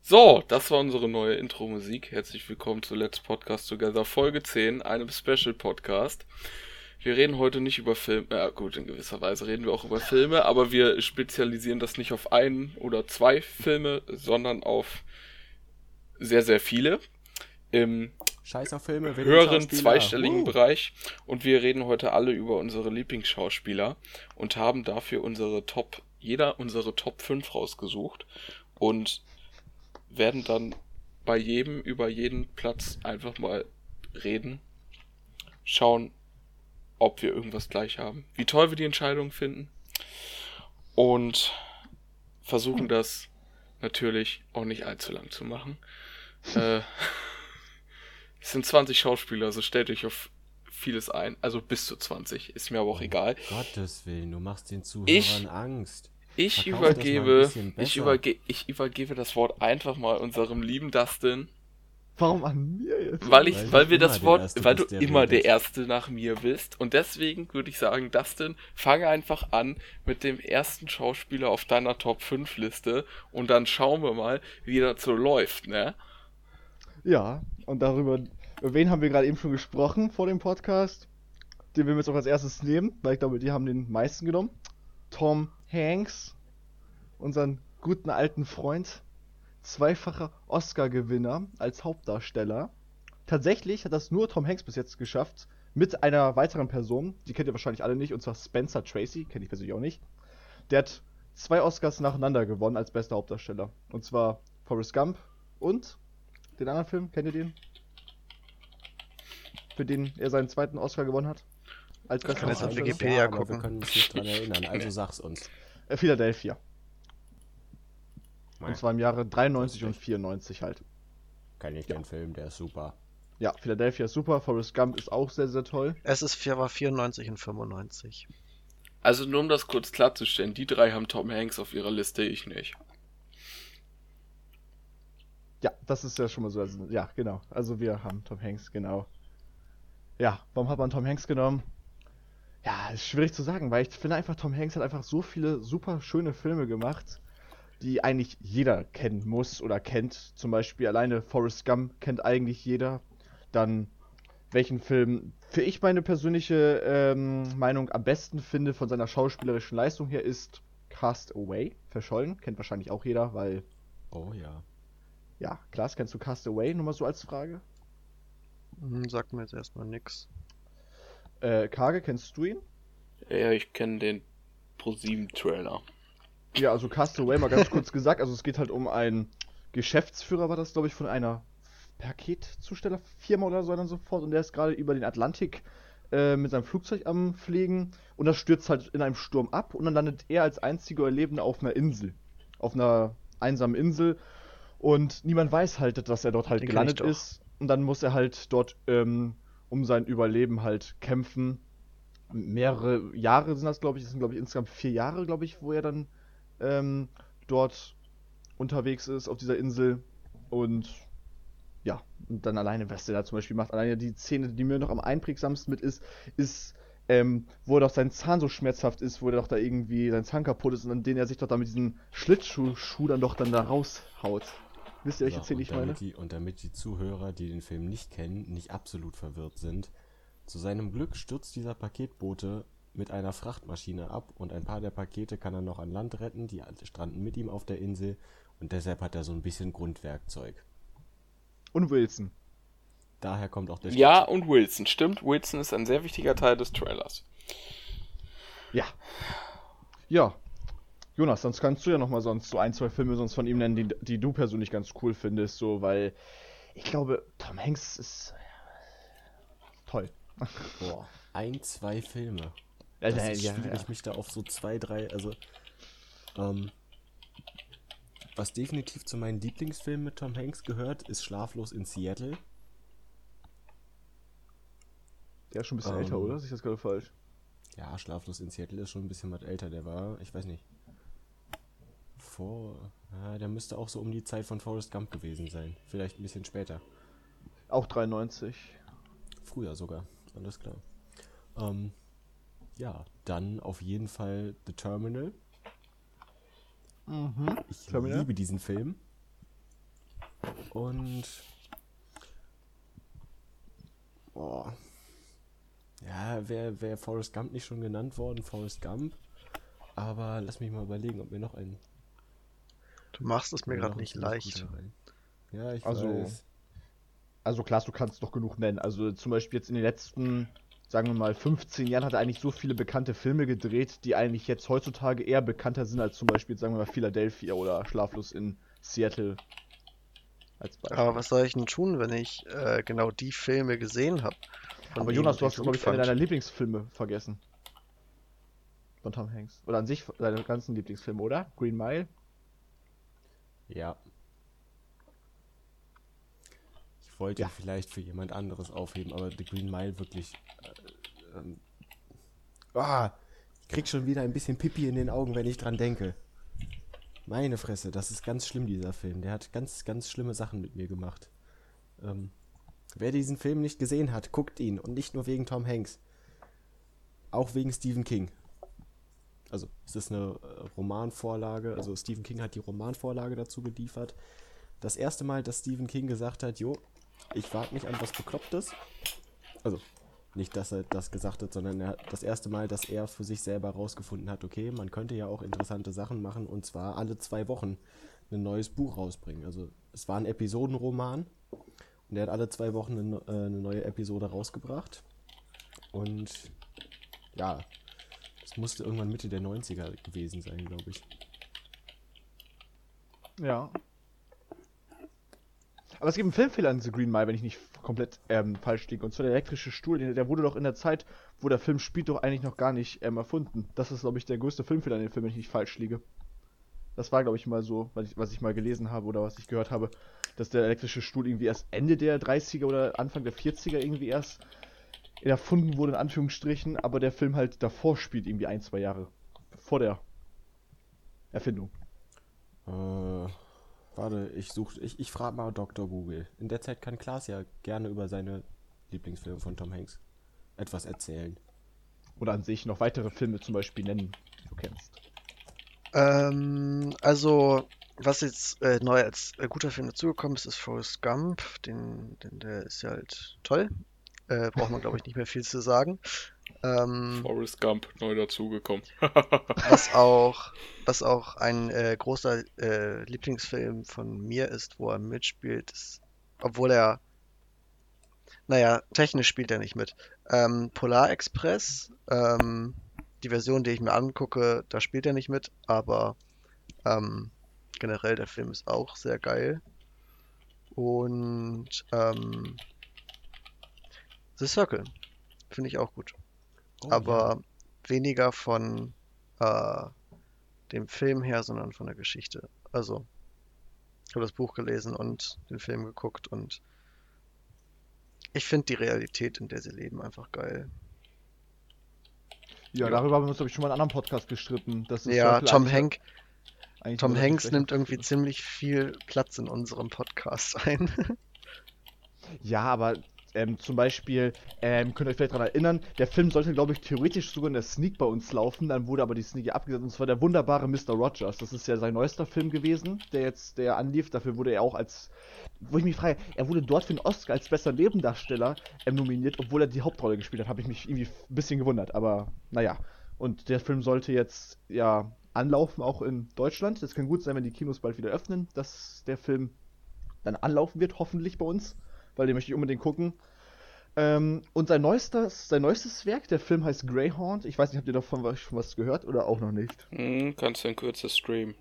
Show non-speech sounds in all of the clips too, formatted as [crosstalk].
So, das war unsere neue Intro-Musik. Herzlich willkommen zu Let's Podcast Together Folge 10, einem Special Podcast. Wir reden heute nicht über Filme, ja gut, in gewisser Weise reden wir auch über Filme, aber wir spezialisieren das nicht auf einen oder zwei Filme, sondern auf sehr, sehr viele. Im Scheiß auf Filme, höheren zweistelligen Uh. Bereich und wir reden heute alle über unsere Lieblingsschauspieler und haben dafür unsere Top, jeder unsere Top 5 rausgesucht und werden dann bei jedem über jeden Platz einfach mal reden, schauen, ob wir irgendwas gleich haben, wie toll wir die Entscheidung finden und versuchen das natürlich auch nicht allzu lang zu machen. Äh, [laughs] es sind 20 Schauspieler, also stellt euch auf vieles ein. Also bis zu 20, ist mir aber auch egal. Gottes Willen, du machst den Zuhörern Ich- Angst. Ich übergebe, ich, überge ich übergebe das Wort einfach mal unserem lieben Dustin, Warum an mir jetzt? weil ich, Weil du weil wir immer das der Wort, Erste weil du der immer der. Erste nach mir bist. Und deswegen würde ich sagen, Dustin, fange einfach an mit dem ersten Schauspieler auf deiner Top 5 Liste und dann schauen wir mal, wie das so läuft, ne? Ja, und darüber, über wen haben wir gerade eben schon gesprochen vor dem Podcast? Den wir jetzt auch als erstes nehmen, weil ich glaube, die haben den meisten genommen. Tom Hanks, unseren guten alten Freund, zweifacher Oscar-Gewinner als Hauptdarsteller. Tatsächlich hat das nur Tom Hanks bis jetzt geschafft, mit einer weiteren Person, die kennt ihr wahrscheinlich alle nicht, und zwar Spencer Tracy, kenne ich persönlich auch nicht. Der hat zwei Oscars nacheinander gewonnen als bester Hauptdarsteller. Und zwar Forrest Gump und den anderen Film, kennt ihr den? Für den er seinen zweiten Oscar gewonnen hat? Als kann bester jetzt auf? Wikipedia ja, aber gucken. wir können uns nicht dran erinnern, [laughs] also sag's uns. Äh, Philadelphia. Nein, Und zwar im Jahre 93 und 94 halt. kenn ich den Film, der ist super. Ja, Philadelphia ist super, Forrest Gump ist auch sehr, sehr toll. Es ist vier, war 94 und 95. Also nur um das kurz klarzustellen, die drei haben Tom Hanks auf ihrer Liste, ich nicht. Ja, das ist ja schon mal so. Also, ja, genau. Also wir haben Tom Hanks, genau. Ja, warum hat man Tom Hanks genommen? Ja, ist schwierig zu sagen, weil ich finde einfach, Tom Hanks hat einfach so viele super schöne Filme gemacht, die eigentlich jeder kennen muss oder kennt. Zum Beispiel alleine Forrest Gump kennt eigentlich jeder. Dann welchen Film für ich meine persönliche ähm, Meinung am besten finde von seiner schauspielerischen Leistung her ist Cast Away, verschollen. Kennt wahrscheinlich auch jeder, weil Oh ja. ja, Klaas, kennst du Castaway? Nur mal so als Frage. Hm, sagt mir jetzt erstmal nix. Äh, Kage, kennst du ihn? Ja, ich kenne den ProSieben-Trailer. Ja, also Castaway, mal ganz kurz gesagt. Also es geht halt um einen Geschäftsführer, war das, glaube ich, von einer Paketzustellerfirma oder so und so fort. Und der ist gerade über den Atlantik äh, mit seinem Flugzeug am Fliegen. Und das stürzt halt in einem Sturm ab. Und dann landet er als einziger Überlebender auf einer Insel. Auf einer einsamen Insel. Und niemand weiß halt, dass er dort halt Den gelandet ist. Und dann muss er halt dort ähm, um sein Überleben halt kämpfen. Mehrere Jahre sind das, glaube ich. Das sind, glaube ich, insgesamt vier Jahre, glaube ich, wo er dann ähm, dort unterwegs ist auf dieser Insel. Und ja, und dann alleine, was der da zum Beispiel macht, alleine die Szene, die mir noch am einprägsamsten mit ist, ist, ähm, wo doch sein Zahn so schmerzhaft ist, wo er doch da irgendwie sein Zahn kaputt ist und an den er sich doch da mit diesem Schlittschuh dann doch dann da raushaut. Wisst ihr, welche So, Szene und ich meine? damit Die, und damit die Zuhörer, die den Film nicht kennen, nicht absolut verwirrt sind, zu seinem Glück stürzt dieser Paketbote mit einer Frachtmaschine ab und ein paar der Pakete kann er noch an Land retten, die stranden mit ihm auf der Insel und deshalb hat er so ein bisschen Grundwerkzeug. Und Wilson. Daher kommt auch der Ja, und Wilson, stimmt. Wilson ist ein sehr wichtiger Teil des Trailers. Ja. Ja. Jonas, sonst kannst du ja noch mal sonst so ein, zwei Filme sonst von ihm nennen, die, die du persönlich ganz cool findest, so, weil ich glaube, Tom Hanks ist toll. [laughs] Boah, ein, zwei Filme. Ja, Das ja, ist ja, schwierig, ja. mich da auf so zwei, drei, also ähm, was definitiv zu meinen Lieblingsfilmen mit Tom Hanks gehört, ist Schlaflos in Seattle. Der ist schon ein bisschen Ähm. älter, oder? Ist das gerade falsch? Ja, Schlaflos in Seattle ist schon ein bisschen was älter. Der war, ich weiß nicht, vor, ja, der müsste auch so um die Zeit von Forrest Gump gewesen sein. Vielleicht ein bisschen später. Auch 93. Früher sogar, alles klar. Ähm, ja, dann auf jeden Fall The Terminal. Mhm. Ich Terminator? liebe diesen Film. Und. Boah. Ja, wäre wär Forrest Gump nicht schon genannt worden? Forrest Gump. Aber lass mich mal überlegen, ob mir noch ein. Du machst es mir gerade nicht leicht. Ja, ich Also, weiß. Also klar, du kannst doch genug nennen. Also zum Beispiel jetzt in den letzten, sagen wir mal, 15 Jahren hat er eigentlich so viele bekannte Filme gedreht, die eigentlich jetzt heutzutage eher bekannter sind als zum Beispiel, sagen wir mal, Philadelphia oder Schlaflos in Seattle. Aber was soll ich denn tun, wenn ich äh, genau die Filme gesehen habe? Aber Jonas, du hast, glaube ich, einen deiner Lieblingsfilme vergessen. Von Tom Hanks. Oder an sich deine ganzen Lieblingsfilme, oder? Green Mile? Ja. Ich wollte Ja. ihn vielleicht für jemand anderes aufheben, aber The Green Mile wirklich. Äh, ähm, ah, ich krieg schon wieder ein bisschen Pipi in den Augen, wenn ich dran denke. Meine Fresse, das ist ganz schlimm, dieser Film. Der hat ganz, ganz schlimme Sachen mit mir gemacht. Ähm, wer diesen Film nicht gesehen hat, guckt ihn. Und nicht nur wegen Tom Hanks. Auch wegen Stephen King. Also, es ist eine äh, Romanvorlage. Also, Stephen King hat die Romanvorlage dazu geliefert. Das erste Mal, dass Stephen King gesagt hat, jo, ich wage mich an was Beklopptes. Also, nicht, dass er das gesagt hat, sondern er, das erste Mal, dass er für sich selber rausgefunden hat, okay, man könnte ja auch interessante Sachen machen und zwar alle zwei Wochen ein neues Buch rausbringen. Also, es war ein Episodenroman und er hat alle zwei Wochen eine, äh, eine neue Episode rausgebracht. Und ja, musste irgendwann Mitte der 90er gewesen sein, glaube ich. Ja. Aber es gibt einen Filmfehler in The Green Mile, wenn ich nicht komplett ähm, falsch liege. Und zwar der elektrische Stuhl, der, wurde doch in der Zeit, wo der Film spielt, doch eigentlich noch gar nicht ähm, erfunden. Das ist, glaube ich, der größte Filmfehler in dem Film, wenn ich nicht falsch liege. Das war, glaube ich, mal so, was ich, was ich mal gelesen habe oder was ich gehört habe, dass der elektrische Stuhl irgendwie erst Ende der 30er oder Anfang der 40er irgendwie erst erfunden wurde, in Anführungsstrichen, aber der Film halt davor spielt, irgendwie ein, zwei Jahre vor der Erfindung. Äh, warte, ich suche, ich, ich frage mal Dr. Google. In der Zeit kann Klaas ja gerne über seine Lieblingsfilme von Tom Hanks etwas erzählen. Oder an sich noch weitere Filme zum Beispiel nennen, die du kennst. Ähm, also, was jetzt äh, neu als äh, guter Film dazugekommen ist, ist Forrest Gump. Den, den, der ist ja halt toll. Äh, braucht man, glaube ich, nicht mehr viel zu sagen. Ähm, Forrest Gump neu dazugekommen. [laughs] was auch, was auch ein äh, großer äh, Lieblingsfilm von mir ist, wo er mitspielt, ist, obwohl er, naja, technisch spielt er nicht mit. Ähm, Polar Express, ähm, die Version, die ich mir angucke, da spielt er nicht mit, aber ähm, generell der Film ist auch sehr geil. Und ähm, The Circle finde ich auch gut Oh, aber weniger von äh, dem Film her, sondern von der Geschichte. Also, ich habe das Buch gelesen und den Film geguckt und ich finde die Realität, in der sie leben, einfach geil. Ja, Ja. darüber haben wir uns, glaube ich, schon mal in einem anderen Podcast gestritten. Ja, Circle Tom eigentlich Tom Hanks nimmt irgendwie ziemlich viel Platz in unserem Podcast [laughs] ein. Ja, aber ähm, zum Beispiel, ähm, könnt ihr euch vielleicht daran erinnern, der Film sollte, glaube ich, theoretisch sogar in der Sneak bei uns laufen, dann wurde aber die Sneak abgesetzt, und zwar der wunderbare Mr. Rogers. Das ist ja sein neuester Film gewesen, der jetzt, der anlief. Dafür wurde er auch als, wo ich mich frage, er wurde dort für den Oscar als bester Nebendarsteller ähm, nominiert, obwohl er die Hauptrolle gespielt hat. Habe ich mich irgendwie ein bisschen gewundert, aber naja. Und der Film sollte jetzt, ja, anlaufen, auch in Deutschland. Es kann gut sein, wenn die Kinos bald wieder öffnen, dass der Film dann anlaufen wird, hoffentlich bei uns weil den möchte ich unbedingt gucken. Ähm, und sein neuestes, sein neuestes Werk, der Film heißt Greyhound. Ich weiß nicht, habt ihr davon was, schon was gehört oder auch noch nicht? Hm, kannst du in Kürze streamen.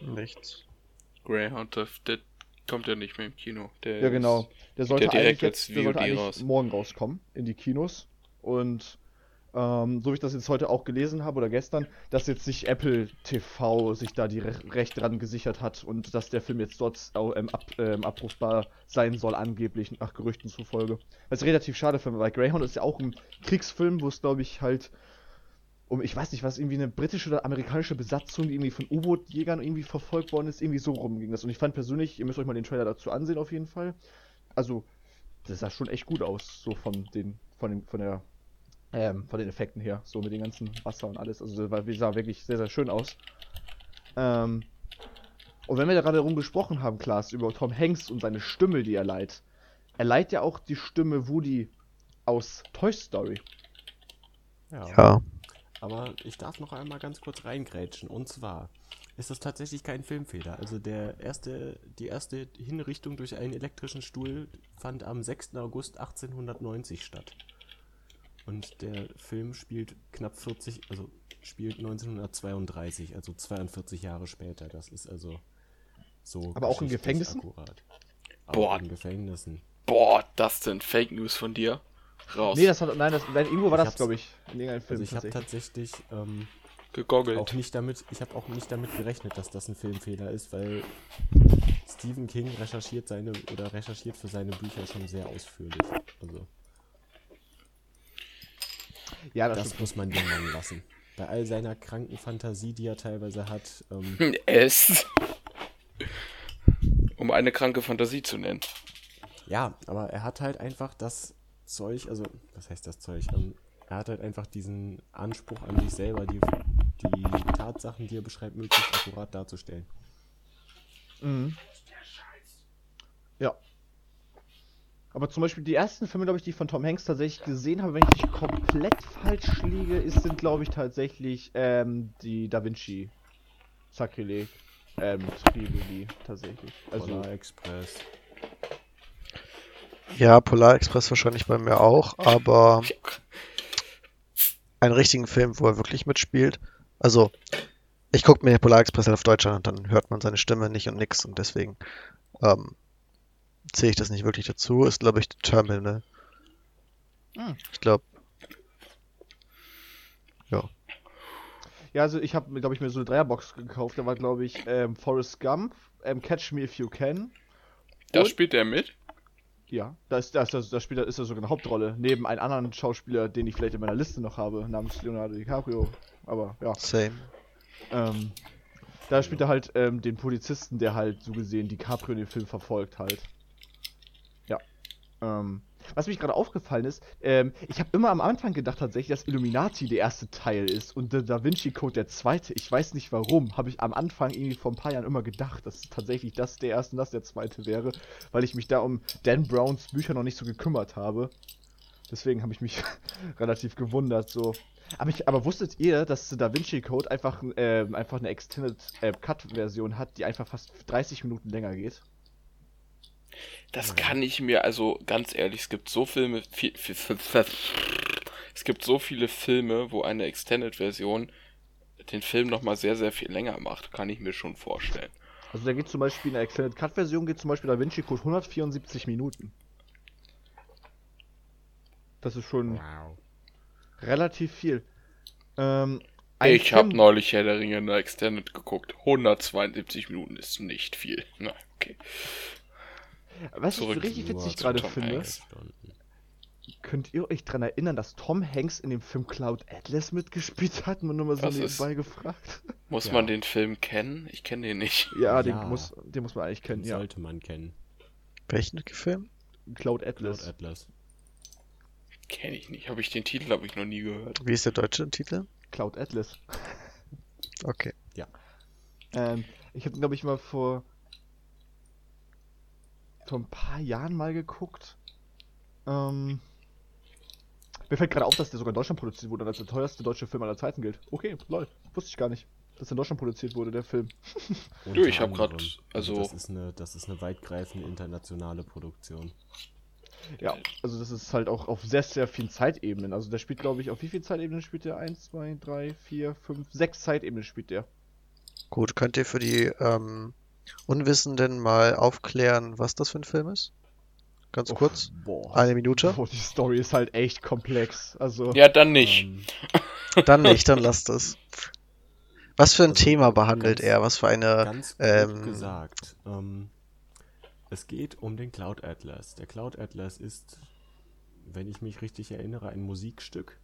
Nichts. Greyhound, der, der kommt ja nicht mehr im Kino. Der Ja, genau. ist- Der sollte direkt eigentlich jetzt, der sollte eigentlich morgen rauskommen in die Kinos. Und ähm, so wie ich das jetzt heute auch gelesen habe oder gestern, dass jetzt sich Apple TV sich da die Re Rechte dran gesichert hat und dass der Film jetzt dort ähm, ab, ähm, abrufbar sein soll, angeblich nach Gerüchten zufolge. Was ich relativ schade finde, weil Greyhound ist ja auch ein Kriegsfilm, wo es glaube ich halt um, ich weiß nicht, was irgendwie eine britische oder amerikanische Besatzung, die irgendwie von U-Boot-Jägern irgendwie verfolgt worden ist, irgendwie so rumging das. Und ich fand persönlich, ihr müsst euch mal den Trailer dazu ansehen auf jeden Fall. Also, das sah schon echt gut aus, so von den, von den, von der, ähm, von den Effekten her, so mit dem ganzen Wasser und alles. Also, das sah wirklich sehr, sehr schön aus. Ähm, und wenn wir da gerade rumgesprochen haben, Klaas, über Tom Hanks und seine Stimme, die er leiht, er leiht ja auch die Stimme Woody aus Toy Story. Ja. Ja. Aber ich darf noch einmal ganz kurz reingrätschen. Und zwar ist das tatsächlich kein Filmfehler. Also der erste, die erste Hinrichtung durch einen elektrischen Stuhl fand am 6. August 1890 statt. Und der Film spielt knapp 40, also spielt 1932, also 42 Jahre später. Das ist also so. Aber auch in Gefängnissen? Akkurat. Boah. Auch in Gefängnissen. Boah, das sind Fake News von dir. Raus. Nee, das hat, nein, das, nein, irgendwo war Ich das, glaube ich, in irgendeinem Film. Also ich habe tatsächlich. tatsächlich ähm, gegoggelt. auch nicht damit, ich habe auch nicht damit gerechnet, dass das ein Filmfehler ist, weil Stephen King recherchiert seine oder recherchiert für seine Bücher schon sehr ausführlich. Also ja, das, das muss man dem Mann lassen. Bei all seiner kranken Fantasie, die er teilweise hat, ähm, [laughs] Es. Um eine kranke Fantasie zu nennen. ja, aber er hat halt einfach das Zeug, also was heißt das Zeug? Ähm, er hat halt einfach diesen Anspruch an sich selber, die, die Tatsachen, die er beschreibt, möglichst akkurat darzustellen. Mhm. Ja. Aber zum Beispiel die ersten Filme, glaube ich, die ich von Tom Hanks tatsächlich gesehen habe, wenn ich nicht komplett falsch liege, ist, sind, glaube ich, tatsächlich ähm, die Da Vinci Sakrileg ähm, Trilogie tatsächlich. Also, Polar Express. Ja, Polar Express wahrscheinlich bei mir auch, aber einen richtigen Film, wo er wirklich mitspielt. Also, ich gucke mir Polar Express halt auf Deutsch an und dann hört man seine Stimme nicht und nix und deswegen ähm, zähle ich das nicht wirklich dazu. Ist, glaube ich, Terminal. Hm. Ich glaube, ja, also ich habe, glaube ich, mir so eine Dreierbox gekauft. Da war, glaube ich, ähm, Forrest Gump, ähm, Catch Me If You Can. Da spielt er mit. Ja, da ist, da ist, da spielt er, ist er sogar eine Hauptrolle. Neben einem anderen Schauspieler, den ich vielleicht in meiner Liste noch habe, namens Leonardo DiCaprio. Aber ja. same. Ähm, da spielt er halt ähm, den Polizisten, der halt so gesehen DiCaprio in dem Film verfolgt halt. Ähm, was mich gerade aufgefallen ist, ähm, ich habe immer am Anfang gedacht tatsächlich, dass Illuminati der erste Teil ist und der Da Vinci Code der zweite. Ich weiß nicht warum, habe ich am Anfang irgendwie vor ein paar Jahren immer gedacht, dass tatsächlich das der erste und das der zweite wäre, weil ich mich da um Dan Browns Bücher noch nicht so gekümmert habe. Deswegen habe ich mich [laughs] relativ gewundert so. Aber, ich, aber wusstet ihr, dass Da Vinci Code einfach, ähm, einfach eine Extended äh, Cut Version hat, die einfach fast 30 Minuten länger geht? Das kann ich mir, also ganz ehrlich, es gibt so Filme, viel, viel, viel, [laughs] viel, es gibt so viele Filme, wo eine Extended-Version den Film nochmal sehr, sehr viel länger macht, kann ich mir schon vorstellen. Also da geht zum Beispiel in der Extended Cut Version geht zum Beispiel Da Vinci Code 174 Minuten. Das ist schon Wow. relativ viel. Ähm, ich habe neulich Herr der Ringe in der Extended geguckt. 172 Minuten ist nicht viel. [laughs] Na, okay. Was ich so zurück richtig witzig gerade finde, könnt ihr euch daran erinnern, dass Tom Hanks in dem Film Cloud Atlas mitgespielt hat? Nur mal so ist- nebenbei gefragt. Muss Ja. man den Film kennen? Ich kenne den nicht. [laughs] Ja, den, Ja. muss, den muss man eigentlich kennen, Den ja. sollte man kennen. Welchen Film? Cloud Cloud Atlas. Atlas. Kenne ich nicht. Habe ich den Titel habe ich noch nie gehört. Wie ist der deutsche Titel? Cloud Atlas. Okay. Ähm, ich habe, glaube ich, mal vor vor ein paar Jahren mal geguckt. Ähm, mir fällt gerade auf, dass der sogar in Deutschland produziert wurde und als der teuerste deutsche Film aller Zeiten gilt. Okay, lol, wusste ich gar nicht, dass in Deutschland produziert wurde, der Film. [laughs] Du, ich hab Unter grad- anderem. also- das ist eine, das ist eine weitgreifende internationale Produktion. Ja, also das ist halt auch auf sehr, sehr vielen Zeitebenen. Also der spielt, glaube ich, auf wie viele Zeitebenen spielt der? 1, 2, 3, 4, 5, 6 Zeitebenen spielt der. Gut, könnt ihr für die ähm, Unwissenden mal aufklären, was das für ein Film ist? Ganz Uff, kurz. Boah. Eine Minute. Boah, die Story ist halt echt komplex. Also. Ja, dann nicht. Ähm, Dann nicht, dann lasst es. Was für ein Also, Thema behandelt ganz- er? Was für eine. Ganz gut ähm, gesagt. Ähm, es geht um den Cloud Atlas. Der Cloud Atlas ist, wenn ich mich richtig erinnere, ein Musikstück,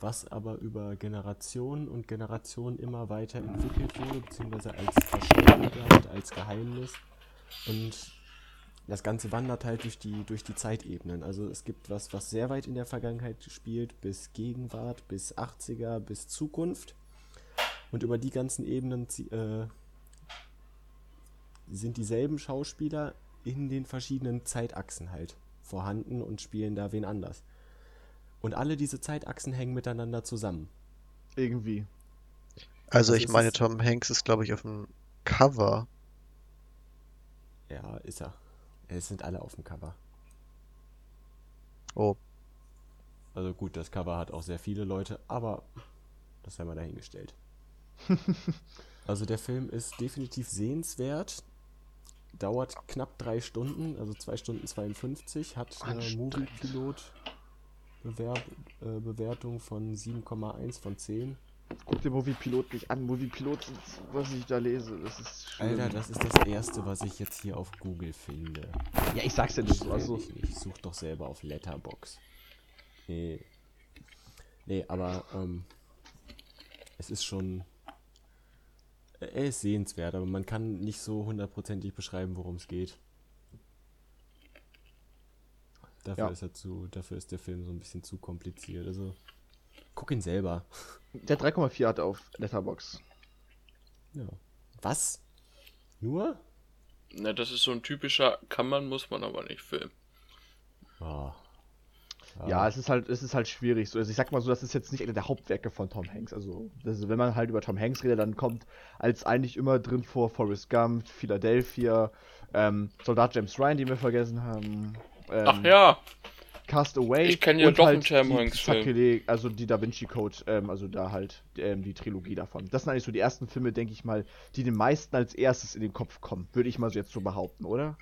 was aber über Generationen und Generationen immer weiter entwickelt wurde, beziehungsweise als verschollen bleibt, als Geheimnis. Und das Ganze wandert halt durch die, durch die Zeitebenen. Also es gibt was, was sehr weit in der Vergangenheit spielt, bis Gegenwart, bis 80er, bis Zukunft. Und über die ganzen Ebenen äh, sind dieselben Schauspieler in den verschiedenen Zeitachsen halt vorhanden und spielen da wen anders. Und alle diese Zeitachsen hängen miteinander zusammen. Irgendwie. Also Was ich meine? Tom Hanks ist, glaube ich, auf dem Cover. Ja, ist er. Es sind alle auf dem Cover. Oh, Also gut, das Cover hat auch sehr viele Leute, aber das haben wir dahingestellt. [laughs] also der Film ist definitiv sehenswert. Dauert knapp drei Stunden, also zwei Stunden 52, hat eine Anstrengend. Movie-Pilot Bewerb, äh, Bewertung von 7,1 von 10. Guck dir Movie Pilot nicht an. Movie Pilot, was ich da lese, das ist schlimm. Alter, das ist das erste, was ich jetzt hier auf Google finde. ja, ich sag's ja nicht so. Also, dich nicht, such doch selber auf Letterbox. Nee. Nee, aber ähm, es ist schon. Er ist sehenswert, aber man kann nicht so hundertprozentig beschreiben, worum es geht. Dafür Ja. ist er zu, dafür ist der Film so ein bisschen zu kompliziert. Also guck ihn selber. [laughs] der 3,4 hat auf Letterbox. Ja. Was? Nur? Na, das ist so ein typischer, kann man, muss man aber nicht Film. Ah. Ja, es ist halt, es ist halt schwierig. So, also ich sag mal so, das ist jetzt nicht einer der Hauptwerke von Tom Hanks. Also, das ist, wenn man halt über Tom Hanks redet, dann kommt als eigentlich immer drin vor Forrest Gump, Philadelphia, ähm, Soldat James Ryan, den wir vergessen haben. Ähm, Ach ja, Cast Away. Ich kenn ja und doch halt einen. Sakrileg, also die Da Vinci Code, ähm, also da halt ähm, die Trilogie davon. Das sind eigentlich so die ersten Filme, denke ich mal, die den meisten als erstes in den Kopf kommen. Würde ich mal so jetzt so behaupten, oder?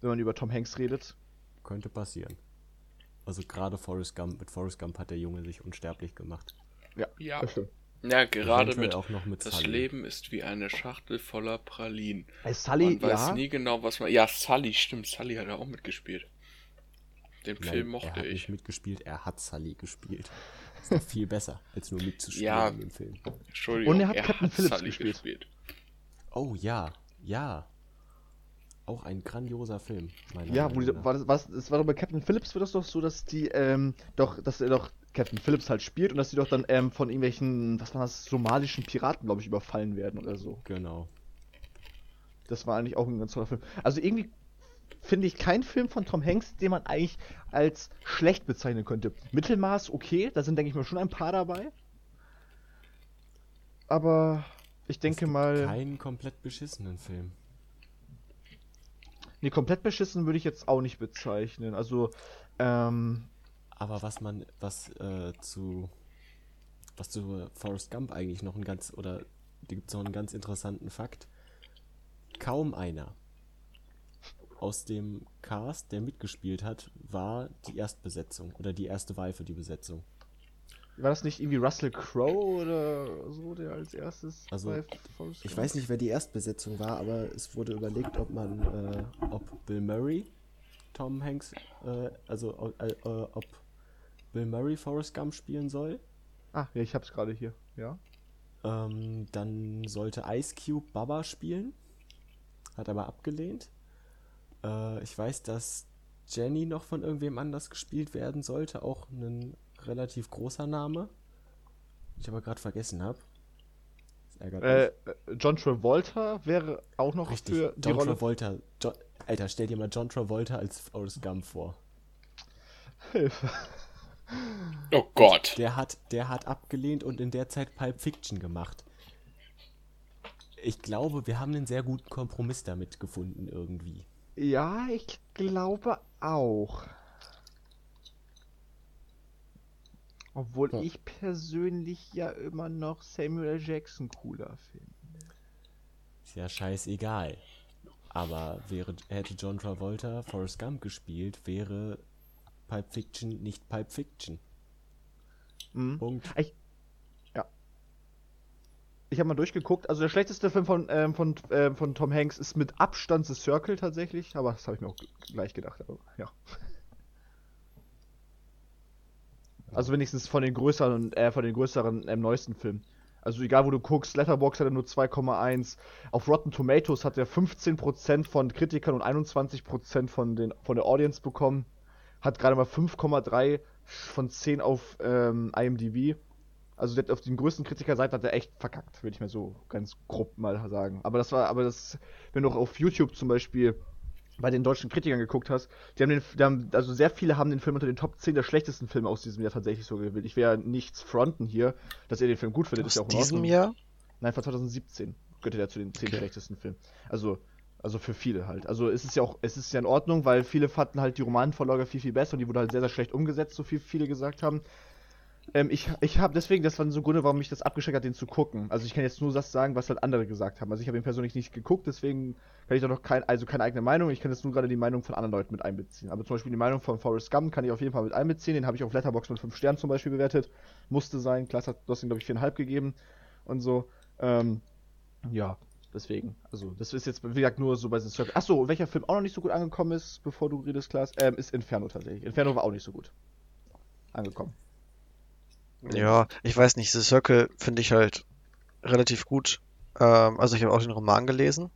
Wenn man über Tom Hanks redet. Könnte passieren. Also gerade Forrest Gump, mit Forrest Gump hat der Junge sich unsterblich gemacht. ja. das stimmt. Ja, gerade mit auch noch mit Das Sully. Leben ist wie eine Schachtel voller Pralinen. Bei Sully, Man weiß ja. nie genau, was man. Ja, Sully, stimmt, Sully hat ja auch mitgespielt. Den Nein, Film er mochte hat ich. nicht mitgespielt, er hat Sully gespielt. Ist doch viel besser, als nur mitzuspielen Ja. in dem Film. Entschuldigung, Und er hat Captain Phillips Sully gespielt. gespielt. Oh ja, ja. Auch ein grandioser Film. Ja, wo die, war das, was, es war doch bei Captain Phillips, wird das doch so, dass die, ähm, doch, dass er doch Captain Phillips halt spielt und dass die doch dann, ähm, von irgendwelchen, was war das, somalischen Piraten, glaube ich, überfallen werden oder so. Genau. Das war eigentlich auch ein ganz toller Film. Also irgendwie finde ich keinen Film von Tom Hanks, den man eigentlich als schlecht bezeichnen könnte. Mittelmaß, okay, da sind, denke ich mal, schon ein paar dabei. Aber ich denke mal, Keinen komplett beschissenen Film. nee, komplett beschissen würde ich jetzt auch nicht bezeichnen. Also, ähm, Aber was man, was äh, zu, was zu Forrest Gump eigentlich noch ein ganz, oder da gibt es noch einen ganz interessanten Fakt. Kaum einer aus dem Cast, der mitgespielt hat, war die Erstbesetzung oder die erste Wahl für die Besetzung. war das nicht irgendwie Russell Crowe oder so, der als erstes Also, bei Forrest Ich weiß nicht, wer die Erstbesetzung war, aber es wurde überlegt, ob man, äh, ob Bill Murray, Tom Hanks, äh, also äh, äh, ob Bill Murray Forrest Gump spielen soll. Ah, ja, ich hab's gerade hier, ja. Ähm, dann sollte Ice Cube Baba spielen, hat aber abgelehnt. Äh, ich weiß, dass Jenny noch von irgendwem anders gespielt werden sollte, auch ein relativ großer Name. Ich aber gerade vergessen habe. Das ärgert Äh, mich. äh, John Travolta wäre auch noch Richtig, für die John Rolle. Travolta. Jo Alter, stell dir mal John Travolta als Forrest Gump vor. Hilfe. [laughs] Oh Gott. Der hat, der hat abgelehnt und in der Zeit Pulp Fiction gemacht. Ich glaube, wir haben einen sehr guten Kompromiss damit gefunden irgendwie. Ja, ich glaube auch. Obwohl Ja. ich persönlich ja immer noch Samuel. Jackson cooler finde. Ist ja scheißegal. Aber wäre, hätte John Travolta Forrest Gump gespielt, wäre Pulp Fiction nicht Pulp Fiction. Mhm. Punkt. Ich, ja. Ich habe mal durchgeguckt. Also der schlechteste Film von, ähm, von, ähm, von Tom Hanks ist mit Abstand The Circle tatsächlich. Aber das habe ich mir auch gleich gedacht. Aber, ja. Also wenigstens von den größeren, äh, von den größeren, ähm, neuesten Filmen. Also egal wo du guckst, Letterboxd hat er nur 2,1. Auf Rotten Tomatoes hat er 15% von Kritikern und 21% von, den, von der Audience bekommen. Hat gerade mal 5,3 von 10 auf ähm, IMDb. Also der, auf den größten Kritikerseiten hat er echt verkackt, würde ich mir so ganz grob mal sagen. Aber das war, aber das, wenn du auch auf YouTube zum Beispiel bei den deutschen Kritikern geguckt hast, die haben den, die haben, also sehr viele haben den Film unter den Top 10 der schlechtesten Filme aus diesem Jahr tatsächlich so gewählt. Ich ja nichts fronten hier, dass ihr den Film gut findet, Aus ist ja auch in diesem. Jahr? Nein, von 2017 gehört er zu den 10 Okay. schlechtesten Filmen. Also, also für viele halt. Also es ist ja auch, es ist ja in Ordnung, weil viele fanden halt die Romanvorlage viel, viel besser und die wurde halt sehr, sehr schlecht umgesetzt, so viel viele gesagt haben. Ähm, ich ich habe deswegen, das waren so Gründe, warum mich das abgeschreckt hat, den zu gucken. Also ich kann jetzt nur das sagen, was halt andere gesagt haben. Also ich habe ihn persönlich nicht geguckt, deswegen kann ich da noch kein, also keine eigene Meinung. Ich kann jetzt nur gerade die Meinung von anderen Leuten mit einbeziehen. Aber zum Beispiel die Meinung von Forrest Gump kann ich auf jeden Fall mit einbeziehen. Den habe ich auf Letterboxd mit 5 Sternen zum Beispiel bewertet. Musste sein. Klaas hat ihm, glaube ich, 4,5 gegeben und so. Ähm, ja, deswegen. Also, das ist jetzt, wie gesagt, nur so bei den Circle. Achso, welcher Film auch noch nicht so gut angekommen ist, bevor du redest, Klaas, ähm, ist Inferno tatsächlich. Inferno war auch nicht so gut angekommen. Ja, ich weiß nicht, The Circle finde ich halt relativ gut. Ähm, also ich habe auch den Roman gelesen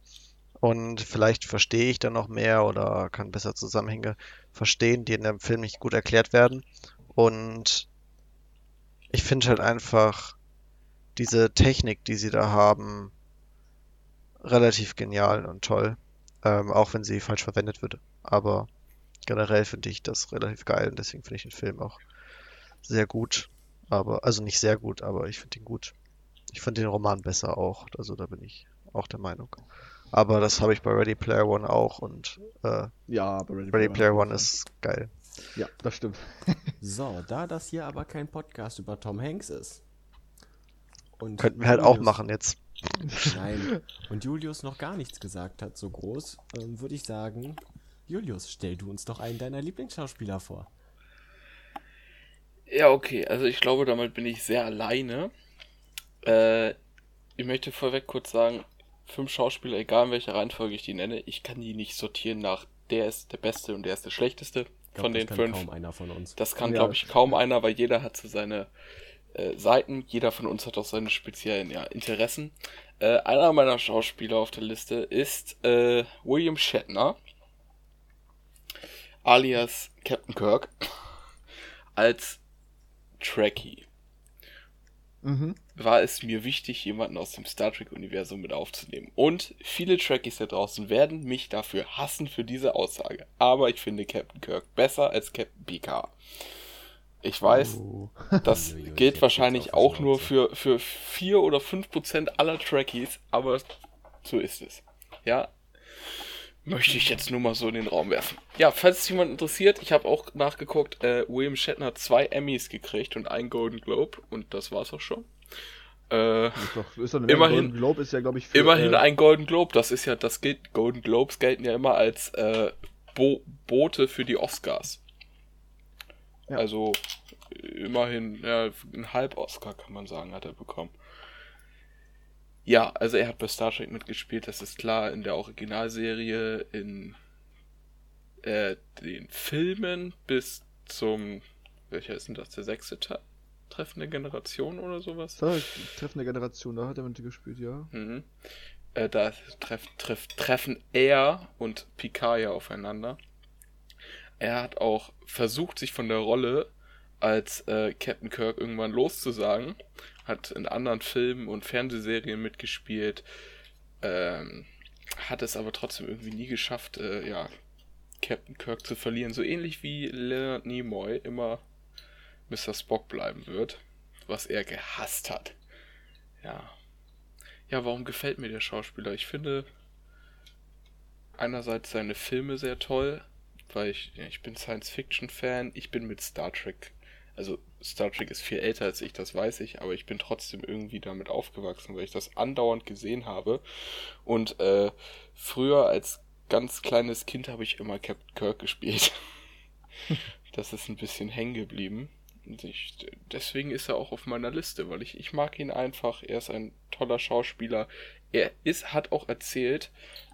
und vielleicht verstehe ich dann noch mehr oder kann besser Zusammenhänge verstehen, die in dem Film nicht gut erklärt werden. Und ich finde halt einfach diese Technik, die sie da haben, relativ genial und toll. Ähm, auch wenn sie falsch verwendet wird. Aber generell finde ich das relativ geil und deswegen finde ich den Film auch sehr gut. Aber, also nicht sehr gut, aber ich finde ihn gut. Ich finde den Roman besser auch. Also da bin ich auch der Meinung. Aber das habe ich bei Ready Player One auch und äh, Ja, aber Ready, Ready Player One ist geil. Ja, das stimmt. [laughs] So, da das hier aber kein Podcast über Tom Hanks ist. Und Könnten wir halt auch machen jetzt. Nein. Und Julius noch gar nichts gesagt hat, so groß, ähm, würde ich sagen, Julius, stell du uns doch einen deiner Lieblingsschauspieler vor. Ja, okay, also ich glaube, damit bin ich sehr alleine. Äh, ich möchte vorweg kurz sagen, fünf Schauspieler, egal in welcher Reihenfolge ich die nenne, ich kann die nicht sortieren nach der ist der Beste und der ist der Schlechteste glaub, von das den kann fünf. kaum einer von uns. Das kann, Ja. glaube ich, kaum einer, weil jeder hat so seine äh, Seiten. Jeder von uns hat auch seine speziellen ja, Interessen. Äh, einer meiner Schauspieler auf der Liste ist äh, William Shatner, alias Captain Kirk, [laughs] als Trekkie. Mhm. War es mir wichtig, jemanden aus dem Star Trek-Universum mit aufzunehmen. Und viele Trekkies da draußen werden mich dafür hassen für diese Aussage. Aber ich finde Captain Kirk besser als Captain Picard. Ich weiß, Oh. das [laughs] Uiuiui, gilt wahrscheinlich auch nur für, für 4 oder 5 Prozent aller Trekkies, aber so ist es. Ja, möchte ich jetzt nur mal so in den Raum werfen. Ja, falls es jemand interessiert, ich habe auch nachgeguckt, äh, William Shatner hat zwei Emmys gekriegt und einen Golden Globe und das war's auch schon. Äh, Immerhin- Golden Globe ist ja, glaube ich, für, immerhin äh, ein Golden Globe, das ist ja, das gilt, Golden Globes gelten ja immer als äh, Bo Boote für die Oscars. Ja. Also immerhin ja, ein Halb-Oscar kann man sagen, hat er bekommen. Ja, also er hat bei Star Trek mitgespielt, das ist klar, in der Originalserie, in äh, den Filmen bis zum, welcher ist denn das, der sechste Teil? Treffende Generation oder sowas? Treffende Generation, da hat er mitgespielt, ja. Mhm. Äh, da treff, treff, treffen er und Picard ja aufeinander. Er hat auch versucht, sich von der Rolle als äh, Captain Kirk irgendwann loszusagen. Hat in anderen Filmen und Fernsehserien mitgespielt. Ähm, hat es aber trotzdem irgendwie nie geschafft, äh, ja, Captain Kirk zu verlieren. So ähnlich wie Leonard Nimoy immer Mr. Spock bleiben wird. Was er gehasst hat. Ja. Ja, warum gefällt mir der Schauspieler? Ich finde einerseits seine Filme sehr toll, weil ich, ich bin Science-Fiction-Fan, ich bin mit Star Trek, also Star Trek ist viel älter als ich, das weiß ich, aber ich bin trotzdem irgendwie damit aufgewachsen, weil ich das andauernd gesehen habe. Und äh, früher als ganz kleines Kind habe ich immer Captain Kirk [laughs] gespielt. das ist ein bisschen hängen geblieben. Ich, deswegen ist er auch auf meiner Liste, weil ich, ich mag ihn einfach. Er ist ein toller Schauspieler. Er ist, hat auch erzählt,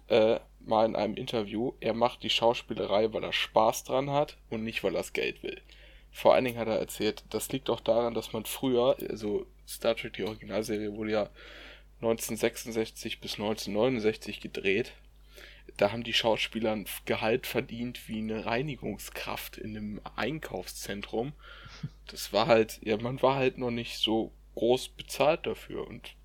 äh, mal in einem Interview, er macht die Schauspielerei, weil er Spaß dran hat und nicht, weil er das Geld will. Vor allen Dingen hat er erzählt, das liegt auch daran, dass man früher, also Star Trek, die Originalserie, wurde ja 1966 bis 1969 gedreht. Da haben die Schauspieler ein Gehalt verdient wie eine Reinigungskraft in einem Einkaufszentrum. Das war halt, ja, man war halt noch nicht so groß bezahlt dafür und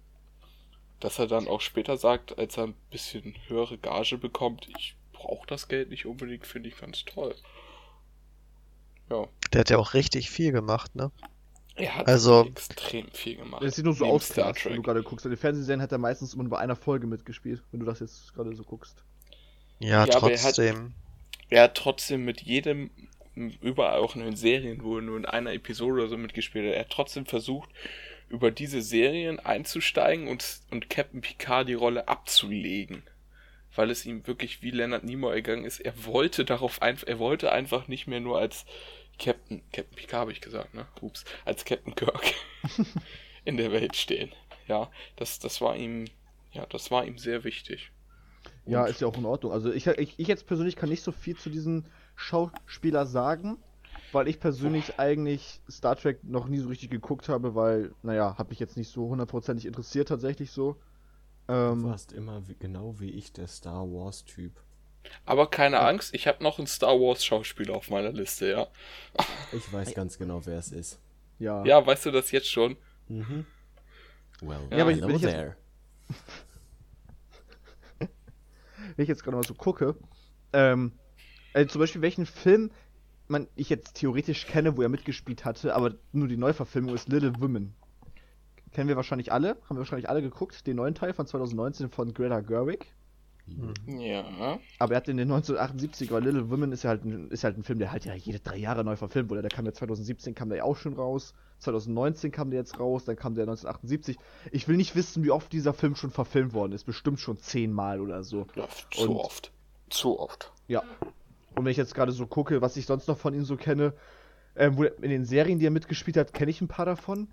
dass er dann auch später sagt, als er ein bisschen höhere Gage bekommt, ich brauche das Geld nicht unbedingt, finde ich ganz toll. Ja. Der hat ja auch richtig viel gemacht, ne? Er hat Also- extrem viel gemacht. Das sieht nur so aus, Star wenn du Trek. gerade guckst. In den Fernsehserien hat er meistens immer nur bei einer Folge mitgespielt, wenn du das jetzt gerade so guckst. Ja, Ja, aber er hat- trotzdem. Er hat trotzdem mit jedem, überall auch in den Serien, wo er nur in einer Episode oder so mitgespielt hat, er hat trotzdem versucht, über diese Serien einzusteigen und, und Captain Picard die Rolle abzulegen. Weil es ihm wirklich wie Leonard Nimoy ergangen ist. Er wollte darauf einfach, er wollte einfach nicht mehr nur als Captain, Captain Picard habe ich gesagt, ne? Ups, als Captain Kirk [laughs] in der Welt stehen. Ja, das, das war ihm, ja, das war ihm sehr wichtig. Ja, ist ja auch in Ordnung. Also ich, ich, ich jetzt persönlich kann nicht so viel zu diesem Schauspieler sagen, weil ich persönlich eigentlich Star Trek noch nie so richtig geguckt habe, weil, naja, hat mich jetzt nicht so hundertprozentig interessiert tatsächlich so. Du Ähm, warst immer wie, genau wie ich der Star Wars-Typ. Aber keine Angst, ich habe noch einen Star Wars Schauspieler auf meiner Liste, ja. Ich weiß ganz genau, wer es ist. ja. Ja, weißt du das jetzt schon? Mhm. Well, Ja, aber ich- hello wenn ich jetzt- there. [laughs] wenn ich jetzt gerade mal so gucke, ähm, also zum Beispiel welchen Film man ich jetzt theoretisch kenne, wo er mitgespielt hatte, aber nur die Neuverfilmung ist Little Women. Kennen wir wahrscheinlich alle, haben wir wahrscheinlich alle geguckt, den neuen Teil von 2019 von Greta Gerwig. Ja. Aber er hat in den 1978 weil Little Women ist ja halt ein, ist halt ein Film, der halt ja jede drei Jahre neu verfilmt wurde. Der kam ja 2017 kam der ja auch schon raus, 2019 kam der jetzt raus, dann kam der 1978. Ich will nicht wissen, wie oft dieser Film schon verfilmt worden ist, bestimmt schon zehnmal oder so. ja zu Und- oft. Zu oft. Ja. Und wenn ich jetzt gerade so gucke, was ich sonst noch von ihm so kenne, ähm, wo in den Serien, die er mitgespielt hat, kenne ich ein paar davon.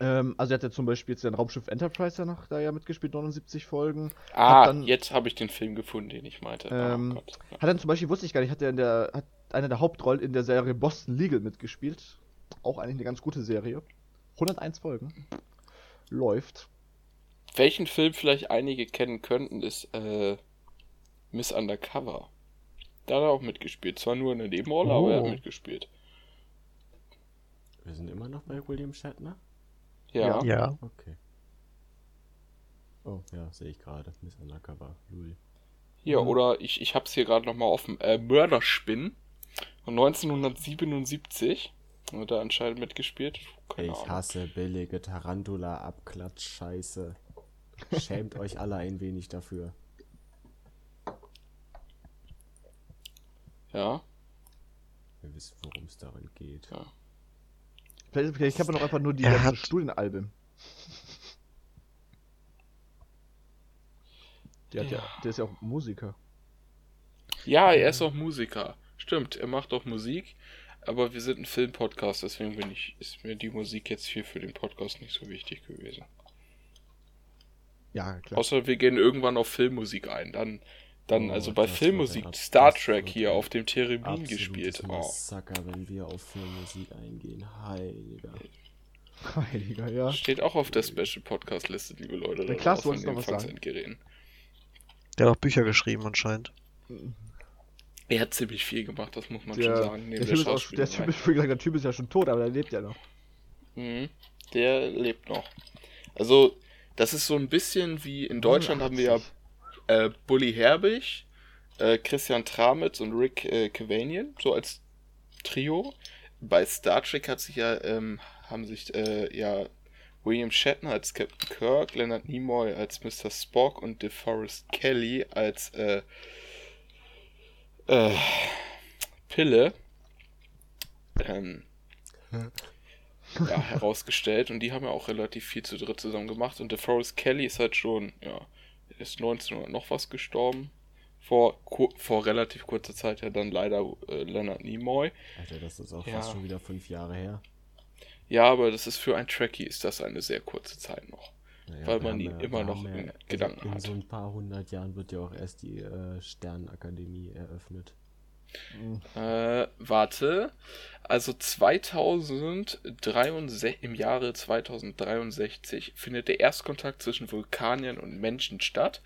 Ähm, also er hat ja zum Beispiel jetzt den Raumschiff Enterprise ja noch da ja mitgespielt, 79 Folgen. Ah, dann- jetzt habe ich den Film gefunden, den ich meinte. Ähm, oh. Hat dann zum Beispiel, wusste ich gar nicht, hat er in der, hat eine der Hauptrollen in der Serie Boston Legal mitgespielt. Auch eigentlich eine ganz gute Serie. 101 Folgen. Läuft. Welchen Film vielleicht einige kennen könnten, ist äh, Miss Undercover. Da hat er auch mitgespielt. Zwar nur in der Nebenrolle, aber er hat Oh. mitgespielt. Wir sind immer noch bei William Shatner? Ja. Ja. Okay. Oh, ja, sehe ich gerade. Miss Undercover. Lul. Hier, Mhm. oder ich, ich hab's hier gerade nochmal offen. Äh, Mörderspinn von 1977. Hat er anscheinend mitgespielt. Keine Ich Ahnung. hasse billige Tarantula-Abklatsch-Scheiße. Schämt euch alle ein wenig dafür. Ja. Ihr wisst, worum es darin geht. Ja. Vielleicht, vielleicht hat man auch einfach nur die ganzen hat- Studienalben. Der, hat ja. Ja. der ist ja auch Musiker. Ja, er ist auch Musiker. Stimmt, er macht auch Musik. Aber wir sind ein Filmpodcast, deswegen bin ich, ist mir die Musik jetzt hier für den Podcast nicht so wichtig gewesen. Ja, klar. Außer wir gehen irgendwann auf Filmmusik ein. Dann, dann Oh, also bei Filmmusik, Star Trek hier auf dem Theremin Absolutes gespielt. Oh. Massaker, wenn wir auf Filmmusik eingehen. Heiliger. [laughs] Heiliger, ja. Steht auch auf der Special Podcast Liste, liebe Leute. Der Klaas wollte noch was sagen. Der hat auch Bücher geschrieben anscheinend. Er hat ziemlich viel gemacht, das muss man Der, schon sagen. der, typ ist auch, der, typ ist, gesagt, der Typ ist ja schon tot, aber der lebt ja noch. Mhm. Der lebt noch. Also, das ist so ein bisschen wie in Deutschland haben wir ja 89. äh, Bully Herbig, äh, Christian Tramitz und Rick äh, Cavanian, so als Trio. Bei Star Trek hat sich ja, ähm, haben sich äh, ja William Shatner als Captain Kirk, Leonard Nimoy als Mr. Spock und DeForest Kelly als äh, äh, Pille ähm, ja, [laughs] herausgestellt und die haben ja auch relativ viel zu dritt zusammen gemacht und DeForest Kelly ist halt schon, ja, ist 1900 noch was gestorben. Vor, vor relativ kurzer Zeit ja dann leider äh, Leonard Nimoy. Alter, das ist auch Ja. fast schon wieder fünf Jahre her. Ja, aber das ist für ein Trekkie ist das eine sehr kurze Zeit noch. Naja, Weil man ihn ja- immer noch in also Gedanken in hat. so ein paar hundert Jahren wird ja auch erst die äh, Sternenakademie eröffnet. Äh, warte. Also 2063, im Jahre 2063 findet der Erstkontakt zwischen Vulkaniern und Menschen statt.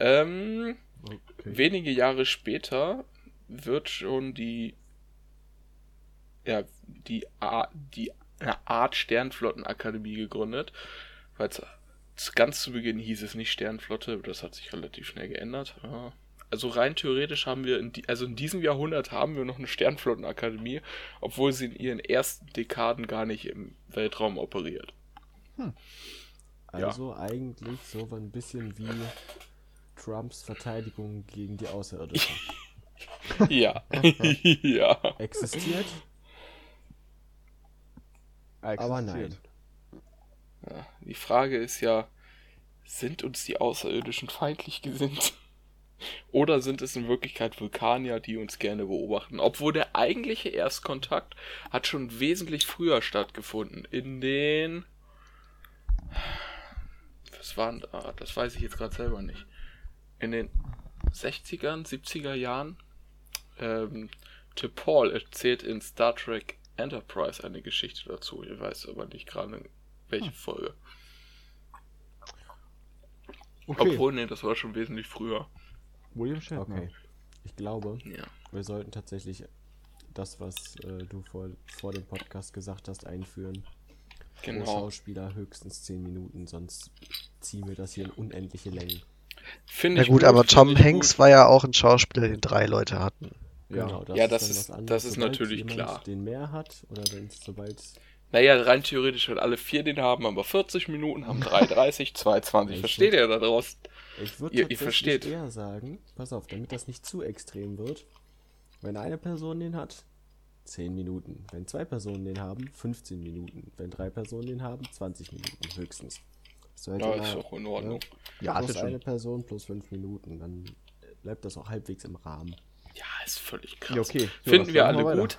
Ähm, Okay. wenige Jahre später wird schon die ja die A, die Art Sternflottenakademie gegründet, weil es ganz zu Beginn hieß es nicht Sternflotte, das hat sich relativ schnell geändert. Ja. Also rein theoretisch haben wir, in die, also in diesem Jahrhundert haben wir noch eine Sternflottenakademie, obwohl sie in ihren ersten Dekaden gar nicht im Weltraum operiert. Hm. Also ja. eigentlich so ein bisschen wie Trumps Verteidigung gegen die Außerirdischen. [laughs] ja. [laughs] ja. Existiert? Aber nein. Ja, die Frage ist ja, sind uns die Außerirdischen feindlich gesinnt? Oder sind es in Wirklichkeit Vulkanier, die uns gerne beobachten? Obwohl der eigentliche Erstkontakt hat schon wesentlich früher stattgefunden. In den. Was waren da? Das weiß ich jetzt gerade selber nicht. In den 60ern, 70er Jahren. Ähm, Paul erzählt in Star Trek Enterprise eine Geschichte dazu. Ich weiß aber nicht gerade welche. Folge. Okay. Obwohl, nee, das war schon wesentlich früher. William Shatner. Okay. Ich glaube, ja. wir sollten tatsächlich das, was äh, du vor, vor dem Podcast gesagt hast, einführen. Genau. Pro Schauspieler höchstens 10 Minuten, sonst ziehen wir das hier in unendliche Längen. Finde ich. Ja gut, gut aber Tom Hanks gut. war ja auch ein Schauspieler, den drei Leute hatten. Ja, genau, das ja, ist das ist, das ist natürlich klar. den mehr hat, oder wenn es sobald naja, rein theoretisch, wenn alle vier den haben, aber 40 Minuten, haben 3,30, 2,20. Versteht ihr da draußen? Ich würde ihr, ihr versteht. eher sagen, pass auf, damit das nicht zu extrem wird, wenn eine Person den hat, 10 Minuten. Wenn zwei Personen den haben, 15 Minuten. Wenn drei Personen den haben, 20 Minuten höchstens. Sollte ja, ist auch in Ordnung. Ja, ja plus eine Person plus 5 Minuten, dann bleibt das auch halbwegs im Rahmen. Ja, ist völlig krass. Ja, okay. Finden wir alle gut.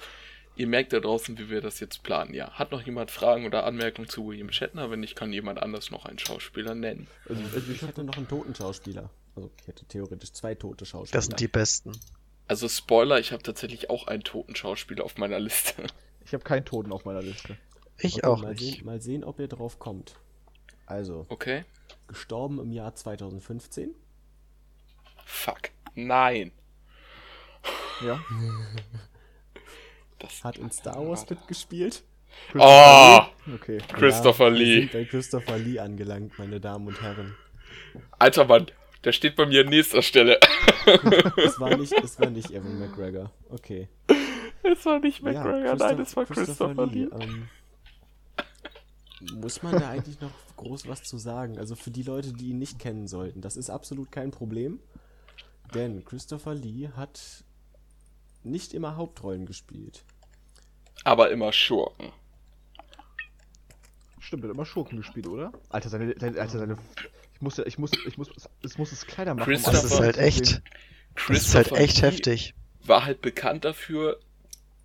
Ihr merkt da draußen, wie wir das jetzt planen. Ja, hat noch jemand Fragen oder Anmerkungen zu William Shatner? Wenn nicht, kann jemand anders noch einen Schauspieler nennen. Also, also ich hätte noch einen toten Schauspieler. Also ich hätte theoretisch zwei tote Schauspieler. Das sind die besten. Also Spoiler, ich habe tatsächlich auch einen toten Schauspieler auf meiner Liste. Ich habe keinen toten auf meiner Liste. Ich okay, auch mal nicht. Sehen, mal sehen, ob ihr drauf kommt. Also. Okay. Gestorben im Jahr 2015. Fuck. Nein. Ja. [laughs] Das hat in Star Wars mitgespielt. Oh! Okay. Christopher ja, Lee. Wir sind bei Christopher Lee angelangt, meine Damen und Herren. Alter Mann, der steht bei mir an nächster Stelle. [laughs] es, war nicht, es war nicht Evan McGregor. Okay. Es war nicht McGregor, ja, nein, es war Christopher, Christopher Lee. Lee. Ähm, muss man da eigentlich noch groß was zu sagen? Also für die Leute, die ihn nicht kennen sollten, das ist absolut kein Problem. Denn Christopher Lee hat nicht immer Hauptrollen gespielt. Aber immer Schurken. Stimmt, er hat immer Schurken gespielt, oder? Alter, seine, seine, Alter, seine ich muss ja, ich muss, ich muss, es muss es kleiner machen. Um das ist halt echt, das ist halt echt heftig. War halt bekannt dafür,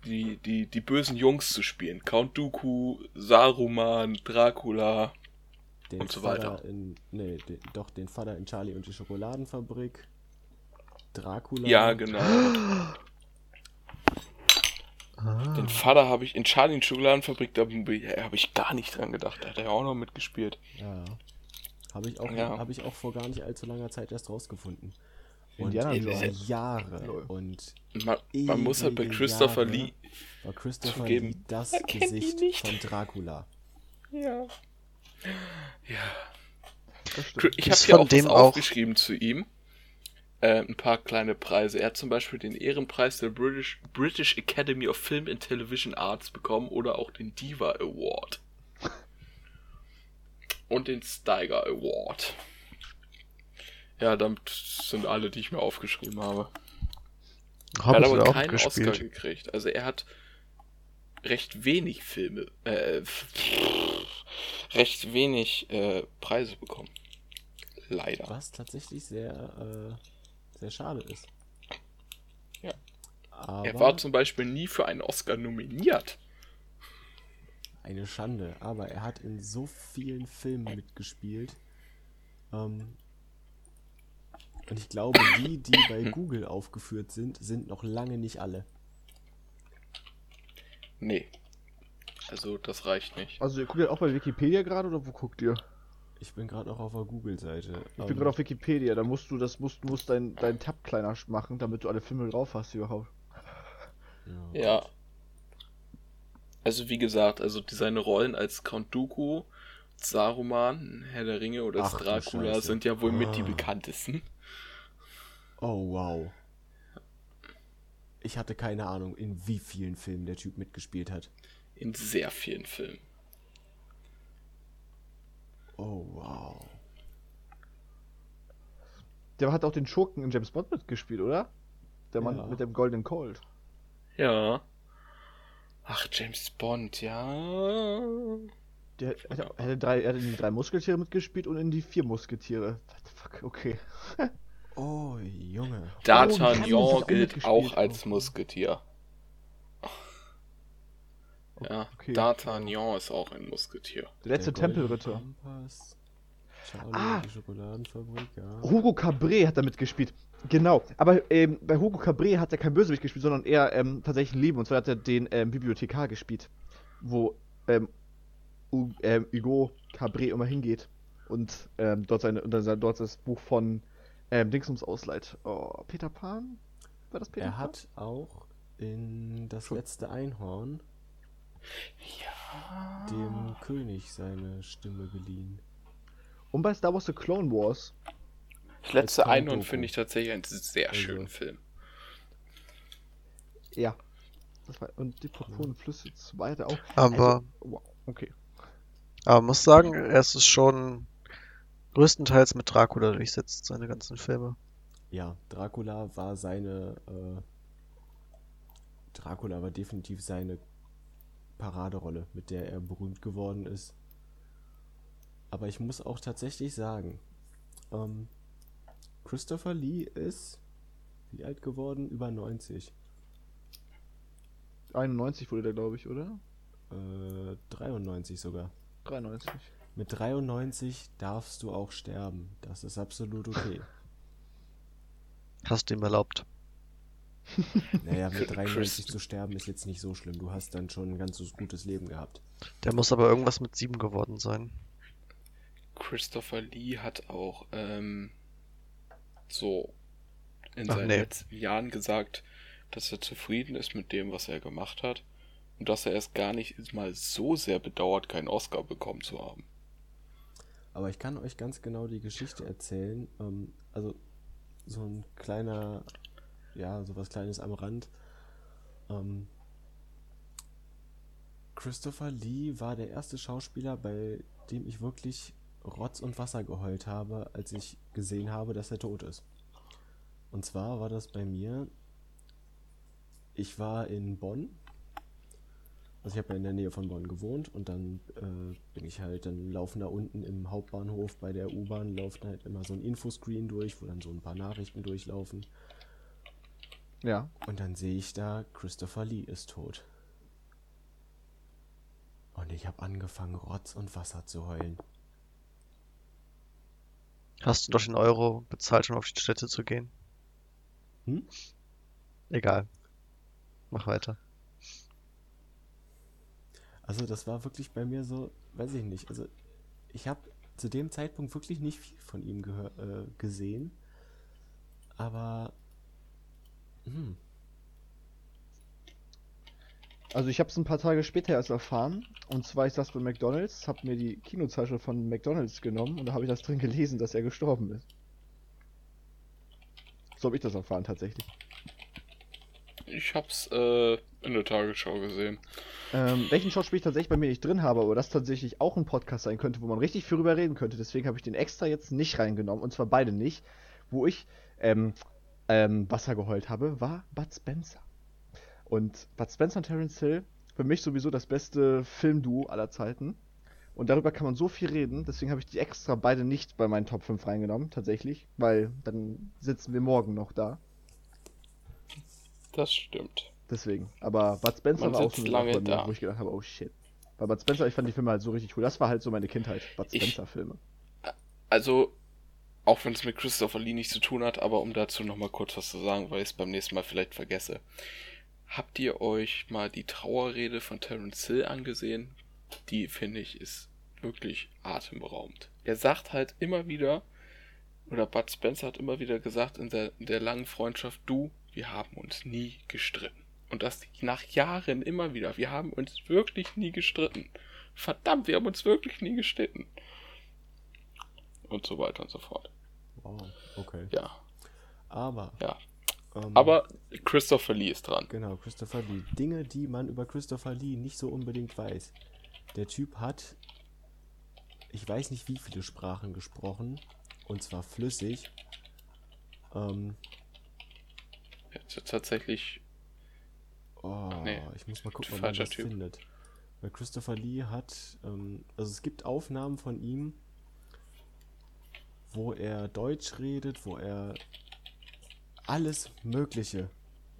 die, die, die bösen Jungs zu spielen. Count Dooku, Saruman, Dracula den und so weiter. In, nee, den, doch, den Vater in Charlie und die Schokoladenfabrik. Dracula. Ja, genau. [gasps] [laughs] Ah. Den Vater habe ich in Charlie in Schokoladenfabrik, da habe ich gar nicht dran gedacht. Da hat er auch noch mitgespielt. Ja. Habe ich, auch, ja. Hab ich auch vor gar nicht allzu langer Zeit erst rausgefunden. Und Indiana Jones. Jahre und man, man muss halt bei Christopher Jahre Lee war Christopher zugeben, Lee das Gesicht von Dracula. Ja. Ja. Ich habe hier auch was aufgeschrieben zu ihm äh, ein paar kleine Preise. Er hat zum Beispiel den Ehrenpreis der British, British Academy of Film and Television Arts bekommen oder auch den Diva Award. Und den Steiger Award. Ja, damit sind alle, die ich mir aufgeschrieben habe. Hab er hat aber keinen gespielt. Oscar gekriegt. Also er hat recht wenig Filme, äh, recht wenig äh, Preise bekommen. Leider. Was tatsächlich sehr äh, sehr schade ist. Ja. Aber er war zum Beispiel nie für einen Oscar nominiert. Eine Schande, aber er hat in so vielen Filmen mitgespielt. Ähm, und ich glaube, die, die bei [laughs] Google aufgeführt sind, sind noch lange nicht alle. Nee. Also, das reicht nicht. Also, ihr guckt ja auch bei Wikipedia gerade oder wo guckt ihr? Ich bin gerade auch auf der Google-Seite. Ich bin gerade auf Wikipedia, da musst du das musst, du musst deinen dein Tab kleiner machen, damit du alle Filme drauf hast überhaupt. [laughs] Ja. ja. Also wie gesagt, also die- seine Rollen als Count Dooku, Saruman, Herr der Ringe oder als Ach Dracula sind ja wohl mit die Ah. bekanntesten. Oh, wow. Ich hatte keine Ahnung, in wie vielen Filmen der Typ mitgespielt hat. In sehr vielen Filmen. Oh, wow. Der hat auch den Schurken in James Bond mitgespielt, oder? Der Mann Ja. mit dem Golden Colt. Ja. Ach, James Bond, ja. Der er hat, er hat, drei, er hat in die drei Musketiere mitgespielt und in die vier Musketiere. What the fuck, okay. Oh, Junge. Oh, D'Artagnan auch gilt auch als Oh. Musketier. Ja, Okay. D'Artagnan ist auch ein Musketier. Der letzte Der Tempelritter. Kompass. Charlie Ah. die Schokoladenfabrik, ja. Hugo Cabret hat da mitgespielt. Genau. Aber ähm, bei Hugo Cabret hat er kein Bösewicht gespielt, sondern eher ähm, tatsächlich ein Leben. Und zwar hat er den ähm, Bibliothekar gespielt. Wo ähm, U ähm, Hugo Cabret immer hingeht. Und ähm, dort, seine, und dort das Buch von ähm, Dingsums ausleiht. Oh, Peter Pan? War das Peter Er Pan? hat auch in Das letzte Einhorn Ja. dem König seine Stimme geliehen. Und bei Star Wars The Clone Wars. Das letzte Einhorn finde ich tatsächlich einen sehr Also. schönen Film. Ja. Das war, und die purpurnen Flüsse 2 hat er auch. Aber, Also, wow, okay. aber muss sagen, er ist es schon größtenteils mit Dracula durchsetzt, seine ganzen Filme. Ja, Dracula war seine. Äh, Dracula war definitiv seine Paraderolle, mit der er berühmt geworden ist. Aber ich muss auch tatsächlich sagen, ähm, Christopher Lee ist wie alt geworden? Über 90. 91 wurde der, glaube ich, oder? Äh, 93 sogar. 93. Mit 93 darfst du auch sterben. Das ist absolut okay. Hast du ihm erlaubt. Naja, mit [laughs] Chris- 93 zu sterben ist jetzt nicht so schlimm. Du hast dann schon ein ganz gutes Leben gehabt. Der muss aber irgendwas mit sieben geworden sein. Christopher Lee hat auch ähm, so in Ach, seinen nee. letzten Jahren gesagt, dass er zufrieden ist mit dem, was er gemacht hat und dass er es gar nicht mal so sehr bedauert, keinen Oscar bekommen zu haben. Aber ich kann euch ganz genau die Geschichte erzählen. Ähm, also so ein kleiner, ja, so was Kleines am Rand. Ähm, Christopher Lee war der erste Schauspieler, bei dem ich wirklich Rotz und Wasser geheult habe, als ich gesehen habe, dass er tot ist. Und zwar war das bei mir, ich war in Bonn. Also ich habe ja in der Nähe von Bonn gewohnt und dann äh, bin ich halt, dann laufen da unten im Hauptbahnhof bei der U-Bahn, läuft halt immer so ein Infoscreen durch, wo dann so ein paar Nachrichten durchlaufen. Ja. Und dann sehe ich da, Christopher Lee ist tot. Und ich habe angefangen, Rotz und Wasser zu heulen. Hast du doch den Euro bezahlt, um auf die Städte zu gehen? Hm? Egal. Mach weiter. Also das war wirklich bei mir so, weiß ich nicht. Also ich habe zu dem Zeitpunkt wirklich nicht viel von ihm äh, gesehen. Aber hm, Also ich habe es ein paar Tage später erst erfahren. Und zwar ich saß bei McDonalds, habe mir die Kinozeitschrift von McDonalds genommen und da habe ich das drin gelesen, dass er gestorben ist. So habe ich das erfahren tatsächlich. Ich hab's äh, in der Tagesschau gesehen. Ähm, welchen Schauspieler ich tatsächlich bei mir nicht drin habe, aber das tatsächlich auch ein Podcast sein könnte, wo man richtig viel drüber reden könnte. Deswegen habe ich den extra jetzt nicht reingenommen und zwar beide nicht. Wo ich ähm, ähm, Wasser geheult habe, war Bud Spencer. Und Bud Spencer und Terence Hill, für mich sowieso das beste Filmduo aller Zeiten. Und darüber kann man so viel reden, deswegen habe ich die extra beide nicht bei meinen Top 5 reingenommen, tatsächlich, weil dann sitzen wir morgen noch da. Das stimmt. Deswegen. Aber Bud Spencer Man war auch so lange Sache da. wo ich gedacht habe, oh shit. Bei Bud Spencer, ich fand die Filme halt so richtig cool. Das war halt so meine Kindheit, Bud Spencer-Filme. Also, auch wenn es mit Christopher Lee nichts zu tun hat, aber um dazu nochmal kurz was zu sagen, weil ich es beim nächsten Mal vielleicht vergesse. Habt ihr euch mal die Trauerrede von Terence Hill angesehen? Die, finde ich, ist wirklich atemberaubend. Er sagt halt immer wieder, oder Bud Spencer hat immer wieder gesagt in der, in der langen Freundschaft, du, wir haben uns nie gestritten. Und das nach Jahren immer wieder. Wir haben uns wirklich nie gestritten. Verdammt, wir haben uns wirklich nie gestritten. Und so weiter und so fort. Wow, okay. Ja, Aber. ja. ähm, Aber Christopher Lee ist dran. Genau, Christopher Lee. Dinge, die man über Christopher Lee nicht so unbedingt weiß. Der Typ hat, ich weiß nicht wie viele Sprachen gesprochen, und zwar flüssig. Ähm, Jetzt tatsächlich. oh, Nee, ich muss mal gucken, ob man das Typ. findet. Weil Christopher Lee hat, ähm, also es gibt Aufnahmen von ihm, wo er Deutsch redet, wo er alles Mögliche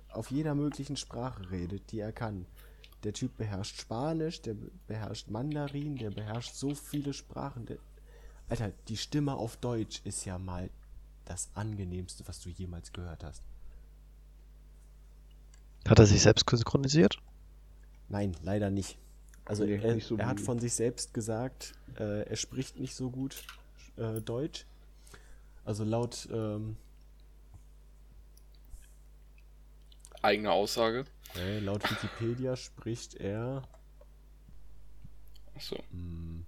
auf jeder möglichen Sprache redet, die er kann. Der Typ beherrscht Spanisch, der be- beherrscht Mandarin, der beherrscht so viele Sprachen. Der, Alter, die Stimme auf Deutsch ist ja mal das angenehmste, was du jemals gehört hast. Hat er sich selbst synchronisiert? Nein, leider nicht. Also Nee, er, nicht so er hat von sich selbst gesagt, äh, er spricht nicht so gut äh, Deutsch. Also laut ähm, Eigene Aussage. äh, laut Wikipedia spricht er Achso. hm,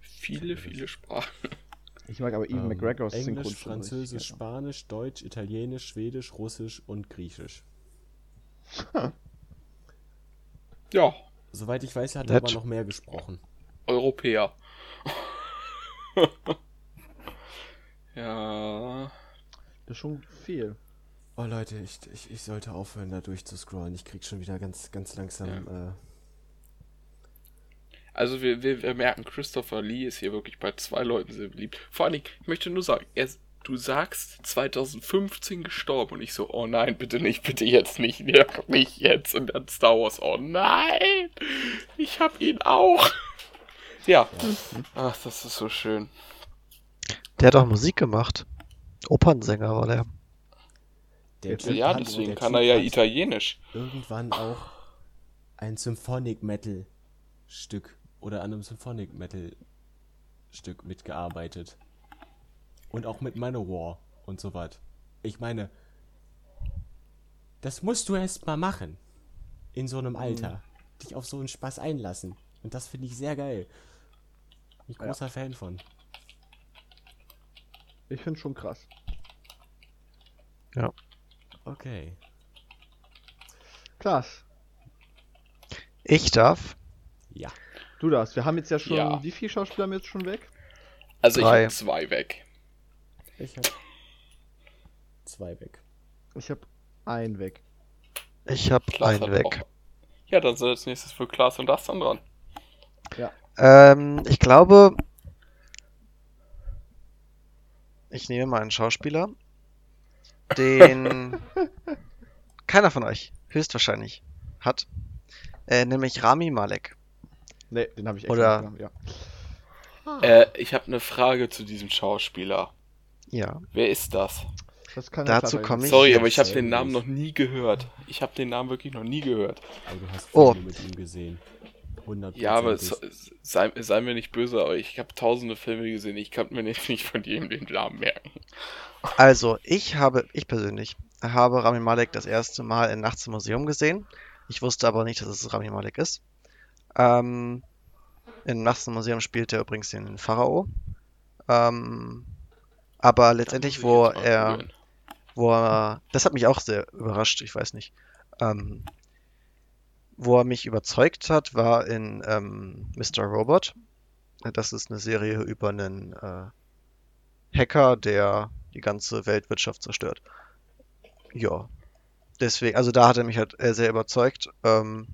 Viele, viele Sprachen. Ich mag aber Evan ähm, McGregors Englisch, Französisch. Spanisch, Deutsch, Italienisch, Schwedisch, Russisch und Griechisch. [laughs] Ja, Soweit ich weiß, hat er Nett. aber noch mehr gesprochen. Europäer. [laughs] ja. Das ist schon viel. Oh Leute, ich, ich, ich sollte aufhören, da durchzuscrollen. Ich krieg schon wieder ganz, ganz langsam. Äh, Also wir, wir, wir merken, Christopher Lee ist hier wirklich bei zwei Leuten sehr beliebt. Vor allen Dingen, ich möchte nur sagen, er, du sagst 2015 gestorben und ich so, oh nein, bitte nicht, bitte jetzt nicht, nicht jetzt und dann Star Wars, oh nein, ich hab ihn auch. [laughs] Ja, ach, das ist so schön. Der hat auch Musik gemacht. Opernsänger war der. der Typ Ja, deswegen der kann er ja Italienisch. irgendwann auch ein Symphonic Metal Stück oder an einem Symphonic Metal Stück mitgearbeitet. Und auch mit Manowar und so was. Ich meine, das musst du erst mal machen. In so einem Alter. Dich auf so einen Spaß einlassen. Und das finde ich sehr geil. Bin Ich Ja. großer Fan von. Ich finde schon krass. Okay. Krass. Ich darf. Ja. Du das. Wir haben jetzt ja schon. Ja. Wie viele Schauspieler haben wir jetzt schon weg? Also Drei. ich hab zwei weg. Ich hab zwei weg. Ich habe einen weg. Ich hab Klaas einen weg. auch- Ja, dann sind als nächstes für Klaas und das dann dran. Ähm, ich glaube, ich nehme mal einen Schauspieler, den [laughs] keiner von euch höchstwahrscheinlich hat, äh, nämlich Rami Malek. Ne, den habe ich extra Oder- genommen, ja. Äh, ich habe eine Frage zu diesem Schauspieler. Ja, Wer ist das? Das kann Dazu komme ich Sorry, aber ich habe den. Namen noch nie gehört. Ich habe den Namen wirklich noch nie gehört. Aber du hast Oh. Mit ihm gesehen. 100 Ja, aber es, sei, sei mir nicht böse, aber ich habe tausende Filme gesehen. Ich kann mir [laughs] nicht, nicht von jedem den Namen merken. Also, ich habe, ich persönlich, habe Rami Malek das erste Mal in Nachts im Museum gesehen. Ich wusste aber nicht, dass es Rami Malek ist. Ähm, in Nachts im Museum spielt er übrigens den Pharao. Ähm, aber letztendlich, wo er, wo er, das hat mich auch sehr überrascht, ich weiß nicht. Ähm, wo er mich überzeugt hat, war in ähm, Mr. Robot. Das ist eine Serie über einen äh, Hacker, der die ganze Weltwirtschaft zerstört. Ja. Deswegen, also da hat er mich halt äh, sehr überzeugt. Ähm,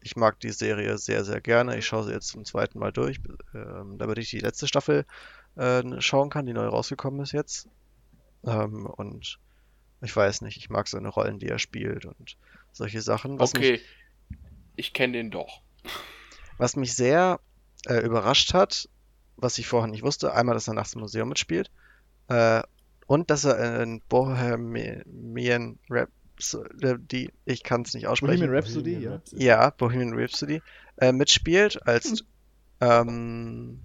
ich mag die Serie sehr, sehr gerne. Ich schaue sie jetzt zum zweiten Mal durch, ähm, damit ich die letzte Staffel äh, schauen kann, die neu rausgekommen ist jetzt. Ähm, und ich weiß nicht, ich mag seine Rollen, die er spielt und solche Sachen. Was mich Okay, ich kenne den doch. was mich sehr äh, überrascht hat, was ich vorher nicht wusste, einmal, dass er nachts im Museum mitspielt äh, und dass er in Bohemian Rhapsody, ich kann es nicht aussprechen, Bohemian Rhapsody, ja. ja, Bohemian Rhapsody, äh, mitspielt als, ähm,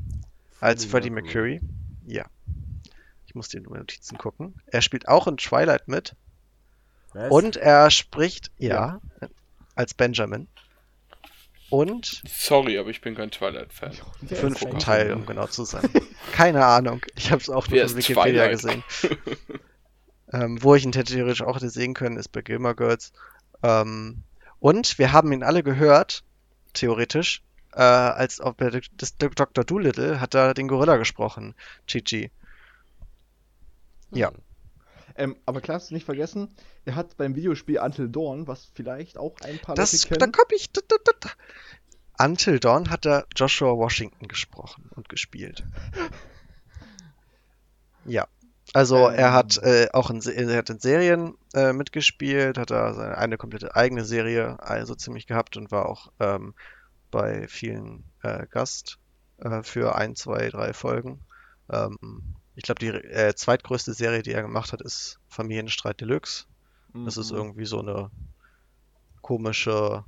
als Freddie Mercury. Ja. Ich muss die Notizen gucken. Er spielt auch in Twilight mit. Was? Und er spricht, ja, als Benjamin. Und Sorry, aber ich bin kein Twilight-Fan. Der fünften Teil, um genau zu sein. Keine Ahnung. Ich habe es auch nur ist Wikipedia Twilight? gesehen. [laughs] ähm, wo ich ihn hätte theoretisch auch hätte sehen können, ist bei Gilmore Girls. Ähm, und wir haben ihn alle gehört, theoretisch, äh, als ob er das Dr. Doolittle hat da den Gorilla gesprochen, Chichi. Ja. Ähm, aber klar, hast du nicht vergessen, er hat beim Videospiel Until Dawn, was vielleicht auch ein paar Das, Leute da kennen. komm ich. Da, da, da, da. Until Dawn hat er Joshua Washington gesprochen und gespielt. Ja. Also Ähm. er hat äh, auch in, er hat in Serien äh, mitgespielt, hat er seine eine komplette eigene Serie also ziemlich gehabt und war auch ähm, bei vielen äh, Gast äh, für ein, zwei, drei Folgen. Ähm, ich glaube, die äh, zweitgrößte Serie, die er gemacht hat, ist Familienstreit Deluxe. Das ist Mhm. irgendwie so eine komische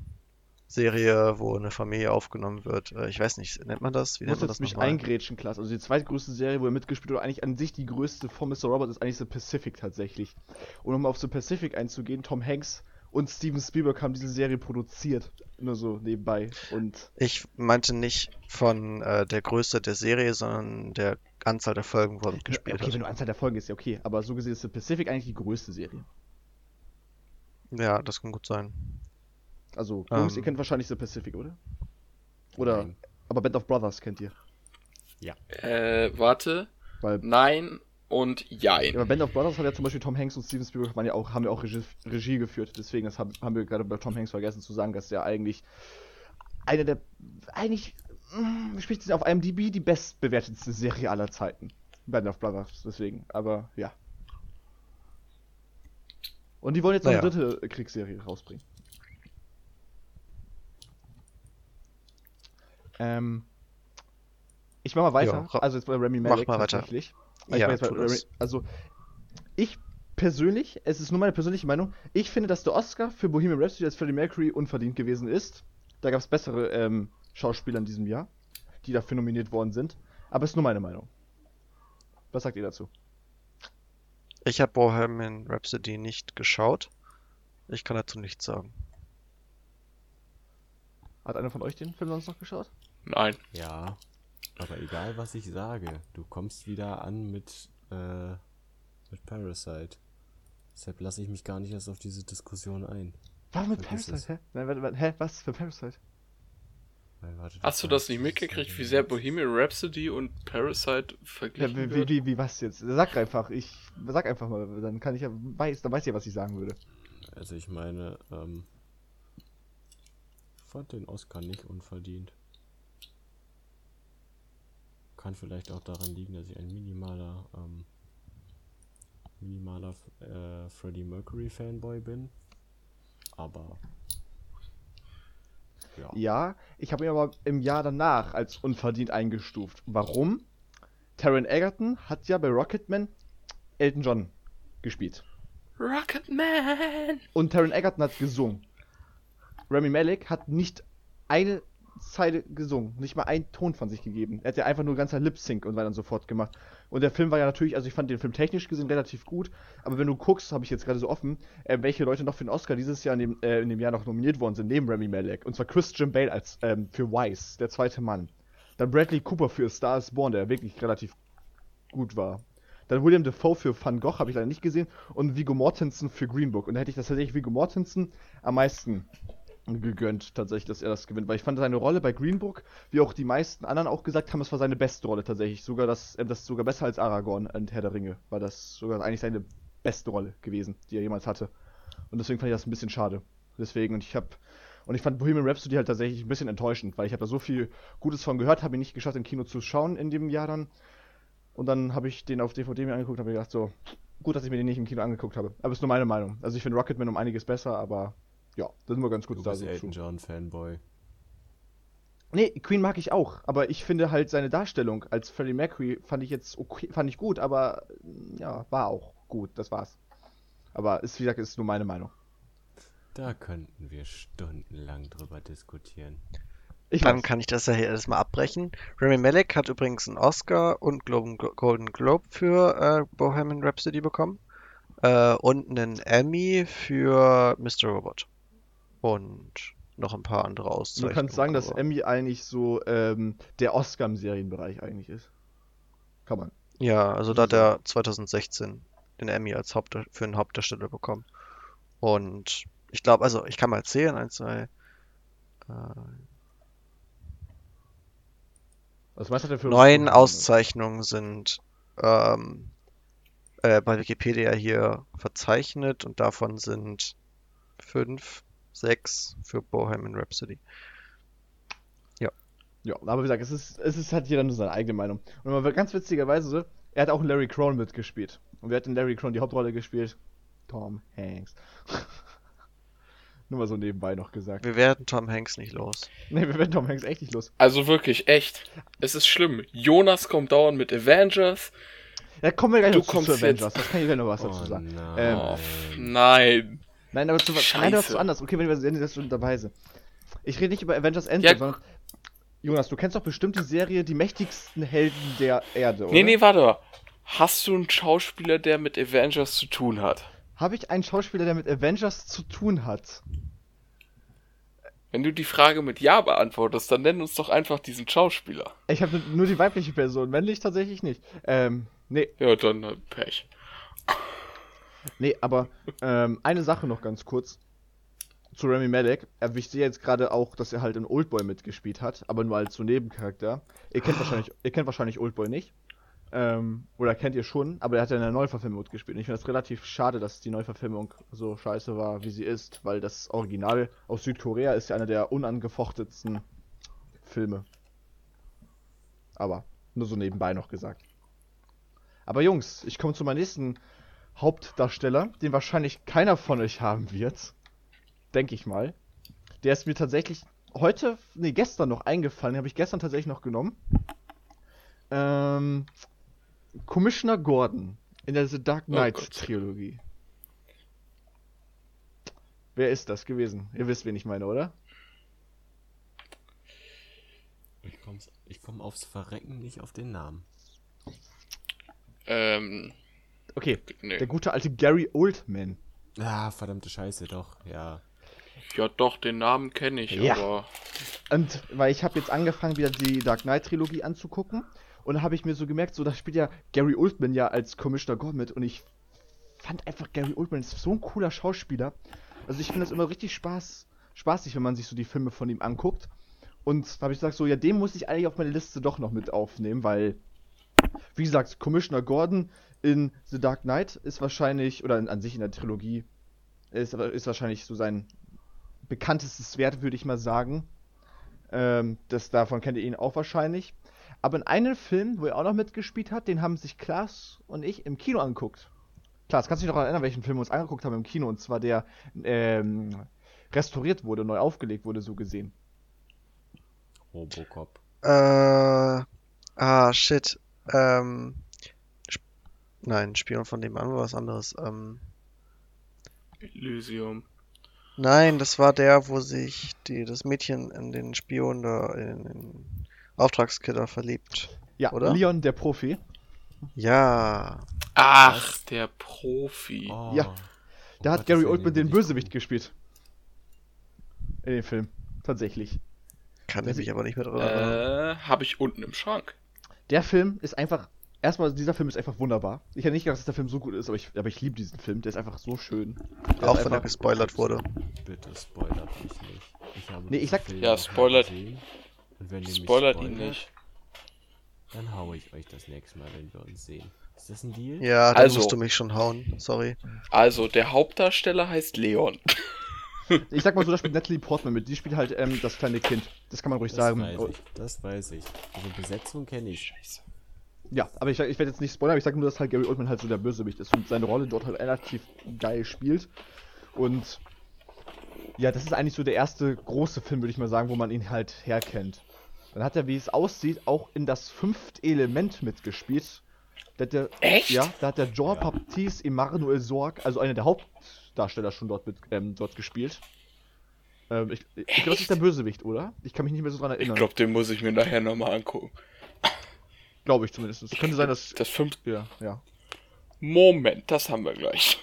Serie, wo eine Familie aufgenommen wird. Äh, Ich weiß nicht, nennt man das? Wie nennt man das mich eingrätschen, Klaas. Also die zweitgrößte Serie, wo er mitgespielt hat, oder eigentlich an sich die größte von Mr. Robert, ist eigentlich The Pacific tatsächlich. Und um auf The Pacific einzugehen, Tom Hanks und Steven Spielberg haben diese Serie produziert. Nur so nebenbei. Und Ich meinte nicht von äh, der Größe der Serie, sondern der Anzahl der Folgen, wo er mitgespielt okay, wenn du hat. Anzahl der Folgen ist, ja okay. Aber so gesehen ist The Pacific eigentlich die größte Serie. Ja, das kann gut sein. Also, Jungs, Ähm. ihr kennt wahrscheinlich The Pacific, oder? Oder, Nein. aber Band of Brothers kennt ihr. Äh, warte. Weil, Nein und Jein. ja, aber Band of Brothers hat ja zum Beispiel Tom Hanks und Steven Spielberg waren ja auch, haben ja auch Regie, Regie geführt. Deswegen, das haben, haben wir gerade bei Tom Hanks vergessen zu sagen, dass der eigentlich eine der, eigentlich, mh, spricht sich auf IMDb die bestbewertetste Serie aller Zeiten. Band of Brothers, deswegen, aber ja. Und die wollen jetzt noch eine Naja. dritte Kriegsserie rausbringen. Ähm, ich mach mal weiter. Ra- also jetzt bei Remy mach Malek mal weiter. tatsächlich. Ich Ja, tu Rami- das. also ich persönlich, es ist nur meine persönliche Meinung, ich finde, dass der Oscar für Bohemian Rhapsody als Freddie Mercury unverdient gewesen ist. Da gab es bessere ähm, Schauspieler in diesem Jahr, die dafür nominiert worden sind. Aber ist nur meine Meinung. Was sagt ihr dazu? Ich habe Bohemian Rhapsody nicht geschaut. Ich kann dazu nichts sagen. Hat einer von euch den Film sonst noch geschaut? Nein. Ja, aber egal was ich sage, du kommst wieder an mit, äh, mit Parasite. Deshalb lasse ich mich gar nicht erst auf diese Diskussion ein. Warum mit Vergiss Parasite? es. Hä? Nein, warte, warte, hä? Was für Parasite? Hast du das nicht mitgekriegt, wie sehr Bohemian Rhapsody und Parasite Ja, verglichen wie, wie, wird? wie, wie, was jetzt? Sag einfach, ich sag einfach mal, dann kann ich ja weiß, dann weiß ich ja, was ich sagen würde. Also ich meine, ähm, ich fand den Oscar nicht unverdient. Kann vielleicht auch daran liegen, dass ich ein minimaler, ähm, minimaler äh, Freddie Mercury Fanboy bin. Aber ja. Ja, ich habe ihn aber im Jahr danach als unverdient eingestuft. Warum? Taron Egerton hat ja bei Rocketman Elton John gespielt. Rocketman! Und Taron Egerton hat gesungen. Rami Malek hat nicht eine Zeile gesungen, nicht mal einen Ton von sich gegeben. Er hat ja einfach nur ganzer Lip-Sync und weiter und so fort gemacht. Und der Film war ja natürlich, also ich fand den Film technisch gesehen relativ gut, aber wenn du guckst, habe ich jetzt gerade so offen, äh, welche Leute noch für den Oscar dieses Jahr in dem, äh, in dem Jahr noch nominiert worden sind, neben Rami Malek. Und zwar Christian Bale als ähm, für Wise, der zweite Mann. Dann Bradley Cooper für Star is Born, der wirklich relativ gut war. Dann William Defoe für Van Gogh, habe ich leider nicht gesehen. Und Viggo Mortensen für Green Book. Und da hätte ich das tatsächlich Viggo Mortensen am meisten gegönnt, tatsächlich, dass er das gewinnt. Weil ich fand seine Rolle bei Green Book, wie auch die meisten anderen auch gesagt haben, es war seine beste Rolle tatsächlich. Sogar das, äh, das sogar besser als Aragorn und Herr der Ringe. War das sogar eigentlich seine beste Rolle gewesen, die er jemals hatte. Und deswegen fand ich das ein bisschen schade. Deswegen, und ich habe und ich fand Bohemian Rhapsody halt tatsächlich ein bisschen enttäuschend, weil ich habe da so viel Gutes von gehört, habe ihn nicht geschafft, im Kino zu schauen in dem Jahr dann. Und dann habe ich den auf DVD mir angeguckt und habe gedacht, so, gut, dass ich mir den nicht im Kino angeguckt habe. Aber ist nur meine Meinung. Also ich finde Rocketman um einiges besser, aber ja, das sind wir ganz Du gut da bist so Elton. John Fanboy. Nee, Queen mag ich auch, aber ich finde halt seine Darstellung als Freddie Mercury fand ich jetzt okay, fand ich gut, aber ja, war auch gut, das war's. Aber ist, wie gesagt, ist nur meine Meinung. Da könnten wir stundenlang drüber diskutieren. Ich Dann weiß. kann ich das ja hier alles mal abbrechen. Rami Malek hat übrigens einen Oscar und Globen, Golden Globe für äh, Bohemian Rhapsody bekommen. Äh, und einen Emmy für Mr. Robot. Und noch ein paar andere Du Auszeichnungen. kannst sagen, dass Emmy eigentlich so ähm, der Oscar im Serienbereich eigentlich ist. Kann man. Ja, also da hat er 2016 den Emmy als Haupt für einen Hauptdarsteller bekommen. Und ich glaube, also ich kann mal zählen, eins, zwei, äh, Was meinst du denn für neun Auszeichnungen sind ähm, äh, bei Wikipedia hier verzeichnet und davon sind fünf, sechs für Bohemian Rhapsody. Ja, aber wie gesagt, es ist, es ist halt jeder nur seine eigene Meinung. Und mal ganz witzigerweise, er hat auch Larry Crone mitgespielt. Und wer hat in Larry Crone die Hauptrolle gespielt? Tom Hanks. [laughs] nur mal so nebenbei noch gesagt. Wir werden Tom Hanks nicht los. Ne, wir werden Tom Hanks echt nicht los. Also wirklich, echt. Es ist schlimm. Jonas kommt dauernd mit Avengers. Ja, kommen wir gleich Du noch zu, kommst zu Avengers. jetzt- Das kann ich gleich noch was dazu Oh sagen. nein. Ähm, Oh, nein. Nein, aber zu was nein, das ist anders. Okay, wenn wir wenn jetzt schon dabei sind. Ich rede nicht über Avengers Endgame, Ja. sondern Jonas, du kennst doch bestimmt die Serie Die mächtigsten Helden der Erde, oder? Nee, nee, warte mal. Hast du einen Schauspieler, der mit Avengers zu tun hat? Habe ich einen Schauspieler, der mit Avengers zu tun hat? Wenn du die Frage mit Ja beantwortest, dann nenn uns doch einfach diesen Schauspieler. Ich habe nur die weibliche Person, männlich tatsächlich nicht. Ähm, nee, Ja, dann äh, Pech. Nee, aber ähm, eine Sache noch ganz kurz zu Remy Malek. Ich sehe jetzt gerade auch, dass er halt in Oldboy mitgespielt hat, aber nur als so Nebencharakter. Ihr kennt wahrscheinlich, ihr kennt wahrscheinlich Oldboy nicht. Ähm, oder kennt ihr schon, aber er hat ja in der Neuverfilmung mitgespielt. Und ich finde das relativ schade, dass die Neuverfilmung so scheiße war, wie sie ist, weil das Original aus Südkorea ist ja einer der unangefochtetsten Filme. Aber nur so nebenbei noch gesagt. Aber Jungs, ich komme zu meinem nächsten Hauptdarsteller, den wahrscheinlich keiner von euch haben wird. Denke ich mal. Der ist mir tatsächlich heute, nee, gestern noch eingefallen, habe ich gestern tatsächlich noch genommen. Ähm, Commissioner Gordon in der The Dark Oh Knight Gott. Trilogie. Wer ist das gewesen? Ihr wisst, wen ich meine, oder? Ich, komm's, ich komm aufs Verrecken nicht auf den Namen. Ähm, Okay, nee. der gute alte Gary Oldman. Ah, verdammte Scheiße, doch, ja. Ja, doch, den Namen kenne ich, Ja. aber. Und weil ich habe jetzt angefangen, wieder die Dark Knight Trilogie anzugucken. Und da habe ich mir so gemerkt, so da spielt ja Gary Oldman ja als Commissioner Gordon mit. Und ich fand einfach, Gary Oldman ist so ein cooler Schauspieler. Also ich finde das immer richtig Spaß, spaßig, wenn man sich so die Filme von ihm anguckt. Und da habe ich gesagt, so, ja, den muss ich eigentlich auf meine Liste doch noch mit aufnehmen, weil, wie gesagt, Commissioner Gordon in The Dark Knight ist wahrscheinlich, oder in, an sich in der Trilogie, ist, ist wahrscheinlich so sein bekanntestes Wert, würde ich mal sagen. Ähm, das, davon kennt ihr ihn auch wahrscheinlich. Aber in einem Film, wo er auch noch mitgespielt hat, den haben sich Klaas und ich im Kino angeguckt. Klaas, kannst du dich noch erinnern, welchen Film wir uns angeguckt haben im Kino? Und zwar der ähm, restauriert wurde, neu aufgelegt wurde, so gesehen. Robocop. Äh, ah, shit. Ähm, nein, Spion von dem an war was anderes. Ähm, Elysium. nein, das war der, wo sich die, das Mädchen in den Spion da, in den Auftragskiller verliebt. Ja, Oder? Leon, der Profi. Ja. Ach, der Profi. Oh. Ja, Oh Da hat Gott, Gary Oldman den Bösewicht gucken. gespielt. In dem Film. Tatsächlich. Kann Weiß ich mich ich- aber nicht mehr dran erinnern. Äh, habe ich unten im Schrank. Der Film ist einfach. Erstmal, dieser Film ist einfach wunderbar. Ich hätte nicht gedacht, dass der Film so gut ist, aber ich, aber ich liebe diesen Film. Der ist einfach so schön. Der Auch wenn er gespoilert wurde. Bitte spoilert mich nicht. Ich habe Nee, ich sag- Film Ja, spoilert- gesehen. Und wenn ihr mich Spoilert ihn spoilert, nicht. Dann haue ich euch das nächste Mal, wenn wir uns sehen. Ist das ein Deal? Ja, dann Also- musst du mich schon hauen. Sorry. Also, der Hauptdarsteller heißt Leon. [laughs] Ich sag mal so, da spielt Natalie Portman mit. Die spielt halt ähm, das kleine Kind. Das kann man ruhig Das sagen. weiß ich. Das weiß ich. Also Besetzung kenne ich. Scheiße. Ja, aber ich, ich werde jetzt nicht spoilern, aber ich sag nur, dass halt Gary Oldman halt so der Bösewicht ist und seine Rolle dort halt relativ geil spielt. Und ja, das ist eigentlich so der erste große Film, würde ich mal sagen, wo man ihn halt herkennt. Dann hat er, wie es aussieht, auch in das fünfte Element mitgespielt. Da hat der, Echt? Ja, da hat der Jean Ja. Emmanuel Sorg, also einer der Hauptdarsteller, schon dort, mit, ähm, dort gespielt. Ähm, ich ich glaube, das ist der Bösewicht, oder? Ich kann mich nicht mehr so dran Ich erinnern. glaube, den muss ich mir nachher nochmal angucken. Glaube ich zumindest. Es könnte sein, dass. Das fünfte. Ja, ja. Moment, das haben wir gleich.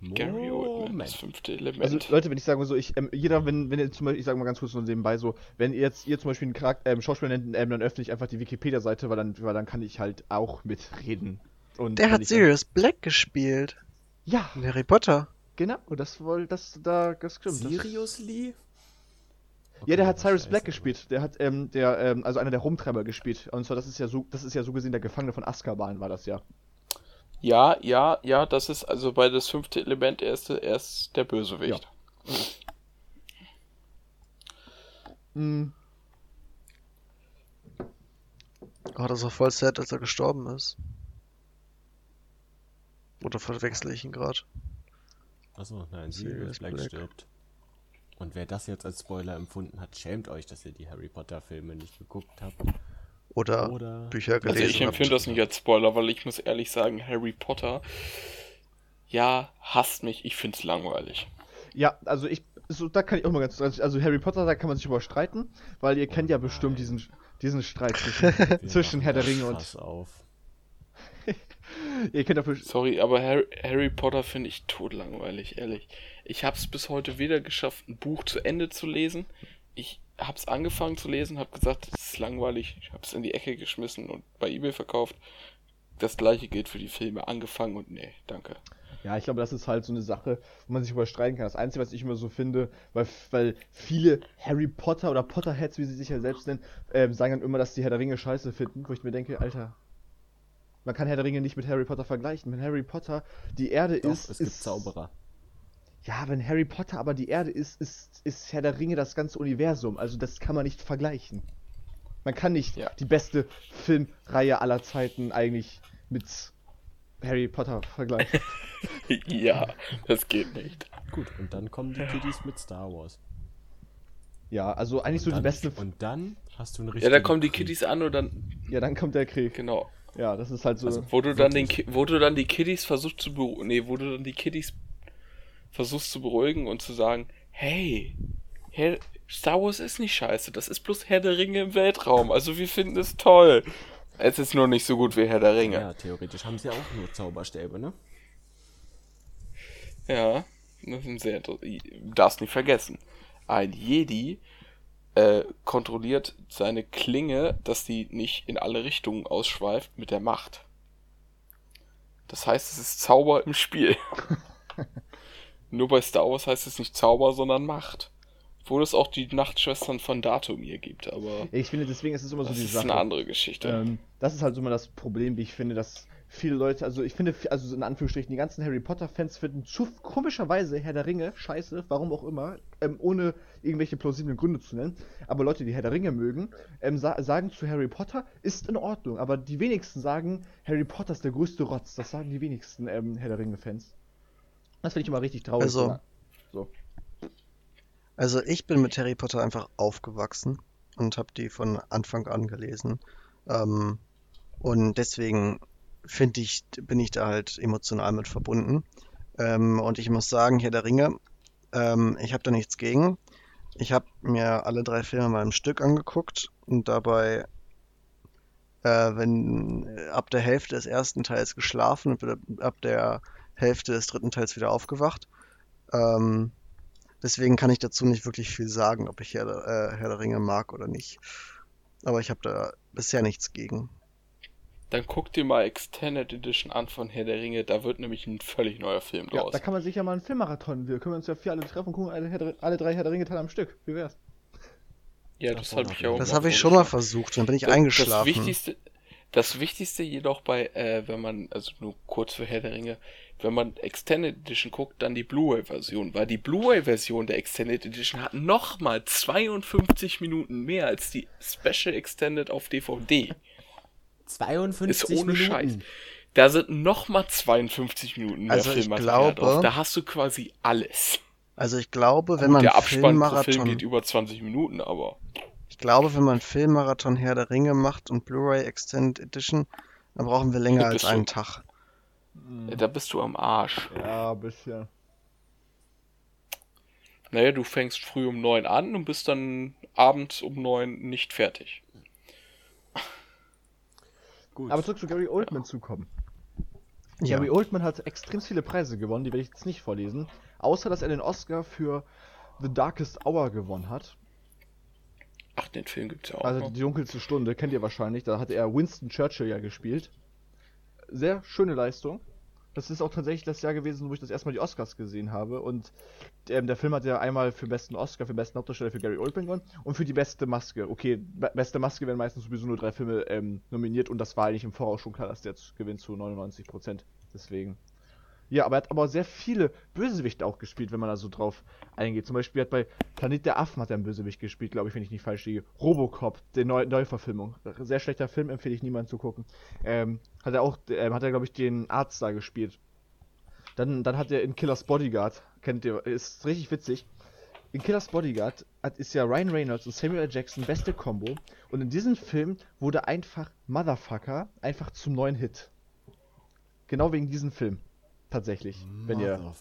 Gary Oldman, das Moment. fünfte Element. Also Leute, wenn ich sage mal so, ich, ähm, jeder, wenn, wenn ihr zum Beispiel, ich sage mal ganz kurz so nebenbei so, wenn ihr jetzt ihr zum Beispiel einen Charakter, ähm, Schauspieler nennt, ähm, dann öffne ich einfach die Wikipedia-Seite, weil dann, weil dann kann ich halt auch mitreden. Und Der hat Sirius Black gespielt. Ja, In Harry Potter. genau. Das wohl, das da, das stimmt. Das, Seriously? ja, der hat Okay, Cyrus. Black gespielt. Der hat, ähm, der, ähm, also einer der Rumtreiber gespielt. Und zwar, das ist ja so, das ist ja so gesehen der Gefangene von Azkaban, war das ja. ja, ja, ja, das ist also bei das fünfte Element, er ist, er ist der Bösewicht. Mhm. Oh, das war voll sad, als er gestorben ist. Oder verwechsel ich ihn gerade? Achso, nein, Sirius Black, Black. stirbt. Und wer das jetzt als Spoiler empfunden hat, schämt euch, dass ihr die Harry Potter Filme nicht geguckt habt. Oder Oder Bücher Also gelesen ich habt. empfinde das nicht als Spoiler, weil ich muss ehrlich sagen, Harry Potter, ja, hasst mich, ich find's langweilig. Ja, also ich, so, da kann ich auch mal ganz, also Harry Potter, da kann man sich über streiten, weil ihr kennt ja bestimmt diesen, diesen Streit zwischen, [laughs] zwischen Herr der Ringe und, auf. [laughs] ihr kennt ja bestimmt, Sorry, aber Harry, Harry Potter finde ich totlangweilig, ehrlich. Ich hab's bis heute weder geschafft, ein Buch zu Ende zu lesen. Ich hab's angefangen zu lesen, hab gesagt, das ist langweilig. Ich hab's in die Ecke geschmissen und bei eBay verkauft. Das gleiche gilt für die Filme. Angefangen und nee, danke. Ja, ich glaube, das ist halt so eine Sache, wo man sich überstreiten kann. Das Einzige, was ich immer so finde, weil, weil viele Harry Potter oder Potterheads, wie sie sich ja selbst nennen, ähm, sagen dann immer, dass die Herr der Ringe scheiße finden, wo ich mir denke, Alter, man kann Herr der Ringe nicht mit Harry Potter vergleichen. Wenn Harry Potter die Erde Doch, ist, es gibt ist Zauberer. Ja, wenn Harry Potter aber die Erde ist, ist, ist Herr der Ringe das ganze Universum. Also das kann man nicht vergleichen. Man kann nicht Ja. die beste Filmreihe aller Zeiten eigentlich mit Harry Potter vergleichen. [laughs] [laughs] ja, das geht nicht. Gut, und dann kommen die Kiddies mit Star Wars. ja, also eigentlich so und die dann, beste. Und dann hast du einen Ja, richtigen da kommen die. Kiddies an und dann, Ja, dann kommt der Krieg. genau. Ja, das ist halt so. Also, Wo du dann den, wo du dann die Kiddies versuchst zu beruhigen, nee, wo du dann die Kiddies versuchst zu beruhigen und zu sagen, hey, Herr, Star Wars ist nicht scheiße, das ist bloß Herr der Ringe im Weltraum, also wir finden es toll. Es ist nur nicht so gut wie Herr der Ringe. Ja, theoretisch haben sie auch nur Zauberstäbe, ne? Ja, das ein sehr inter- darfst nicht vergessen. Ein Jedi äh, kontrolliert seine Klinge, dass die nicht in alle Richtungen ausschweift, mit der Macht. Das heißt, es ist Zauber im Spiel. [laughs] Nur bei Star Wars heißt es nicht Zauber, sondern Macht. Obwohl es auch die Nachtschwestern von Datumir gibt, aber ich finde, deswegen ist es immer so das die ist Sache. eine andere Geschichte. Ähm, das ist halt so immer das Problem, wie ich finde, dass viele Leute, also ich finde, also in Anführungsstrichen, die ganzen Harry Potter-Fans finden zu komischerweise Herr der Ringe scheiße, warum auch immer, ähm, ohne irgendwelche plausiblen Gründe zu nennen. Aber Leute, die Herr der Ringe mögen, ähm, sa sagen zu Harry Potter, ist in Ordnung. Aber die wenigsten sagen, Harry Potter ist der größte Rotz. Das sagen die wenigsten ähm, Herr der Ringe-Fans. Das finde ich immer richtig traurig. Also- so. Also ich bin mit Harry Potter einfach aufgewachsen und habe die von Anfang an gelesen. Ähm, und deswegen finde ich, bin ich da halt emotional mit verbunden. Ähm, und ich muss sagen, Herr der Ringe, ähm, ich habe da nichts gegen. Ich habe mir alle drei Filme mal im Stück angeguckt und dabei, äh, wenn ab der Hälfte des ersten Teils geschlafen und ab der Hälfte des dritten Teils wieder aufgewacht. Ähm, Deswegen kann ich dazu nicht wirklich viel sagen, ob ich Herr, der- äh, Herr der Ringe mag oder nicht. Aber ich habe da bisher nichts gegen. Dann guck dir mal Extended Edition an von Herr der Ringe, da wird nämlich ein völlig neuer Film Ja, draus. da kann man sich ja mal einen Filmmarathon. Wir können uns ja vier alle treffen und gucken alle, alle drei Herr der Ringe-Teile am Stück. Wie wär's? ja, Das das habe ich ja auch Das habe ich schon mal versucht, dann bin ich Das- eingeschlafen. Das Wichtigste, das Wichtigste jedoch bei, äh, wenn man, also nur kurz für Herr der Ringe, wenn man Extended Edition guckt, dann die Blu-ray-Version, weil die Blu-ray-Version der Extended Edition hat nochmal 52 Minuten mehr als die Special Extended auf DVD. 52 Ist ohne Minuten. Scheiß. Da sind nochmal 52 Minuten mehr Also ich Filmmaterial glaube- drauf. Da hast du quasi alles. Also ich glaube, wenn Gut, man der Abspann pro Film Filmmarathon, geht über 20 Minuten, aber ich glaube, wenn man Filmmarathon Herr der Ringe macht und Blu-ray Extended Edition, dann brauchen wir länger als einen Tag. Äh, da bist du am Arsch. Ja, ein bisschen. Naja, du fängst früh um 9 an und bist dann abends um 9 nicht fertig. Gut. Aber zurück zu Gary Oldman zu kommen. Ja. Gary Oldman hat extrem viele Preise gewonnen, die werde ich jetzt nicht vorlesen. Außer, dass er den Oscar für The Darkest Hour gewonnen hat. Ach, den Film gibt's ja auch Also noch. die dunkelste Stunde, kennt ihr wahrscheinlich. Da hat er Winston Churchill ja gespielt. Sehr schöne Leistung. Das ist auch tatsächlich das Jahr gewesen, wo ich das erstmal die Oscars gesehen habe. Und ähm, der Film hat ja einmal für besten Oscar, für besten Hauptdarsteller für Gary Oldman gewonnen und für die beste Maske. Okay, be beste Maske werden meistens sowieso nur drei Filme ähm, nominiert und das war eigentlich im Voraus schon klar, dass der gewinnt zu 99%. Deswegen. Ja, aber er hat aber sehr viele Bösewichte auch gespielt, wenn man da so drauf eingeht. Zum Beispiel hat bei Planet der Affen hat er einen Bösewicht gespielt, glaube ich, wenn ich nicht falsch liege. Robocop, die Neu Neuverfilmung. Sehr schlechter Film, empfehle ich niemandem zu gucken. Ähm, hat er auch, ähm, hat er, glaube ich, den Arzt da gespielt. Dann, dann hat er in Killers Bodyguard, kennt ihr, ist richtig witzig. In Killers Bodyguard hat, ist ja Ryan Reynolds und Samuel L. Jackson beste Combo. Und in diesem Film wurde einfach Motherfucker einfach zum neuen Hit. Genau wegen diesem Film. Tatsächlich. Wenn ihr.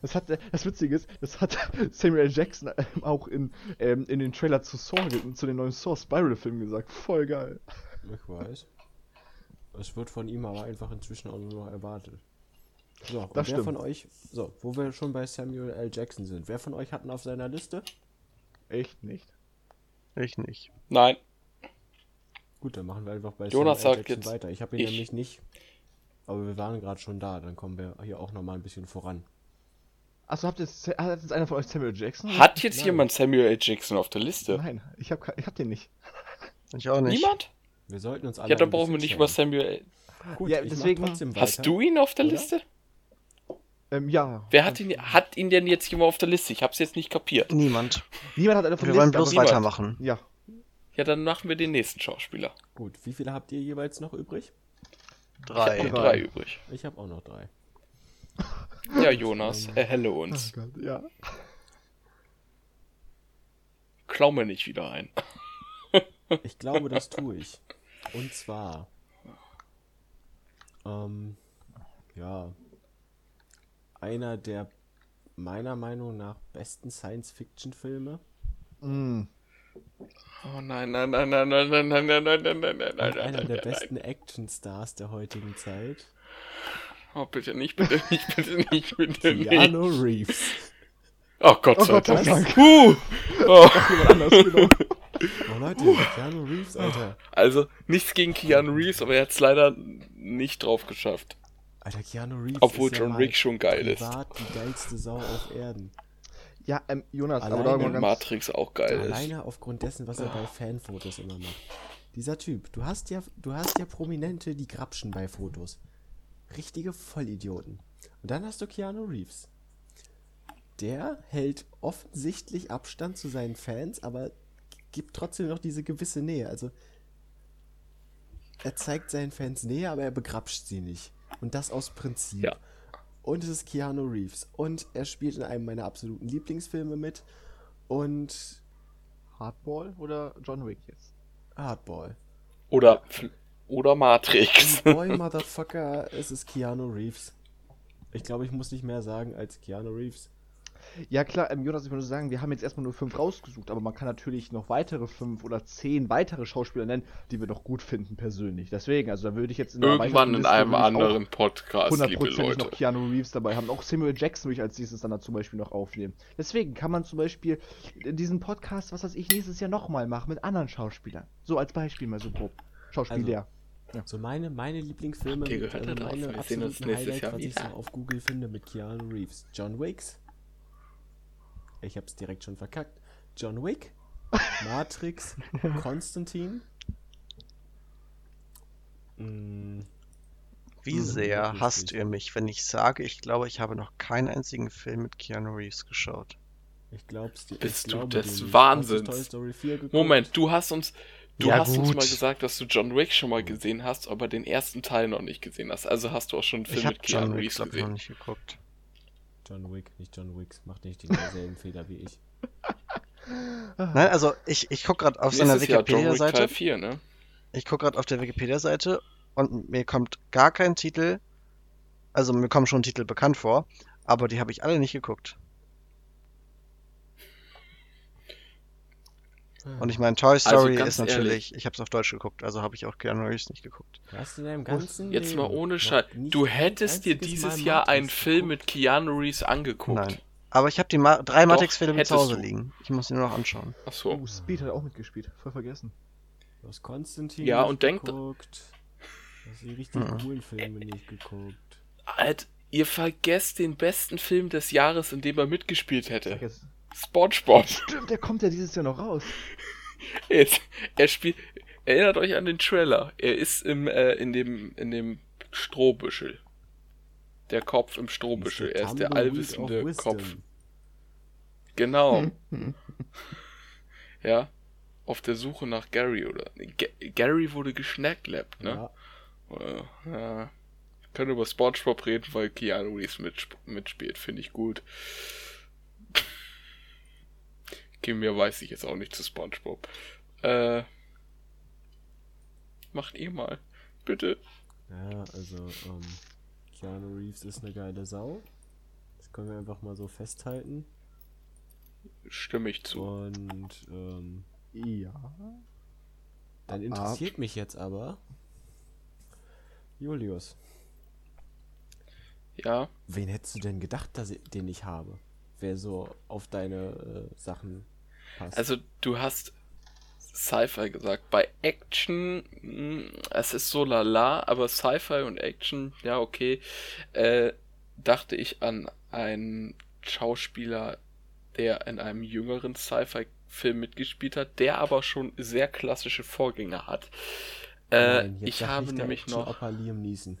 Das hat, das Witzige ist, das hat [laughs] Samuel L. Jackson ähm, auch in, ähm, in den Trailer zu Saw, zu den neuen Saw Spiral-Film gesagt. Voll geil. Ich weiß. Es wird von ihm aber einfach inzwischen auch nur noch erwartet. So, und Das wer stimmt. von euch, so, wo wir schon bei Samuel L. Jackson sind, wer von euch hat ihn auf seiner Liste? Echt nicht. Ich nicht. Nein, Gut, dann machen wir einfach bei Jonas Samuel L. Jackson weiter. Ich habe ihn ich. nämlich nicht. Aber wir waren gerade schon da, dann kommen wir hier auch nochmal ein bisschen voran. Achso, habt ihr jetzt, hat jetzt einer von euch Samuel. Jackson? hat jetzt Nein. jemand Samuel L. Jackson auf der Liste? Nein, ich hab, ich hab den nicht. Ich auch nicht. Niemand? Wir sollten uns alle Ja, dann brauchen wir nicht über. Samuel L. Gut, Ja, ich mach deswegen- trotzdem weiter. Hast du ihn auf der Oder? Liste? Ähm, ja. Wer hat ihn, hat ihn denn jetzt jemand auf der Liste? Ich hab's jetzt nicht kapiert. Niemand. Niemand hat eine von Wir wollen Liste, bloß aber- niemand. weitermachen. Ja. Ja, dann machen wir den nächsten Schauspieler. Gut, wie viele habt ihr jeweils noch übrig? Drei. Drei. drei übrig. Ich habe auch noch drei. [laughs] Ja, Jonas, erhelle uns. Oh Gott, ja. Klau mir nicht wieder ein. [laughs] Ich glaube, das tue ich. Und zwar. Ähm, ja. Einer der meiner Meinung nach besten Science-Fiction-Filme. Mm. Oh nein, nein, nein, nein, nein, nein, nein, nein, nein, nein, nein, nein, Und nein, einer nein, der nein, besten Action-Stars der heutigen Zeit. Oh, bitte nicht, bitte nicht, bitte nicht, bitte nicht. Keanu Reeves. Oh Gott Oh sei Dank. Oh. Genau. Oh Leute, Keanu Reeves, Alter. Also, nichts gegen Keanu Reeves, aber er hat's leider nicht drauf geschafft. Alter, Keanu Reeves. Obwohl ist John ja Wick mal schon geil ist. die geilste Sau auf Erden. Ja, ähm, Jonas, aber Alleine da Und ganz. Matrix auch geil ist. Alleine aufgrund dessen, was er bei Fanfotos immer macht. Dieser Typ, du hast ja, du hast ja Prominente, die grapschen bei Fotos. Richtige Vollidioten. Und dann hast du Keanu Reeves. Der hält offensichtlich Abstand zu seinen Fans, aber gibt trotzdem noch diese gewisse Nähe. Also er zeigt seinen Fans Nähe, aber er begrapscht sie nicht. Und das aus Prinzip. Ja. Und es ist Keanu Reeves. Und er spielt in einem meiner absoluten Lieblingsfilme mit. Und Hardball oder John Wick jetzt? Hardball. Oder, oder Matrix. [laughs] Boy, Motherfucker, es ist Keanu Reeves. Ich glaube, ich muss nicht mehr sagen als Keanu Reeves. Ja klar, ähm, Jonas, ich würde sagen, wir haben jetzt erstmal nur fünf rausgesucht, aber man kann natürlich noch weitere fünf oder zehn weitere Schauspieler nennen, die wir doch gut finden persönlich. Deswegen, also da würde ich jetzt in Irgendwann in einem anderen Podcast, liebe hundertprozentig Leute. noch Keanu Reeves dabei haben. Auch Samuel Jackson würde ich als nächstes dann da zum Beispiel noch aufnehmen. Deswegen kann man zum Beispiel diesen Podcast, was weiß ich, nächstes Jahr nochmal machen mit anderen Schauspielern. So als Beispiel mal so grob. Schauspieler. So meine, meine Lieblingsfilme, ihr mit, also draußen? meine absoluten nächstes Highlights, Jahr was ich so auf Google finde mit Keanu Reeves. John Wicks. Ich hab's direkt schon verkackt. John Wick. [laughs] Matrix. Konstantin. Mm, Wie Hm, sehr hasst ihr mich, wenn ich sage, ich glaube, ich habe noch keinen einzigen Film mit Keanu Reeves geschaut? ich glaub's dir. Bist ich du glaube des. Wahnsinns? Hast du Toy Story 4 geguckt? Moment, du hast uns, du Ja, hast uns mal gesagt, dass du John Wick schon mal gesehen hast, aber den ersten Teil noch nicht gesehen hast. Also hast du auch schon einen Film Ich mit Keanu John Wick, Reeves glaube ich, noch gesehen. nicht geguckt. John Wick, nicht John Wicks. Macht nicht denselben [laughs] Fehler wie ich. Nein, also ich, ich gucke gerade auf seiner Nächstes Wikipedia-Seite. Teil 4, ne? Ich gucke gerade auf der Wikipedia-Seite und mir kommt gar kein Titel. Also mir kommen schon Titel bekannt vor, aber die habe ich alle nicht geguckt. Und ich meine, Toy Story ganz ist natürlich, ich habe es auf Deutsch geguckt, also habe ich auch Keanu Reeves nicht geguckt. Hast du in deinem ganzen Jetzt mal ohne Scheiß. Du hättest dir dieses Mal Jahr einen Film geguckt? mit Keanu Reeves angeguckt. Nein. Aber ich habe die Ma drei Matrix-Filme zu Hause du. liegen. Ich muss sie nur noch anschauen. Ach so. Oh, Speed hat auch mitgespielt. Voll vergessen. Du hast Konstantin Ja, nicht und denkt- geguckt. Du hast die richtig Mhm. coolen Filme nicht geguckt. Alt, ihr vergesst den besten Film des Jahres, in dem er mitgespielt hätte. Vergessen. SpongeBob. Stimmt, der kommt ja dieses Jahr noch raus. Er, ist, er spielt. Erinnert euch an den Trailer. Er ist im, äh, in dem, in dem Strohbüschel. Der Kopf im Strohbüschel. Er ist der allwissende. Kopf. Genau. [laughs] Ja. Auf der Suche nach Gary oder. Ga Gary wurde geschnacklappt, ne? Ja. Äh, ja. Können über SpongeBob reden, weil Keanu Reeves mitsp mitspielt. Finde ich gut. Okay, mehr weiß ich jetzt auch nicht zu SpongeBob. Äh. Macht ihr mal. Bitte. Ja, also, ähm, Keanu Reeves ist eine geile Sau. Das können wir einfach mal so festhalten. Stimme ich zu. Und, ähm, Ja. dann interessiert mich jetzt aber, Julius, Ja. wen hättest du denn gedacht, dass ich, den ich habe? Wer so auf deine äh, Sachen passt? Also, du hast Sci-Fi gesagt. Bei Action, mh, es ist so lala, aber Sci-Fi und Action, ja, okay. Äh, dachte ich an einen Schauspieler, der in einem jüngeren Sci-Fi-Film mitgespielt hat, der aber schon sehr klassische Vorgänger hat. Äh, Nein, jetzt ich habe nämlich noch. Action-Opa Liam Neeson.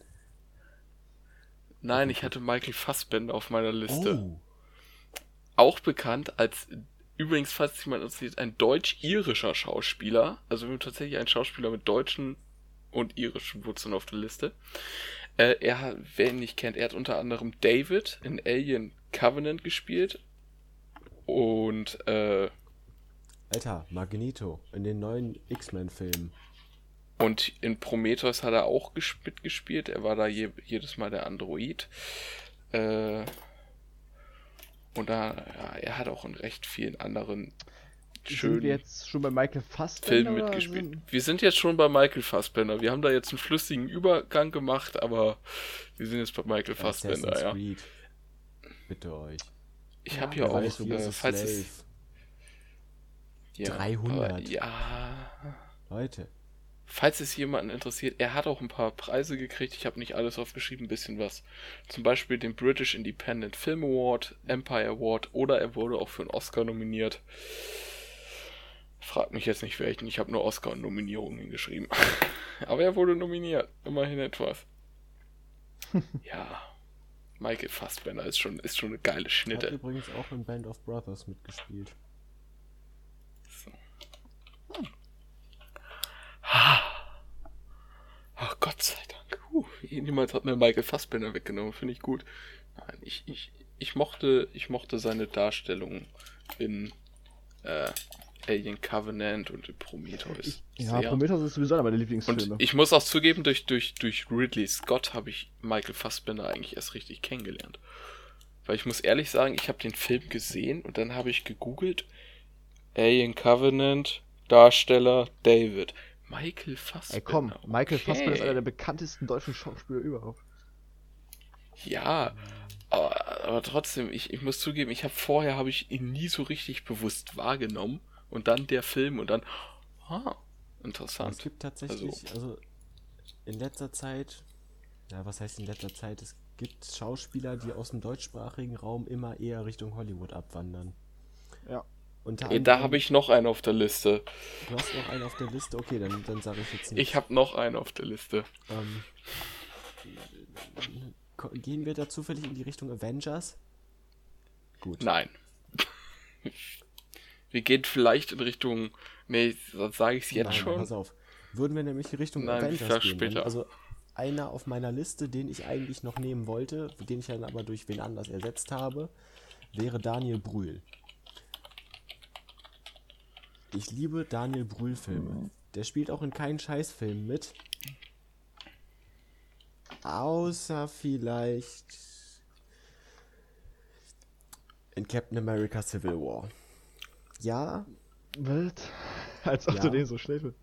Nein, ich hatte Michael Fassbender auf meiner Liste. Oh, auch bekannt als, übrigens, falls sich jemand interessiert, ein deutsch-irischer Schauspieler. Also wir haben tatsächlich einen Schauspieler mit deutschen und irischen Wurzeln auf der Liste. Äh, er hat, wer ihn nicht kennt, er hat unter anderem David in Alien Covenant gespielt. Und, äh, Alter, Magneto in den neuen X-Men-Filmen. und in Prometheus hat er auch ges- mitgespielt. Er war da je, jedes Mal der Android. Äh, und da, ja, er hat auch in recht vielen anderen Sind schönen wir jetzt schon bei Michael Fassbender? Film oder mitgespielt. sind- Wir sind jetzt schon bei Michael Fassbender. Wir haben da jetzt einen flüssigen Übergang gemacht, aber wir sind jetzt bei Michael Fassbender, Assassin's ja. Creed. Bitte euch. Ich habe Ja, hier Wer auch, wie äh, falls es, ja, 300. aber ja, Leute, falls es jemanden interessiert, er hat auch ein paar Preise gekriegt. Ich habe nicht alles aufgeschrieben, ein bisschen was. Zum Beispiel den British Independent Film Award, Empire Award oder er wurde auch für einen Oscar nominiert. Frag mich jetzt nicht welchen, ich habe nur Oscar-Nominierungen hingeschrieben. [laughs] Aber er wurde nominiert, immerhin etwas. [laughs] ja, Michael Fassbender ist schon, ist schon eine geile hat Schnitte. übrigens auch in Band of Brothers mitgespielt. So. Ah. Ach Gott sei Dank. Uh, niemand hat mir Michael Fassbender weggenommen, finde ich gut. Nein, ich, ich, ich mochte, ich mochte seine Darstellung in äh, Alien Covenant und in Prometheus. Ja, sehr. Prometheus ist sowieso einer meiner Lieblingsfilme. Und ich muss auch zugeben, durch, durch, durch Ridley Scott habe ich Michael Fassbender eigentlich erst richtig kennengelernt. Weil ich muss ehrlich sagen, ich habe den Film gesehen und dann habe ich gegoogelt. Alien Covenant, Darsteller David. Michael Fassbender. Ey, komm, Michael okay. Fassbender ist einer der bekanntesten deutschen Schauspieler überhaupt. Ja, aber, aber trotzdem, ich, ich muss zugeben, ich habe vorher habe ich ihn nie so richtig bewusst wahrgenommen und dann der Film und dann, ah, Es interessant. gibt tatsächlich, also, in letzter Zeit, ja, was heißt in letzter Zeit? Es gibt Schauspieler, die aus dem deutschsprachigen Raum immer eher Richtung Hollywood abwandern. Ja. Unter anderem, da habe ich noch einen auf der Liste. Du hast noch einen auf der Liste? Okay, dann, dann sage ich jetzt nicht. Ich habe noch einen auf der Liste. Ähm, gehen wir da zufällig in die Richtung Avengers? Gut. Nein. [laughs] Wir gehen vielleicht in Richtung. Nee, das sage ich jetzt Nein, schon. Pass auf. Würden wir nämlich in Richtung Nein, Avengers gehen. später. Dann, also einer auf meiner Liste, den ich eigentlich noch nehmen wollte, den ich dann aber durch wen anders ersetzt habe, wäre Daniel Brühl. Ich liebe Daniel Brühl Filme. Der spielt auch in keinen Scheißfilmen mit. Außer vielleicht in Captain America Civil War. Ja, Wild. [laughs] Als ob Ja. du den so findest.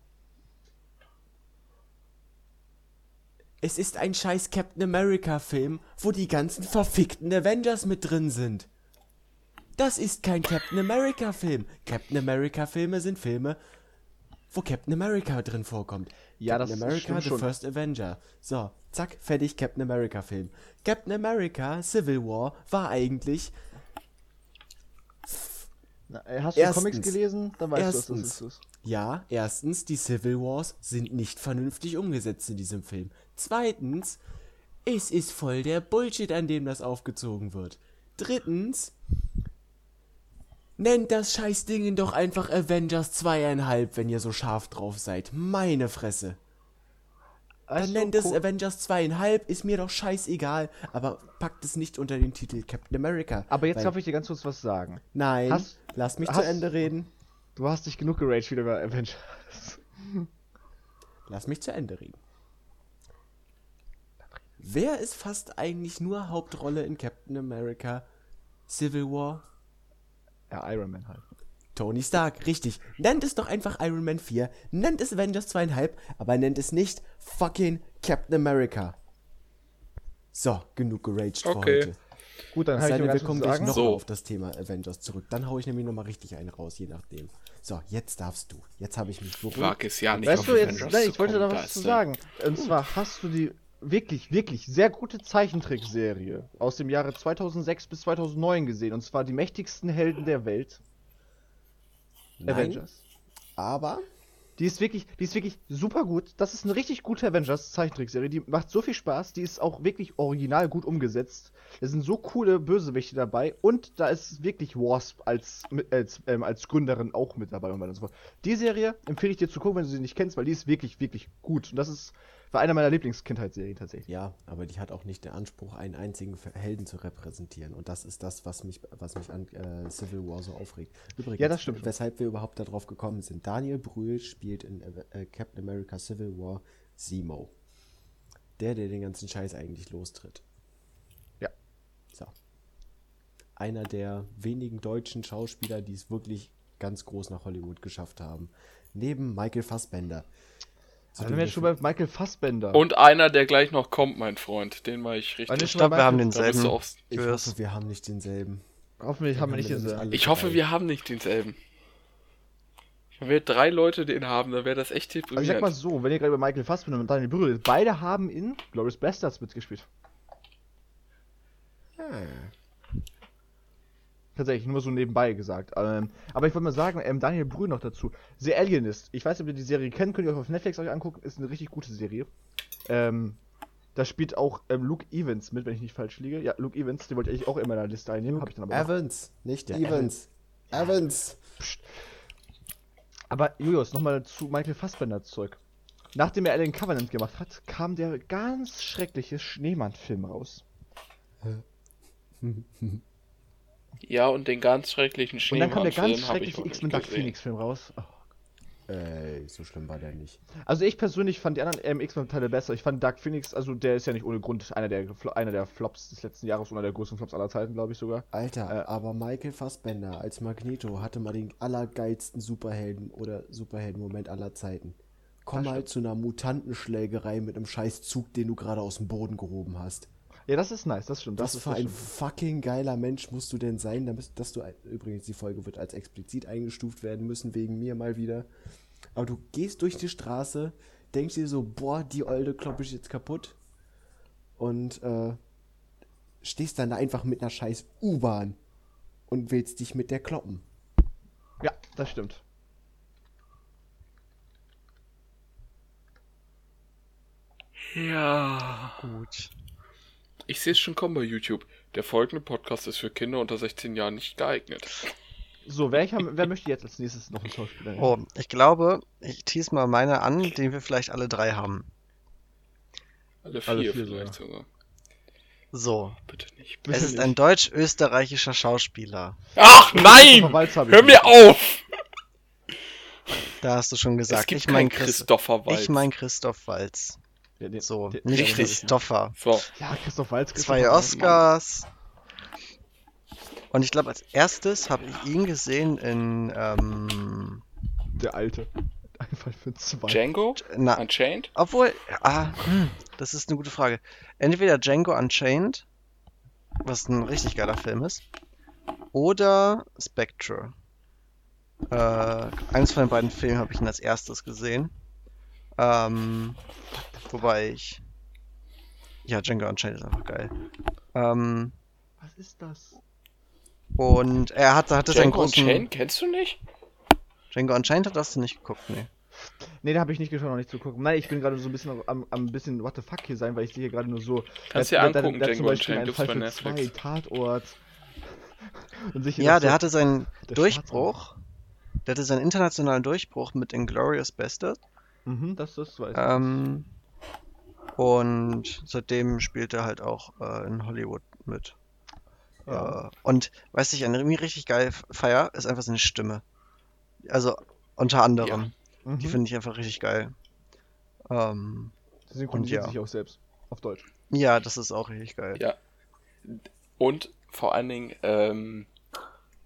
Es ist ein scheiß Captain America Film, wo die ganzen verfickten Avengers mit drin sind. Das ist kein Captain America Film. Captain America Filme sind Filme, wo Captain America drin vorkommt. Ja, Captain das America, The schon. First Avenger. So, zack, fertig, Captain America Film. Captain America Civil War war eigentlich Na, äh, hast du Erstens. Comics gelesen? Dann weißt Erstens. du, was das ist. Ja, erstens, die Civil Wars sind nicht vernünftig umgesetzt in diesem Film. Zweitens, es ist voll der Bullshit, an dem das aufgezogen wird. Drittens, nennt das Scheißding doch einfach Avengers 2,5, wenn ihr so scharf drauf seid. Meine Fresse. Dann du, nennt es Avengers 2,5, ist mir doch scheißegal, aber packt es nicht unter den Titel Captain America. Aber jetzt darf ich dir ganz kurz was sagen. Nein, Hast- lass mich zu hast- Ende reden. Du hast dich genug geraged wieder bei Avengers. [laughs] Lass mich zu Ende reden. Wer ist fast eigentlich nur Hauptrolle in Captain America Civil War? Ja, Iron Man halt. Tony Stark, richtig. Nennt es doch einfach Iron Man 4, nennt es Avengers 2,5, aber nennt es nicht fucking Captain America. So, genug geraged für Okay. heute. Gut, dann noch wir kommen gleich noch So. auf das Thema Avengers zurück. Dann hau ich nämlich noch mal richtig einen raus, je nachdem. So, jetzt darfst du. Jetzt habe ich mich beruhigt. Wag es ja nicht Weißt auf du, jetzt, Avengers ich wollte da was zu sagen. Und zwar hast du die wirklich, wirklich sehr gute Zeichentrickserie aus dem Jahre 2006 bis 2009 gesehen. Und zwar die mächtigsten Helden der Welt. Nein, Avengers. aber Die ist wirklich, die ist wirklich super gut. Das ist eine richtig gute Avengers Zeichentrickserie. Die macht so viel Spaß. Die ist auch wirklich original gut umgesetzt. Da sind so coole Bösewichte dabei und da ist wirklich Wasp als als, ähm, als Gründerin auch mit dabei und so weiter und so fort. Die Serie empfehle ich dir zu gucken, wenn du sie nicht kennst, weil die ist wirklich, wirklich gut. Und das ist war einer meiner Lieblingskindheitsserien tatsächlich. Ja, aber die hat auch nicht den Anspruch, einen einzigen Helden zu repräsentieren. Und das ist das, was mich, was mich an äh, Civil War so aufregt. Übrigens, Ja, das stimmt weshalb wir überhaupt darauf gekommen sind. Daniel Brühl spielt in äh, Captain America Civil War Zemo. Der, der den ganzen Scheiß eigentlich lostritt. Ja. So. Einer der wenigen deutschen Schauspieler, die es wirklich ganz groß nach Hollywood geschafft haben. Neben Michael Fassbender. Also dem wenn wir jetzt schon bei Michael Fassbender. Und einer, der gleich noch kommt, mein Freund. Den mache ich richtig. Ich glaube, wir haben denselben. ich hoffe, wir haben nicht denselben. hoffentlich haben wir nicht alle Ich hoffe, wir haben nicht denselben. Wenn wir drei Leute den haben, dann wäre das echt Also ich sag mal deprimierend. so, wenn ihr gerade über Michael Fassbender und Daniel Brühl beide haben in Glorious Bastards mitgespielt. Tatsächlich, nur so nebenbei gesagt. Ähm, aber ich wollte mal sagen, ähm, Daniel Brühl noch dazu. The Alienist. Ich weiß nicht, ob ihr die Serie kennt, könnt ihr euch auf Netflix euch angucken. Ist eine richtig gute Serie. Ähm, da spielt auch ähm, Luke Evans mit, wenn ich nicht falsch liege. Ja, Luke Evans, den wollte ich auch immer in der Liste einnehmen. Hab ich dann aber noch. Evans, nicht Ja, Evans. Evans. Aber Julius, nochmal zu Michael Fassbender zurück. Nachdem er Alien Covenant gemacht hat, kam der ganz schreckliche Schneemann-Film raus. [laughs] Ja, und den ganz schrecklichen Und dann kam der ganz schreckliche X-Men Dark. Phoenix-Film raus. Oh. Ey, so schlimm war der nicht. Also ich persönlich fand die anderen ähm, X-Men-Teile besser. Ich fand Dark Phoenix, also der ist ja nicht ohne Grund einer der, einer der Flops des letzten Jahres, einer der größten Flops aller Zeiten, glaube ich sogar. Alter, Äh. aber Michael Fassbender als Magneto hatte mal den allergeilsten Superhelden- oder Superhelden-Moment aller Zeiten. Komm mal stimmt. zu einer Mutantenschlägerei mit einem scheiß Zug, den du gerade aus dem Boden gehoben hast. Ja, das ist nice, das stimmt. Was Das, für ist ein das stimmt. fucking geiler Mensch musst du denn sein, damit, dass du, übrigens, die Folge wird als explizit eingestuft werden müssen, wegen mir mal wieder. Aber du gehst durch die Straße, denkst dir so, boah, die Olde klopp ich jetzt kaputt. Und äh, stehst dann da einfach mit einer scheiß U-Bahn und willst dich mit der kloppen. Ja, das stimmt. Ja. Gut. Ich sehe es schon kommen bei YouTube. Der folgende Podcast ist für Kinder unter 16 Jahren nicht geeignet. So, wer, wer möchte jetzt als nächstes noch einen Schauspieler? Oh, ich glaube, ich tease mal meine an, den wir vielleicht alle drei haben. Alle vier, Alle vier vielleicht sogar. So. Bitte nicht. Bitte Es ist nicht. ein deutsch-österreichischer Schauspieler. Ach nein! Hör mir auf! Da hast du schon gesagt. es gibt ich keinen mein Chris Christopher Waltz. Ich mein Christoph Walz. Ja, den- So, den- nicht Richtig. Christopher. So, Ja, Christoph Waltz. Zwei Christopher Waltz. Oscars. Und ich glaube, als erstes habe ich ihn gesehen in ähm, Der alte. [laughs] Einfach für zwei. Django? Na, Unchained? obwohl, ah, hm, das ist eine gute Frage. Entweder Django Unchained, was ein richtig geiler Film ist, oder Spectre. Äh, eines von den beiden Filmen habe ich ihn als erstes gesehen. Ähm, wobei ich. Ja, Django Unchained ist einfach geil. Ähm, Was ist das? und er hat, hatte seinen Django großen. Unchained kennst du nicht? Django Unchained hast du nicht geguckt, nee. Nee, da habe ich nicht geschaut, noch nicht zu gucken. Nein, ich bin gerade so ein bisschen am, am bisschen what the fuck hier sein, weil ich sehe hier gerade nur so. Kannst da- dir da- da- angucken, da zum Django Unchained gibt's bei Netflix. zwei Tatort. [laughs] Und sich hier Ja, der so- hatte seinen der Durchbruch. Der hatte seinen internationalen Durchbruch mit Inglourious Bastard. Mhm, das, das weiß ich. Ähm, und seitdem spielt er halt auch äh, in Hollywood mit. Ja. Äh, und was ich an ihm richtig geil feier, ist einfach seine Stimme. Also unter anderem. Mhm. Die finde ich einfach richtig geil. Ähm, Der synchronisiert ja. sich auch selbst. Auf Deutsch. ja, das ist auch richtig geil. Ja. Und vor allen Dingen, ähm,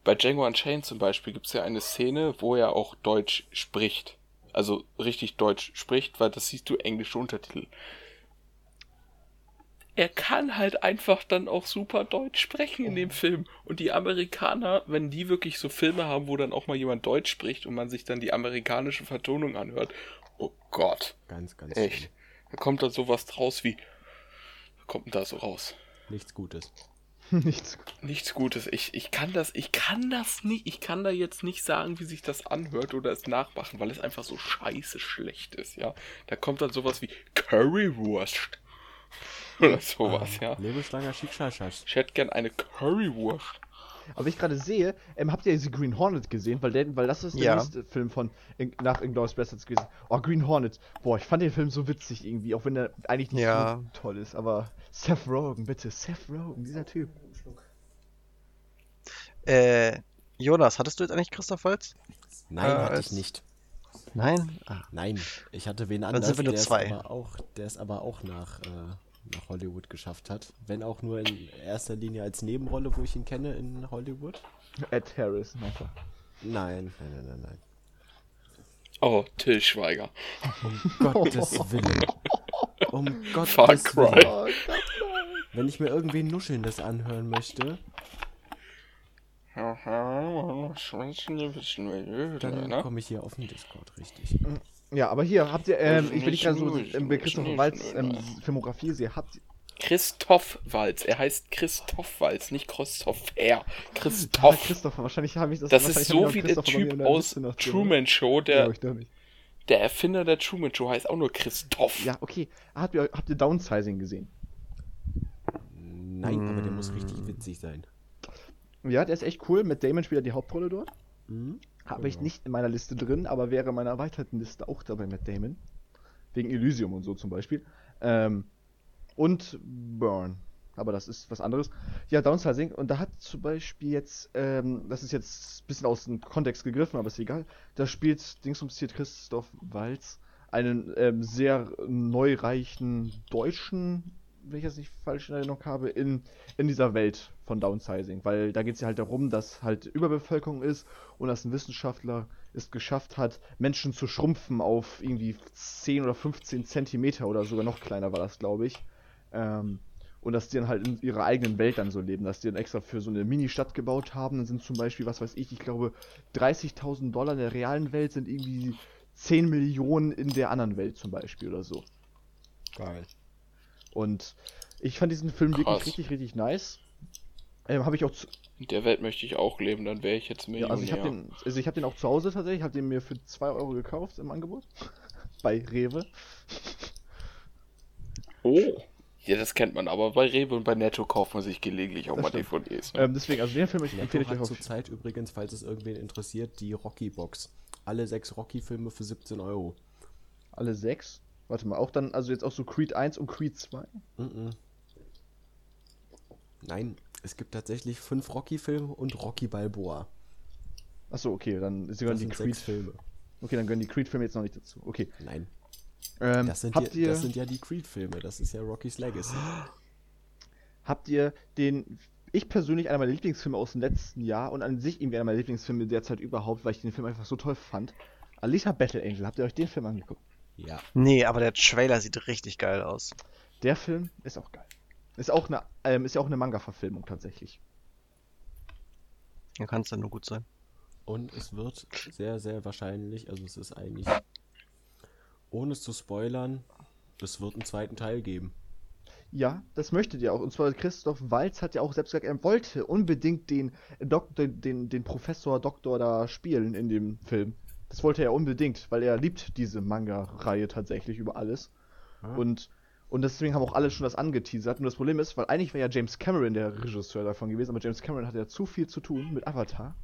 bei Django Unchained zum Beispiel gibt es ja eine Szene, wo er auch Deutsch spricht. Also richtig Deutsch spricht, weil das siehst du englische Untertitel. Er kann halt einfach dann auch super Deutsch sprechen in dem Film. Und die Amerikaner, wenn die wirklich so Filme haben, wo dann auch mal jemand Deutsch spricht und man sich dann die amerikanische Vertonung anhört, oh Gott, Ganz, ganz echt. schlimm. Da kommt dann sowas draus wie. Was kommt denn da so raus? Nichts Gutes. [laughs] Nichts. Nichts Gutes. Ich, ich kann das, ich kann das nicht, ich kann da jetzt nicht sagen, wie sich das anhört oder es nachmachen, weil es einfach so scheiße schlecht ist, ja. Da kommt dann sowas wie Currywurst. [laughs] Oder sowas, ja. Nebelschlanger Schickschaschas. Ich hätte gern eine Currywurst. Aber wie ich gerade sehe, ähm, habt ihr diese Green Hornet gesehen? Weil, der, weil das ist der Ja. nächste Film von In nach Inglourious Basterds gewesen. Oh, Green Hornet. Boah, ich fand den Film so witzig irgendwie, auch wenn er eigentlich nicht Ja. so toll ist. Aber Seth Rogen, bitte. Seth Rogen, dieser Typ. Äh, Jonas, hattest du jetzt eigentlich Christoph Waltz? Nein, Äh, hatte ich nicht. Nein? Ah, Nein, ich hatte wen Dann anders, sind wir nur der, zwei. Es aber auch, der es aber auch nach, äh, nach Hollywood geschafft hat. Wenn auch nur in erster Linie als Nebenrolle, wo ich ihn kenne in Hollywood. Ed Harris, einfach. Nein, nein, nein, nein, nein. Oh, Till Schweiger. Um Gottes Willen. [laughs] Um [laughs] Gottes Far Cry. Willen. Oh. Wenn ich mir irgendwie Nuschelndes anhören möchte, dann komme ich hier auf den Discord, richtig. Ja, aber hier habt ihr, ähm, ich, gerade so nicht bei nicht Christopher nur, Waltz ähm. Filmografie sehe, habt ihr. Christoph Walz. Er heißt Christoph Walz, nicht Christoph R. Ah, Christoph. Christopher, wahrscheinlich habe ich das. Das ist so wie der Typ aus. Truman Show, der, Glaub ich nicht. Der Erfinder der Truman Show heißt auch nur Christoph. Ja, okay. Habt ihr, habt ihr Downsizing gesehen? Nein, aber der muss richtig witzig sein. Ja, der ist echt cool. Mit Damon spielt er die Hauptrolle dort. Mhm. Habe ich Genau. nicht in meiner Liste drin, aber wäre in meiner erweiterten Liste auch dabei mit Damon. Wegen Elysium und so zum Beispiel. Ähm, und Burn. Aber das ist was anderes. Ja, Downsizing. Und da hat zum Beispiel jetzt, ähm, das ist jetzt ein bisschen aus dem Kontext gegriffen, aber ist egal. Da spielt Dingsums hier Christoph Walz einen ähm, sehr neureichen Deutschen, wenn ich das nicht falsch in Erinnerung habe, in, in dieser Welt von Downsizing. Weil da geht es ja halt darum, dass halt Überbevölkerung ist und dass ein Wissenschaftler es geschafft hat, Menschen zu schrumpfen auf irgendwie 10 oder 15 Zentimeter oder sogar noch kleiner war das, glaube ich. Ähm, und dass die dann halt in ihrer eigenen Welt dann so leben, dass die dann extra für so eine Mini-Stadt gebaut haben. Dann sind zum Beispiel, was weiß ich, ich glaube 30.000 Dollar in der realen Welt sind irgendwie 10 Millionen in der anderen Welt zum Beispiel oder so. Geil. Und ich fand diesen Film Krass. wirklich richtig, richtig nice. Ähm, habe ich auch zu, In der Welt möchte ich auch leben, dann wäre ich jetzt ja, Millionär. also ich habe den, also ich habe den auch zu Hause tatsächlich, ich habe den mir für 2 Euro gekauft im Angebot. [laughs] Bei Rewe. oh. Ja, das kennt man, aber bei Rewe und bei Netto kauft man sich gelegentlich auch Das mal stimmt. DVDs. Ne? Ähm, deswegen, also den Film ich Netto empfehle ich euch zurzeit übrigens, falls es irgendwen interessiert, die Rocky-Box. Alle sechs Rocky-Filme für 17 Euro. Alle sechs. Warte mal, auch dann, also jetzt auch so Creed 1 und Creed 2. Mhm. Nein, es gibt tatsächlich fünf Rocky-Filme und Rocky Balboa. Achso, okay, dann gehören die sind Creed. sechs Filme. Okay, dann gehören die Creed-Filme jetzt noch nicht dazu. Okay. Nein, Ähm, das sind, habt, ja, ihr, das sind ja die Creed-Filme. Das ist ja Rocky's Legacy. habt ihr den. Ich persönlich einer meiner Lieblingsfilme aus dem letzten Jahr und an sich irgendwie einer meiner Lieblingsfilme derzeit überhaupt, weil ich den Film einfach so toll fand. Alita Battle Angel, habt ihr euch den Film angeguckt? Ja. Nee, aber der Trailer sieht richtig geil aus. Der Film ist auch geil. Ist auch eine, ähm, ist ja auch eine Manga-Verfilmung tatsächlich. Da kann es dann nur gut sein. Und es wird sehr, sehr wahrscheinlich, also es ist eigentlich, ohne es zu spoilern, es wird einen zweiten Teil geben. Ja, das möchtet ihr auch. Und zwar Christoph Walz hat ja auch selbst gesagt, er wollte unbedingt den, Dok den, den, den Professor Doktor da spielen in dem Film. Das wollte er unbedingt, weil er liebt diese Manga-Reihe tatsächlich über alles. Ah. Und, und deswegen haben auch alle schon das angeteasert. Und das Problem ist, weil eigentlich wäre ja James Cameron der Regisseur davon gewesen, aber James Cameron hatte ja zu viel zu tun mit Avatar.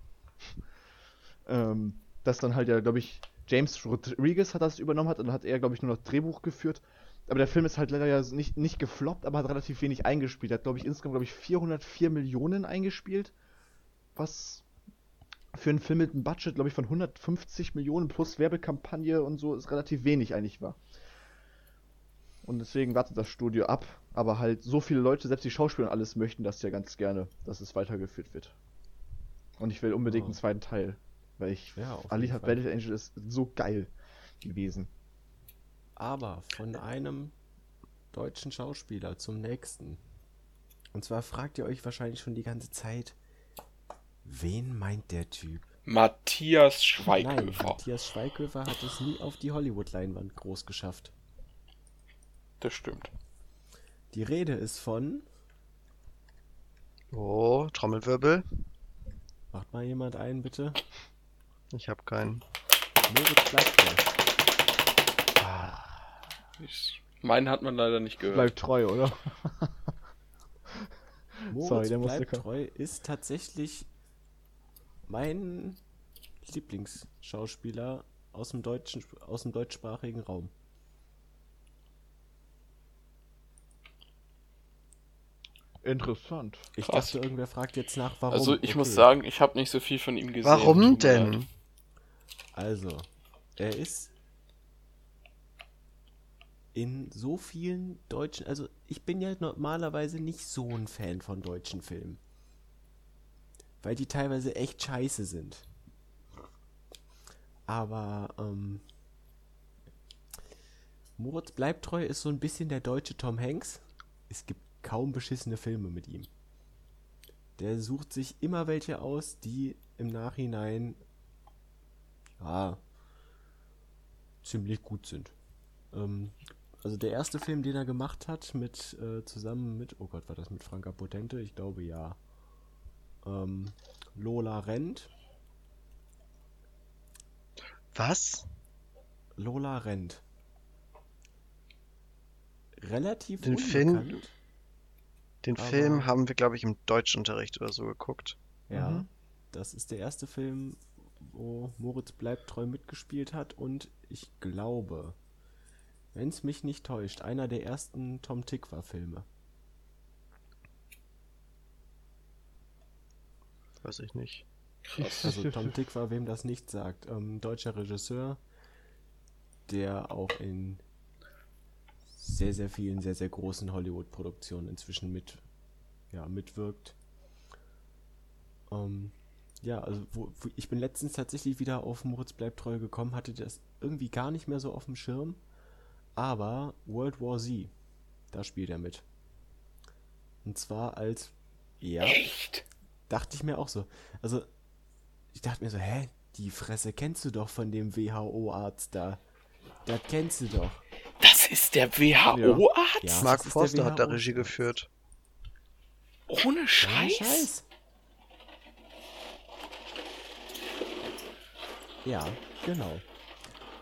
[laughs] ähm, dass dann halt ja, glaube ich, James Rodriguez hat das übernommen hat und hat er, glaube ich, nur noch Drehbuch geführt. Aber der Film ist halt leider ja nicht, nicht gefloppt, aber hat relativ wenig eingespielt. Er hat, glaube ich, insgesamt, glaube ich, 404 Millionen eingespielt. Was für einen Film mit einem Budget, glaube ich, von 150 Millionen plus Werbekampagne und so ist relativ wenig eigentlich war. Und deswegen wartet das Studio ab. Aber halt so viele Leute, selbst die Schauspieler und alles möchten das ja ganz gerne, dass es weitergeführt wird. Und ich will unbedingt Oh. einen zweiten Teil. Weil ich. Ja, Alita Fall. Battle Angel ist so geil gewesen. Aber von einem deutschen Schauspieler zum nächsten. Und zwar fragt ihr euch wahrscheinlich schon die ganze Zeit, wen meint der Typ? Matthias Nein, Schweighöfer. Matthias Schweighöfer hat es nie auf die Hollywood-Leinwand groß geschafft. Das stimmt. Die Rede ist von, Oh, Trommelwirbel. macht mal jemand ein, bitte, Ich habe keinen. Moritz Bleibtreu. Ich, meinen hat man leider nicht gehört. Bleibt treu, oder? [laughs] Moritz Sorry, der musste Bleibtreu ist tatsächlich mein Lieblingsschauspieler aus dem deutschen, aus dem deutschsprachigen Raum. Interessant. Ich Krass. dachte, irgendwer fragt jetzt nach, warum. Also ich muss Okay. sagen, ich habe nicht so viel von ihm gesehen. Warum denn? Also, er ist in so vielen deutschen, also ich bin ja normalerweise nicht so ein Fan von deutschen Filmen. Weil die teilweise echt scheiße sind. Aber, ähm, Moritz Bleibtreu ist so ein bisschen der deutsche Tom Hanks. Es gibt kaum beschissene Filme mit ihm. Der sucht sich immer welche aus, die im Nachhinein ja, ziemlich gut sind. Ähm, also der erste Film, den er gemacht hat, mit äh, zusammen mit, oh Gott, war das mit Franka Potente? Ich glaube ja. Ähm, Lola rennt. Was? Lola rennt. Relativ Den Film-. Den Film haben wir, glaube ich, im Deutschunterricht oder so geguckt. Ja, Mhm. das ist der erste Film, wo Moritz Bleibtreu mitgespielt hat und ich glaube, wenn es mich nicht täuscht, einer der ersten Tom Tickwer-Filme. Weiß ich nicht. Krass. Also Tom Tickwer, wem das nicht sagt, ähm, deutscher Regisseur, der auch in sehr, sehr vielen, sehr, sehr großen Hollywood-Produktionen inzwischen mit, ja, mitwirkt. Ähm, ja, also wo, wo, ich bin letztens tatsächlich wieder auf Moritz bleibt treu gekommen, hatte das irgendwie gar nicht mehr so auf dem Schirm, aber World War Z, da spielt er mit. Und zwar als, ja, Echt? dachte ich mir auch so. Also, ich dachte mir so, hä, die Fresse kennst du doch von dem WHO-Arzt da. Das kennst du doch. Das ist der WHO-Arzt? Ja, Mark Forster hat da. Regie geführt. Ohne Scheiß? Scheiß. Ja, genau.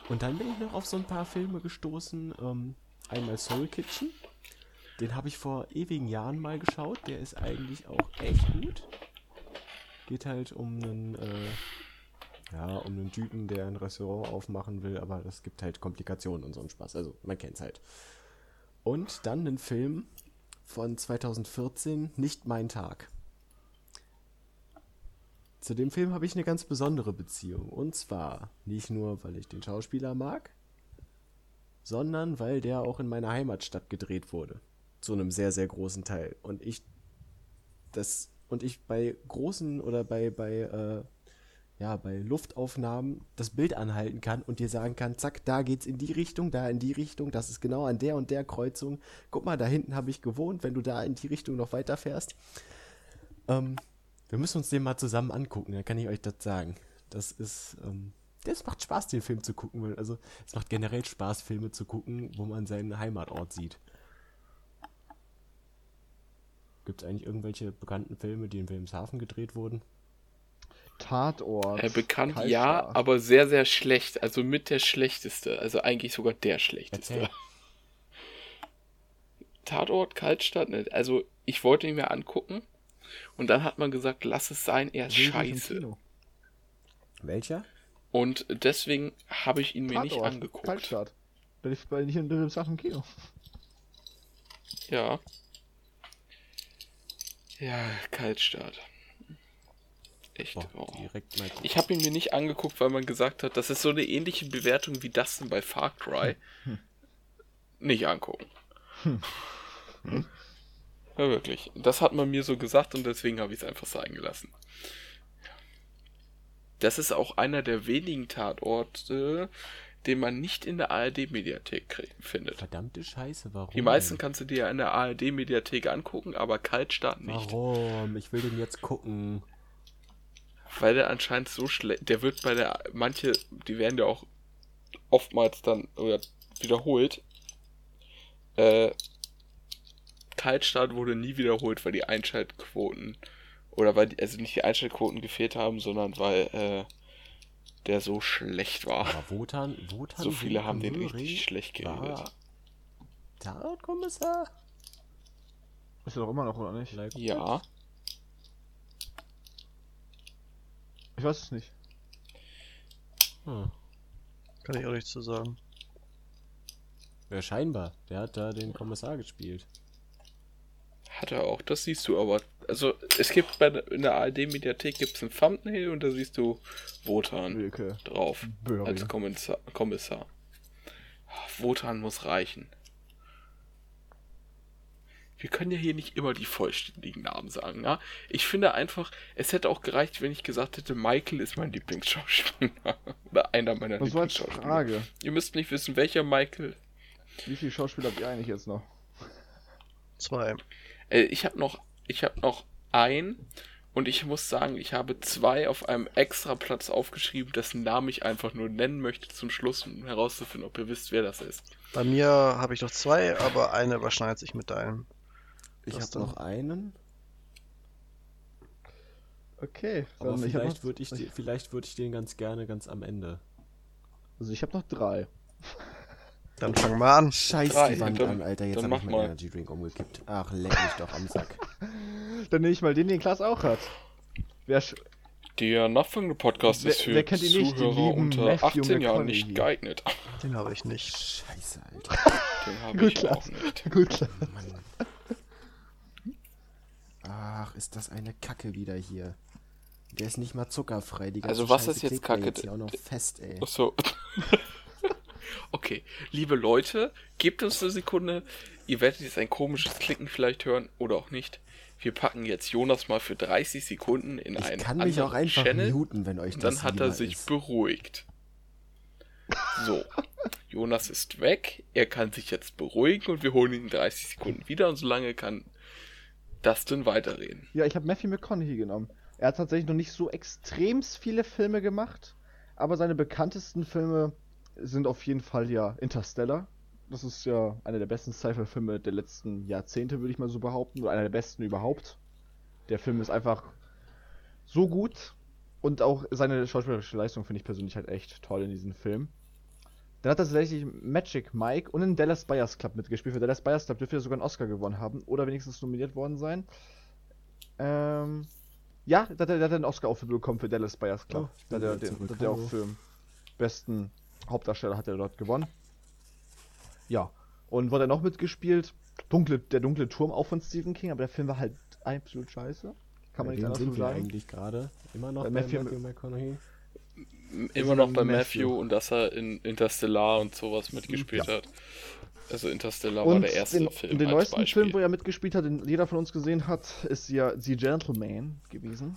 Und dann bin ich noch auf so ein paar Filme gestoßen. Ähm, einmal Soul Kitchen. Den habe ich vor ewigen Jahren mal geschaut. Der ist eigentlich auch echt gut. Geht halt um einen, äh, ja, um einen Typen, der ein Restaurant aufmachen will, aber das gibt halt Komplikationen und so einen Spaß. Also, man kennt's halt. Und dann einen Film von 2014, Nicht mein Tag. Zu dem Film habe ich eine ganz besondere Beziehung. Und zwar nicht nur, weil ich den Schauspieler mag, sondern weil der auch in meiner Heimatstadt gedreht wurde. Zu einem sehr, sehr großen Teil. Und ich das und ich bei großen oder bei, bei äh, ja, bei Luftaufnahmen das Bild anhalten kann und dir sagen kann, zack, da geht's in die Richtung, da in die Richtung, das ist genau an der und der Kreuzung. Guck mal, da hinten habe ich gewohnt, wenn du da in die Richtung noch weiterfährst. Ähm, wir müssen uns den mal zusammen angucken, dann kann ich euch das sagen. Das ist, ähm, das macht Spaß, den Film zu gucken, weil, also es macht generell Spaß, Filme zu gucken, wo man seinen Heimatort sieht. Gibt es eigentlich irgendwelche bekannten Filme, die in Wilhelmshaven gedreht wurden? Tatort. Äh, bekannt Kaltstart. ja, aber sehr, sehr schlecht. Also mit der schlechteste. Also eigentlich sogar der schlechteste. Erzähl. Tatort, Kaltstadt, ne? also ich wollte ihn mir angucken und dann hat man gesagt, lass es sein, er ist scheiße. Welcher? Und deswegen habe ich ihn mir nicht Tatort, angeguckt. Kaltstart. Bin ich bei nicht in der Sache im Kino. Ja. Ja, Kaltstart. Echt. Boah, Oh. direkt mal gucken. Ich habe ihn mir nicht angeguckt, weil man gesagt hat, das ist so eine ähnliche Bewertung wie das denn bei Far Cry. Nicht angucken. Ja, wirklich. Das hat man mir so gesagt und deswegen habe ich es einfach sein gelassen. Das ist auch einer der wenigen Tatorte, den man nicht in der ARD-Mediathek findet. Verdammte Scheiße, warum? Die meisten kannst du dir ja in der ARD-Mediathek angucken, aber Kaltstart nicht. Warum? Ich will den jetzt gucken. Weil der anscheinend so schlecht. Der wird bei der. Manche, die werden ja auch oftmals dann oder wiederholt. Äh, Kaltstart wurde nie wiederholt, weil die Einschaltquoten. Oder weil die, also nicht die Einschaltquoten gefehlt haben, sondern weil äh, der so schlecht war. Aber Wotan, Wotan So viele haben den richtig schlecht geredet. war Tatortkommissar? Ist er doch immer noch, oder nicht? Like Ja. Ich weiß es nicht. Hm. Kann ich auch nichts zu sagen. Ja, scheinbar. Der hat da den Kommissar gespielt. Hat er auch, das siehst du aber. Also es gibt bei der, in der ARD-Mediathek gibt's ein Thumbnail und da siehst du Wotan Wilke. drauf. Böhring. Als Kommissar. Kommissar. Ah, Wotan muss reichen. Wir können ja hier nicht immer die vollständigen Namen sagen, na? Ich finde einfach, es hätte auch gereicht, wenn ich gesagt hätte, Michael ist mein Lieblingsschauspieler. [laughs] Oder einer meiner Was war als Lieblingsschauspieler. Frage? Ihr müsst nicht wissen, welcher Michael. Wie viele Schauspieler habt ihr eigentlich jetzt noch? Zwei. Äh, ich habe noch, ich habe noch ein und ich muss sagen, ich habe zwei auf einem extra Platz aufgeschrieben, dessen Namen ich einfach nur nennen möchte zum Schluss, um herauszufinden, ob ihr wisst, wer das ist. Bei mir habe ich noch zwei, aber eine überschneidet sich mit deinem. Ich habe noch einen, Okay, aber vielleicht würde ich, die- vielleicht würde ich den ganz gerne ganz am Ende. Also ich habe noch drei. Dann fang mal an. Scheiß Drei, die Wand dann- an, Alter. Jetzt habe ich meinen. Energy Drink umgekippt. Ach, leck mich doch am Sack. [laughs] Dann nehme ich mal den, den Klaas auch hat. Wer sch Der nachfolgende Podcast Wer- ist für wer kennt ihn nicht, den Zuhörer unter Matthew 18 Jahren McConaughey? nicht geeignet. [laughs] Den habe ich nicht. Scheiße, Alter. [laughs] Den habe ich auch Klaas. nicht. Gut, klar. Mann. Ach, ist das eine Kacke wieder hier. Der ist nicht mal zuckerfrei. Die ganze Also was Scheiße ist jetzt Kacke? Jetzt hier auch noch fest, ey. Achso. Okay, liebe Leute, gebt uns eine Sekunde. Ihr werdet jetzt ein komisches Klicken vielleicht hören oder auch nicht. Wir packen jetzt Jonas mal für 30 Sekunden in Ich einen kann mich anderen auch einfach Channel. muten, wenn euch das dann hat er sich ist. beruhigt. So, Jonas ist weg. Er kann sich jetzt beruhigen und wir holen ihn in 30 Sekunden wieder und solange kann Dustin weiterreden. Ja, ich habe Matthew McConaughey genommen. Er hat tatsächlich noch nicht so extrem viele Filme gemacht, aber seine bekanntesten Filme sind auf jeden Fall ja Interstellar. Das ist ja einer der besten Sci-Fi-Filme der letzten Jahrzehnte, würde ich mal so behaupten, oder einer der besten überhaupt. Der Film ist einfach so gut und auch seine schauspielerische Leistung finde ich persönlich halt echt toll in diesem Film. Dann hat er tatsächlich Magic Mike und in Dallas Buyers Club mitgespielt. Für Dallas Buyers Club dürfte er sogar einen Oscar gewonnen haben oder wenigstens nominiert worden sein. Ähm, ja, da hat er, einen Oscar auch für bekommen für Dallas Buyers Club. Oh, da hat er, den, hat er auch für besten Hauptdarsteller hat er dort gewonnen. Ja. Und wurde er noch mitgespielt? Dunkle, der dunkle Turm auch von Stephen King, aber der Film war halt absolut scheiße. Kann man Bei nicht anders so sind wir sagen. eigentlich gerade? Immer noch Bei bei Matthew- Matthew, McConaughey? Immer noch bei Matthew. Matthew und dass er in Interstellar und sowas mitgespielt hat. Also Interstellar war Und der erste den, Film. den neuesten Beispiel. Film, wo er mitgespielt hat, den jeder von uns gesehen hat, ist ja The Gentleman gewesen.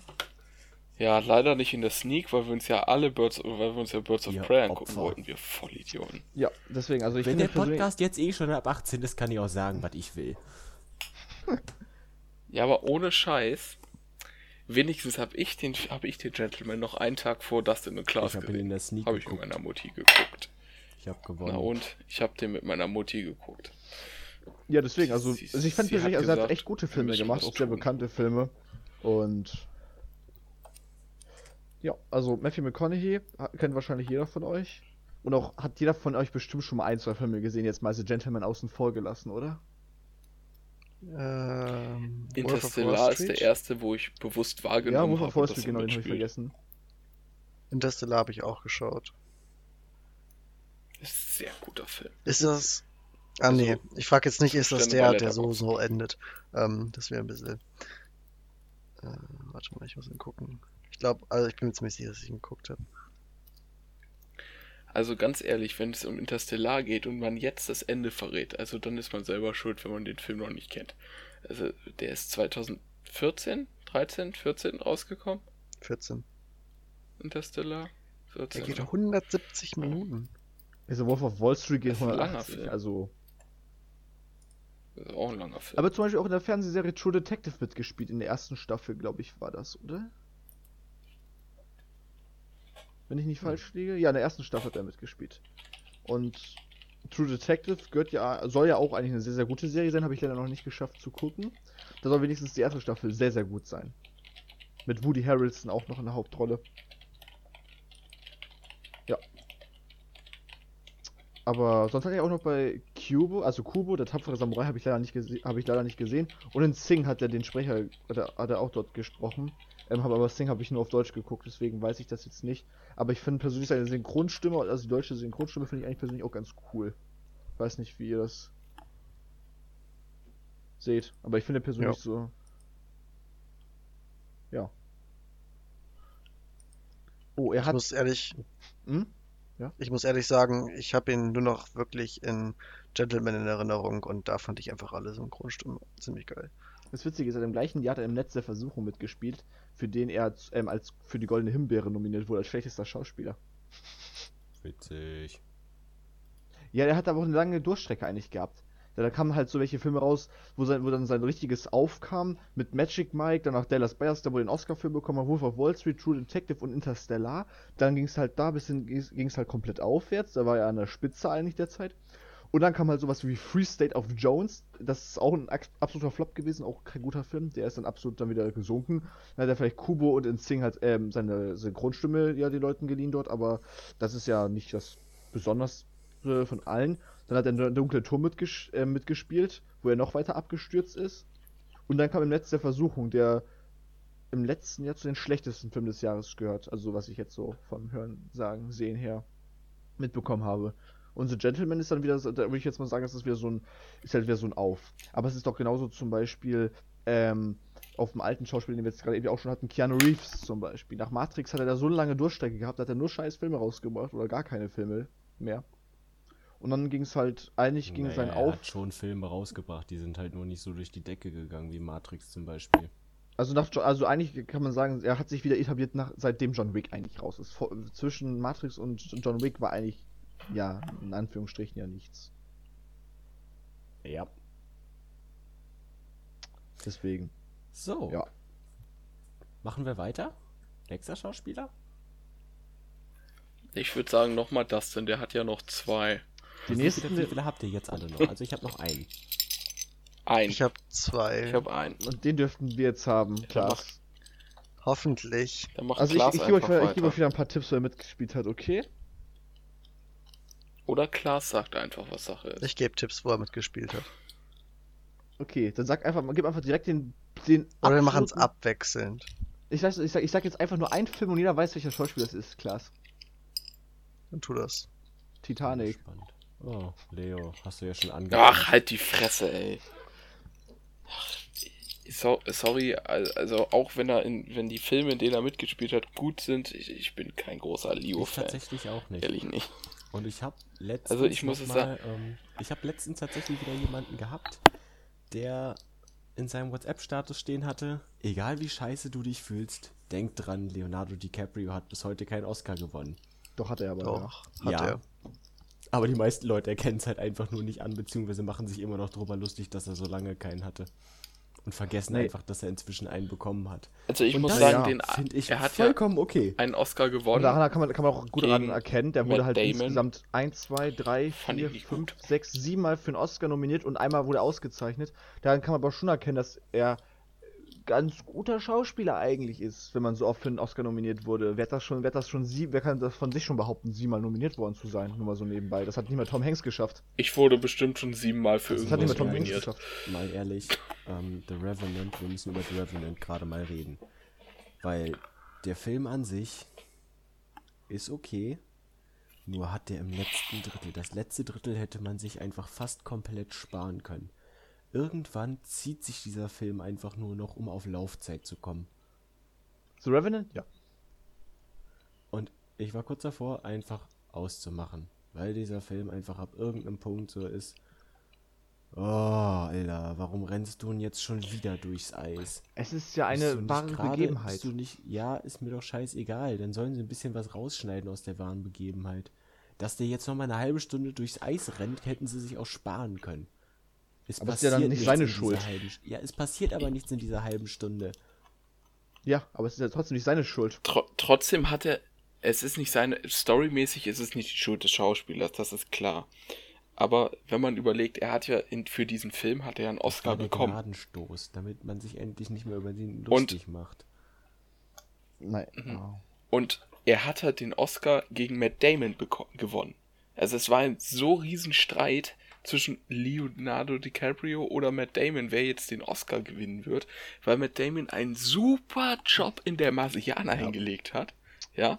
Ja, leider nicht in der Sneak, weil wir uns ja alle Birds, weil wir uns ja Birds of Ihr Prey angucken Opfer. wollten. Wir Vollidioten. Ja, deswegen, also ich Wenn finde der Podcast jetzt eh schon ab 18 ist, kann ich auch sagen, was ich will. Ja, aber ohne Scheiß. Wenigstens habe ich den, hab ich den Gentleman noch einen Tag vor Dustin und Klaas Ich habe ihn in gesehen. der Sneak Habe ich mit geguckt. meiner Mutti geguckt. Ich habe gewonnen. Na und? Ich habe den mit meiner Mutti geguckt. Ja, deswegen, also, Sie- also ich fand persönlich, hat also er hat echt gute Filme gemacht, auch sehr tun. bekannte Filme. Und ja, also Matthew McConaughey kennt wahrscheinlich jeder von euch. Und auch hat jeder von euch bestimmt schon mal ein, zwei Filme gesehen, jetzt mal The Gentleman außen vor gelassen, oder? Ähm, Interstellar ist der erste, wo ich bewusst wahrgenommen ja, Wolf habe. of Wall Street, genau, den habe ich vergessen. Interstellar habe ich auch geschaut. Ist ein sehr guter Film. Ist das. Ah, Also, nee. Ich frage jetzt nicht, ist das der, der so, so endet? Ähm, das wäre ein bisschen. Äh, warte mal, ich muss ihn gucken. Ich glaube, also ich bin mir ziemlich sicher, dass ich ihn geguckt habe. Also ganz ehrlich, wenn es um Interstellar geht und man jetzt das Ende verrät, also dann ist man selber schuld, wenn man den Film noch nicht kennt. Also der ist 2014, 13, 14 rausgekommen, 14. Interstellar. Der 14, geht oder? 170 Minuten. Also Wolf of Wall Street geht Das ist ein langer 180, Film. also. Das ist auch ein langer Film. Aber zum Beispiel auch in der Fernsehserie True Detective mitgespielt, in der ersten Staffel, glaube ich, war das, oder? Wenn ich nicht falsch liege? Ja, in der ersten Staffel hat er mitgespielt. Und True Detective gehört ja, soll ja auch eigentlich eine sehr, sehr gute Serie sein, habe ich leider noch nicht geschafft zu gucken. Da soll wenigstens die erste Staffel sehr, sehr gut sein. Mit Woody Harrelson auch noch in der Hauptrolle. Ja. Aber sonst hat er auch noch bei Kubo, also Kubo, der tapfere Samurai, habe ich leider nicht gesehen, habe ich leider nicht gesehen. Und in Sing hat er den Sprecher, hat er, hat er auch dort gesprochen. Ähm, hab, aber Sing habe ich nur auf Deutsch geguckt, deswegen weiß ich das jetzt nicht. Aber ich finde persönlich seine Synchronstimme, also die deutsche Synchronstimme finde ich eigentlich persönlich auch ganz cool. Weiß nicht, wie ihr das seht, aber ich finde persönlich Ja. so. Ja. Oh, er Ich hat. muss ehrlich, Hm? ich muss ehrlich sagen, ich habe ihn nur noch wirklich in Gentleman in Erinnerung und da fand ich einfach alle Synchronstimmen ziemlich geil. Das Witzige ist, er hat im gleichen Jahr hat er im Netz der Versuchung mitgespielt, für den er ähm, als für die Goldene Himbeere nominiert wurde als schlechtester Schauspieler. Witzig. Ja, der hat aber auch eine lange Durchstrecke eigentlich gehabt. Ja, da kamen halt so welche Filme raus, wo, sein, wo dann sein richtiges aufkam, mit Magic Mike, danach Dallas Buyers, der wo den Oscar-Film bekommen hat, Wolf of Wall Street, True Detective und Interstellar. Dann ging es halt da bis hin, ging es halt komplett aufwärts, da war er an der Spitze eigentlich der Zeit. Und dann kam halt sowas wie Free State of Jones, das ist auch ein absoluter Flop gewesen, auch kein guter Film, der ist dann absolut dann wieder gesunken. Dann hat er vielleicht Kubo und in halt ähm, seine Synchronstimme ja den Leuten geliehen dort, aber das ist ja nicht das besonders äh, von allen. Dann hat er dunkle Turm mitges äh, mitgespielt, wo er noch weiter abgestürzt ist. Und dann kam im Netz der Versuchung, der im letzten Jahr zu den schlechtesten Filmen des Jahres gehört. Also was ich jetzt so vom Hören, Sagen, Sehen her mitbekommen habe. Und The Gentleman ist dann wieder, so- da würde ich jetzt mal sagen, das ist wieder so ein, ist halt wieder so ein Auf. Aber es ist doch genauso zum Beispiel ähm, auf dem alten Schauspieler, den wir jetzt gerade eben auch schon hatten, Keanu Reeves zum Beispiel. Nach Matrix hat er da so eine lange Durchstrecke gehabt, da hat er nur scheiß Filme rausgebracht oder gar keine Filme mehr. Und dann ging es halt, eigentlich ging es Naja, er auf. hat schon Filme rausgebracht, die sind halt nur nicht so durch die Decke gegangen wie Matrix zum Beispiel. Also, nach, also eigentlich kann man sagen, er hat sich wieder etabliert, nach, seitdem John Wick eigentlich raus ist. Vor, zwischen Matrix und John Wick war eigentlich, ja, in Anführungsstrichen ja nichts. Ja. Deswegen. So. Ja. Machen wir weiter? Nächster Schauspieler? Ich würde sagen nochmal Dustin, der hat ja noch zwei. Die nächsten, wie viele habt ihr jetzt alle noch? Also ich habe noch einen. Ein. Ich habe zwei. Ich habe einen. und den dürften wir jetzt haben, klar. Hoffentlich. Also ich, ich gebe euch, gebe euch wieder ein paar Tipps, wer mitgespielt hat, okay? Oder Klaas sagt einfach, was Sache ist. Ich gebe Tipps, wo er mitgespielt hat. Okay, dann sag einfach, gib einfach direkt den, den Oder wir machen es abwechselnd. Ich sag, ich, sag, ich sag jetzt einfach nur einen Film und jeder weiß, welcher Schauspieler das ist, Klaas. Dann tu das. Titanic. Spannend. Oh, Leo, hast du ja schon angekündigt. Ach, halt die Fresse, ey. Ach, So, sorry, al- also auch wenn er in, wenn die Filme, in denen er mitgespielt hat, gut sind, ich, ich bin kein großer Leo-Fan. tatsächlich auch nicht. Ehrlich nicht. Und ich habe letztens Also ich muss noch mal, ähm, ich habe letztens tatsächlich wieder jemanden gehabt, der in seinem WhatsApp-Status stehen hatte, egal wie scheiße du dich fühlst, denk dran, Leonardo DiCaprio hat bis heute keinen Oscar gewonnen. Doch hat er aber. Doch, hat ja. er. Aber die meisten Leute erkennen es halt einfach nur nicht an, beziehungsweise machen sich immer noch drüber lustig, dass er so lange keinen hatte. Und vergessen Nee. einfach, dass er inzwischen einen bekommen hat. Also ich Und muss das, sagen, ja, den Finde ich er hat ja vollkommen okay. einen Oscar Und gewonnen. daran kann man, kann man auch gut daran erkennen, der wurde Matt halt Damon. insgesamt 1, 2, 3, Fand 4, ich nicht 5, gut. 6, 7 Mal für einen Oscar nominiert und einmal wurde er ausgezeichnet. Daran kann man aber schon erkennen, dass er ganz guter Schauspieler eigentlich ist, wenn man so oft für einen Oscar nominiert wurde. Wer hat das schon, wer hat das schon sie, wer kann das von sich schon behaupten, siebenmal nominiert worden zu sein? Nur mal so nebenbei. Das hat nicht mal Tom Hanks geschafft. Ich wurde bestimmt schon siebenmal für Das hat nicht mal irgendwas Tom Hanks nominiert. geschafft. Mal ehrlich, ähm, The Revenant, wir müssen über The Revenant gerade mal reden. Weil der Film an sich ist okay, nur hat der im letzten Drittel, das letzte Drittel hätte man sich einfach fast komplett sparen können. Irgendwann zieht sich dieser Film einfach nur noch, um auf Laufzeit zu kommen. The Revenant? Ja. Und ich war kurz davor, einfach auszumachen. Weil dieser Film einfach ab irgendeinem Punkt so ist. Oh, Alter, warum rennst du denn jetzt schon wieder durchs Eis? Es ist ja eine wahre Begebenheit. Du nicht, ja, ist mir doch scheißegal. Dann sollen sie ein bisschen was rausschneiden aus der wahren Begebenheit. Dass der jetzt noch mal eine halbe Stunde durchs Eis rennt, hätten sie sich auch sparen können. Es Aber ist ja dann nicht seine Schuld. halben- ja, es passiert aber nichts in dieser halben Stunde. Ja, aber es ist ja trotzdem nicht seine Schuld. Tro trotzdem hat er, es ist nicht seine, storymäßig ist es nicht die Schuld des Schauspielers, das ist klar. Aber wenn man überlegt, er hat ja in, für diesen Film hat er ja einen Oscar war der bekommen. Gnadenstoß, damit man sich endlich nicht mehr über ihn Und- lustig macht. Nein. Mhm. Oh. Und er hat halt den Oscar gegen Matt Damon gewonnen. Also es war ein so riesen Streit zwischen Leonardo DiCaprio oder Matt Damon, wer jetzt den Oscar gewinnen wird, weil Matt Damon einen super Job in der Marsianer hingelegt hat. Ja.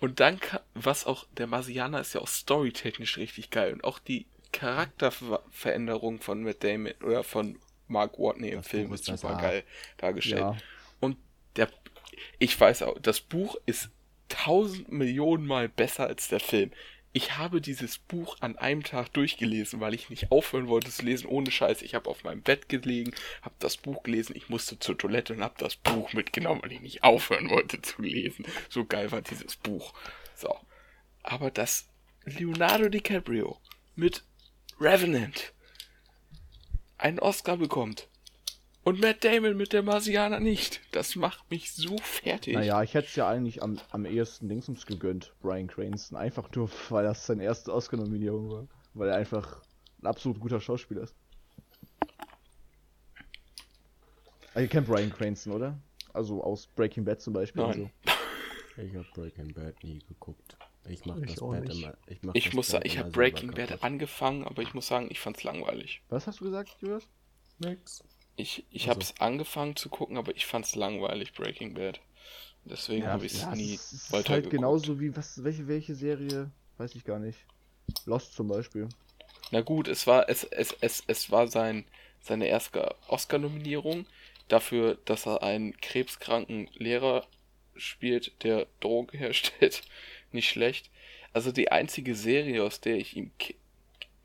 Und dann, was auch, der Marsianer ist ja auch storytechnisch richtig geil und auch die Charakterveränderung von Matt Damon oder von Mark Watney im Das Film ist super geil dargestellt. Ja. Und der, ich weiß auch, das Buch ist tausend Millionen Mal besser als der Film. Ich habe dieses Buch an einem Tag durchgelesen, weil ich nicht aufhören wollte zu lesen, ohne Scheiß. Ich habe auf meinem Bett gelegen, habe das Buch gelesen, ich musste zur Toilette und habe das Buch mitgenommen, weil ich nicht aufhören wollte zu lesen. So geil war dieses Buch. So. Aber dass Leonardo DiCaprio mit Revenant einen Oscar bekommt und Matt Damon mit der Marsianer nicht, das macht mich so fertig. Naja, ich hätte es ja eigentlich am, am ehesten Dingsums gegönnt, Brian Cranston. Einfach nur, [laughs] weil das seine erste Oscar-Nominierung war. Weil er einfach ein absolut guter Schauspieler ist. Ah, Ihr kennt Brian Cranston, oder? Also aus Breaking Bad zum Beispiel. Nein. und so. [laughs] Ich habe Breaking Bad nie geguckt. Ich mache Ich das Bad nicht. immer. Ich, mach Ich das muss sagen, ich habe Breaking Bad angefangen, aber ich muss sagen, ich fand's langweilig. Was hast du gesagt, Julius? Nix. Ich, ich Also. habe es angefangen zu gucken, aber ich fand's langweilig, Breaking Bad. Deswegen habe ich es ja, nie es ist weiter halt genauso wie, was, welche, welche Serie, weiß ich gar nicht. Lost zum Beispiel. Na gut, es war es es es, es war sein seine erste Oscar-Nominierung dafür, dass er einen krebskranken Lehrer spielt, der Drogen [laughs] herstellt. Nicht schlecht. Also die einzige Serie, aus der ich ihn ke-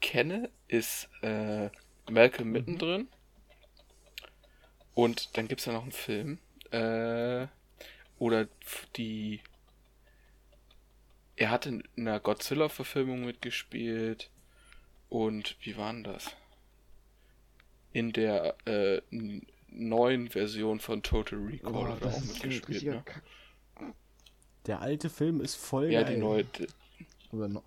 kenne, ist äh, Malcolm mittendrin. Und dann gibt es ja noch einen Film. Äh, oder die. Er hat in einer Godzilla-Verfilmung mitgespielt. Und wie war denn das? In der äh, neuen Version von Total Recall Oh, hat er auch mitgespielt. Ne? Der alte Film ist voll Ja, geil. die neue. Oder no.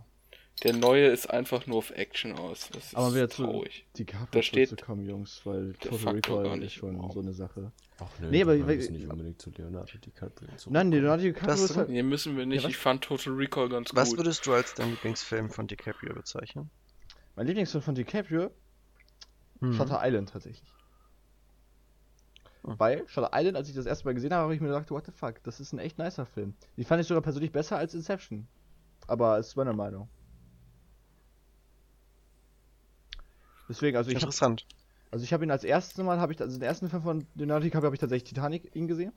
Der neue ist einfach nur auf Action aus. Das ist Aber wieder zu traurig. die Da steht zu kommen, Jungs, weil Total Recall ist nicht. schon Wow. so eine Sache. Ach nö, Nee, aber wir müssen nicht unbedingt zu Leonardo DiCaprio zurückkommen. Nein, Leonardo DiCaprio Das- ist halt, Nee, müssen wir nicht. Ja, was- ich fand Total Recall ganz Was gut. würdest du als dein Lieblingsfilm von DiCaprio bezeichnen? mein Lieblingsfilm von DiCaprio, Mhm. Shutter Island tatsächlich. Hm. Weil Shutter Island, als ich das erste Mal gesehen habe, habe ich mir gedacht, what the fuck, das ist ein echt nicer Film. Die fand ich sogar persönlich besser als Inception. Aber es ist meine Meinung. Deswegen, also ich habe Interessant. also ich habe ihn als erstes Mal, habe ich also den ersten Film von DiCaprio habe ich tatsächlich Titanic ihn gesehen.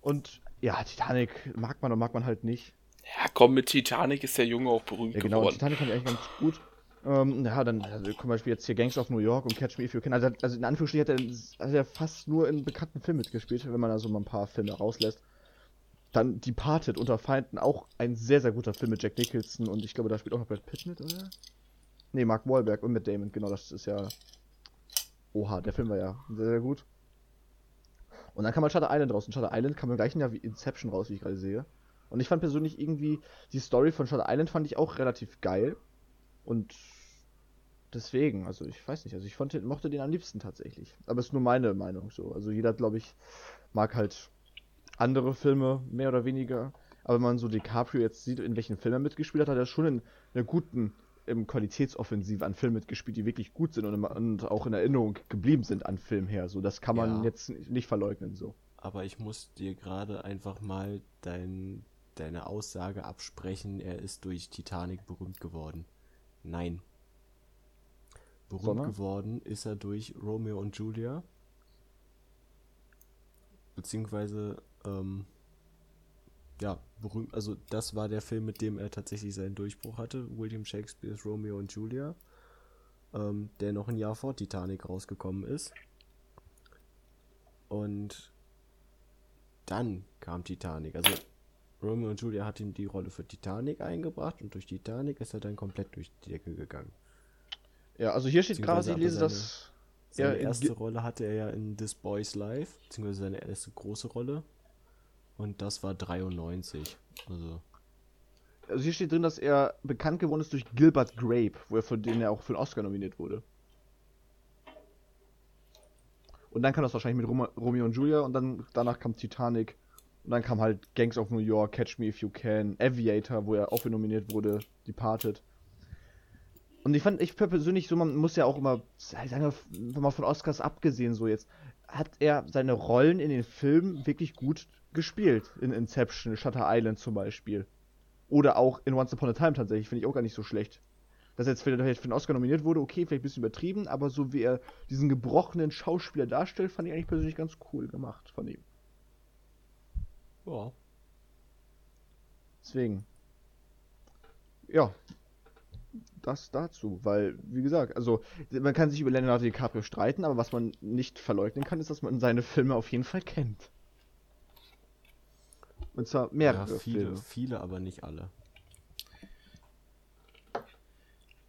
Und ja, Titanic mag man oder mag man halt nicht. Ja, komm, mit Titanic ist der Junge auch berühmt Ja, genau, und geworden. Titanic fand ich eigentlich ganz gut. Ähm, ja, dann also, zum Beispiel jetzt hier Gangs of New York und Catch Me If You Can. Also, also in Anführungsstrichen hat er, hat er fast nur in bekannten Filmen mitgespielt, wenn man also mal ein paar Filme rauslässt. Dann Departed unter Feinden, auch ein sehr, sehr guter Film mit Jack Nicholson und ich glaube, da spielt auch noch Brad Pitt mit, oder? Ne, Mark Wahlberg und mit Damon, genau, das ist ja. Oha, der Film war ja sehr, sehr gut. Und dann kam halt Shutter Island raus. Und Shutter Island kam im gleichen Jahr wie Inception raus, wie ich gerade sehe. Und ich fand persönlich irgendwie, die Story von Shutter Island fand ich auch relativ geil. Und deswegen, also ich weiß nicht, also ich fand, mochte den am liebsten tatsächlich. Aber es ist nur meine Meinung so. Also jeder, glaube ich, mag halt andere Filme, mehr oder weniger. Aber wenn man so DiCaprio jetzt sieht, in welchen Filmen er mitgespielt hat, hat er schon in einer guten ähm, Qualitätsoffensive an Filmen mitgespielt, die wirklich gut sind und, im- und auch in Erinnerung geblieben sind an Film her. So, das kann man Ja. jetzt nicht verleugnen. So. Aber ich muss dir gerade einfach mal dein, deine Aussage absprechen, er ist durch Titanic berühmt geworden. Nein. Berühmt Sondern? geworden ist er durch Romeo und Julia. Beziehungsweise, ähm, ja, berühmt, also das war der Film, mit dem er tatsächlich seinen Durchbruch hatte. William Shakespeares Romeo und Julia. Ähm, der noch ein Jahr vor Titanic rausgekommen ist. Und dann kam Titanic. Also Romeo und Julia hat ihm die Rolle für Titanic eingebracht und durch Titanic ist er dann komplett durch die Decke gegangen. Ja, also hier steht gerade, Beziehungsweise ich lese aber das. Seine Ja, erste Rolle hatte er ja in This Boy's Life, beziehungsweise seine erste große Rolle. Und das war 93. Also, Also hier steht drin, dass er bekannt geworden ist durch Gilbert Grape, wo er für den er auch für den Oscar nominiert wurde. Und dann kam das wahrscheinlich mit Romeo und Julia und dann danach kam Titanic und dann kam halt Gangs of New York, Catch Me If You Can, Aviator, wo er auch für nominiert wurde, Departed. Und ich fand, ich persönlich so, man muss ja auch immer, sagen wir mal von Oscars abgesehen so jetzt, hat er seine Rollen in den Filmen wirklich gut gespielt. In Inception, Shutter Island zum Beispiel. Oder auch in Once Upon a Time tatsächlich, finde ich auch gar nicht so schlecht. Dass er jetzt vielleicht für den Oscar nominiert wurde, okay, vielleicht ein bisschen übertrieben, aber so wie er diesen gebrochenen Schauspieler darstellt, fand ich eigentlich persönlich ganz cool gemacht von ihm. ja. Deswegen. Ja. Das dazu, weil, wie gesagt, also man kann sich über Leonardo DiCaprio streiten, aber was man nicht verleugnen kann, ist, dass man seine Filme auf jeden Fall kennt. Und zwar ja mehrere viele, Filme. viele, aber nicht alle.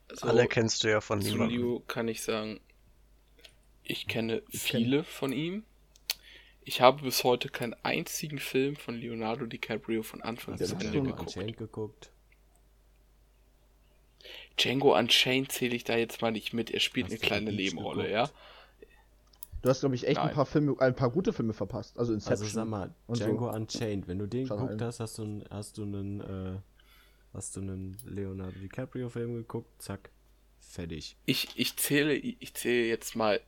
Also, Alle kennst du ja von niemandem. Leo kann ich sagen, ich kenne Ich viele von ihm. Ich habe bis heute keinen einzigen Film von Leonardo DiCaprio von Anfang bis Ende geguckt. Geguckt? Django Unchained zähle ich da jetzt mal nicht mit. Er spielt Hast eine kleine Nebenrolle, geguckt? ja. Du hast, glaube ich, echt Nein. ein paar Filme, ein paar gute Filme verpasst. Also Inception. Also sag mal, und so. Django Unchained, wenn du den Shutter geguckt hast, hast du, einen- hast du einen, äh, hast du einen Leonardo DiCaprio Film geguckt, zack, fertig. Ich, ich zähle, ich zähle jetzt mal,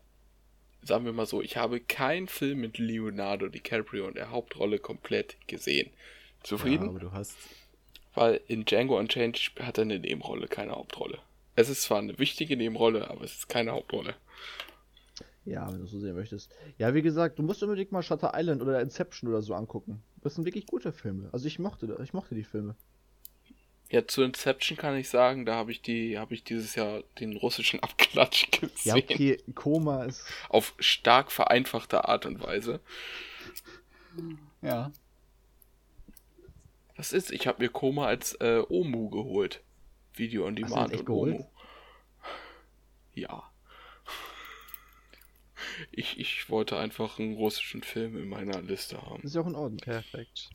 sagen wir mal so, ich habe keinen Film mit Leonardo DiCaprio in der Hauptrolle komplett gesehen. Zufrieden? Ja, aber du hast, Weil in Django Unchained hat er eine Nebenrolle, keine Hauptrolle. Es ist zwar eine wichtige Nebenrolle, aber es ist keine Hauptrolle. Ja, wenn du so sehen möchtest. Ja, wie gesagt, du musst unbedingt mal Shutter Island oder Inception oder so angucken. Das sind wirklich gute Filme. Also ich mochte, das- ich mochte die Filme. Ja, zu Inception kann ich sagen, da habe ich die, habe ich dieses Jahr den russischen [laughs] Abklatsch gesehen. Ja, okay, Koma ist. Auf stark vereinfachte Art und Weise. Ja. Was ist? Ich habe mir Koma als äh, Omu geholt. Video on Hast du das Demand echt und geholt? Omu. Ja. Ich, ich wollte einfach einen russischen Film in meiner Liste haben. Das ist ja auch in Ordnung. Perfekt.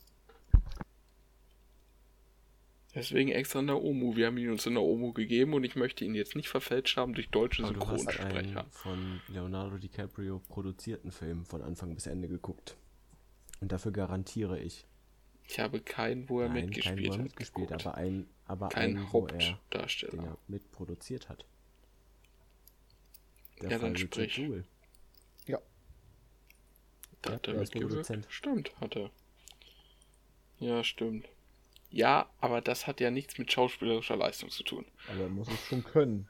Deswegen extra in der Omu. Wir haben ihn uns in der Omu gegeben und ich möchte ihn jetzt nicht verfälscht haben durch deutsche aber du hast Synchronsprecher. einen von Leonardo DiCaprio produzierten Film von Anfang bis Ende geguckt. Und dafür garantiere ich. Ich habe keinen, wo er Nein, mitgespielt keinen, wo er hat. mitgespielt, geguckt. aber ein, aber Kein einen, wo er, den Hauptdarsteller. er mitproduziert hat. Der Ja, Fall dann sprich. Da Ja, hat er mitgewirkt. Stimmt, hat er. Ja, stimmt. Ja, aber das hat ja nichts mit schauspielerischer Leistung zu tun. Aber er muss es schon können.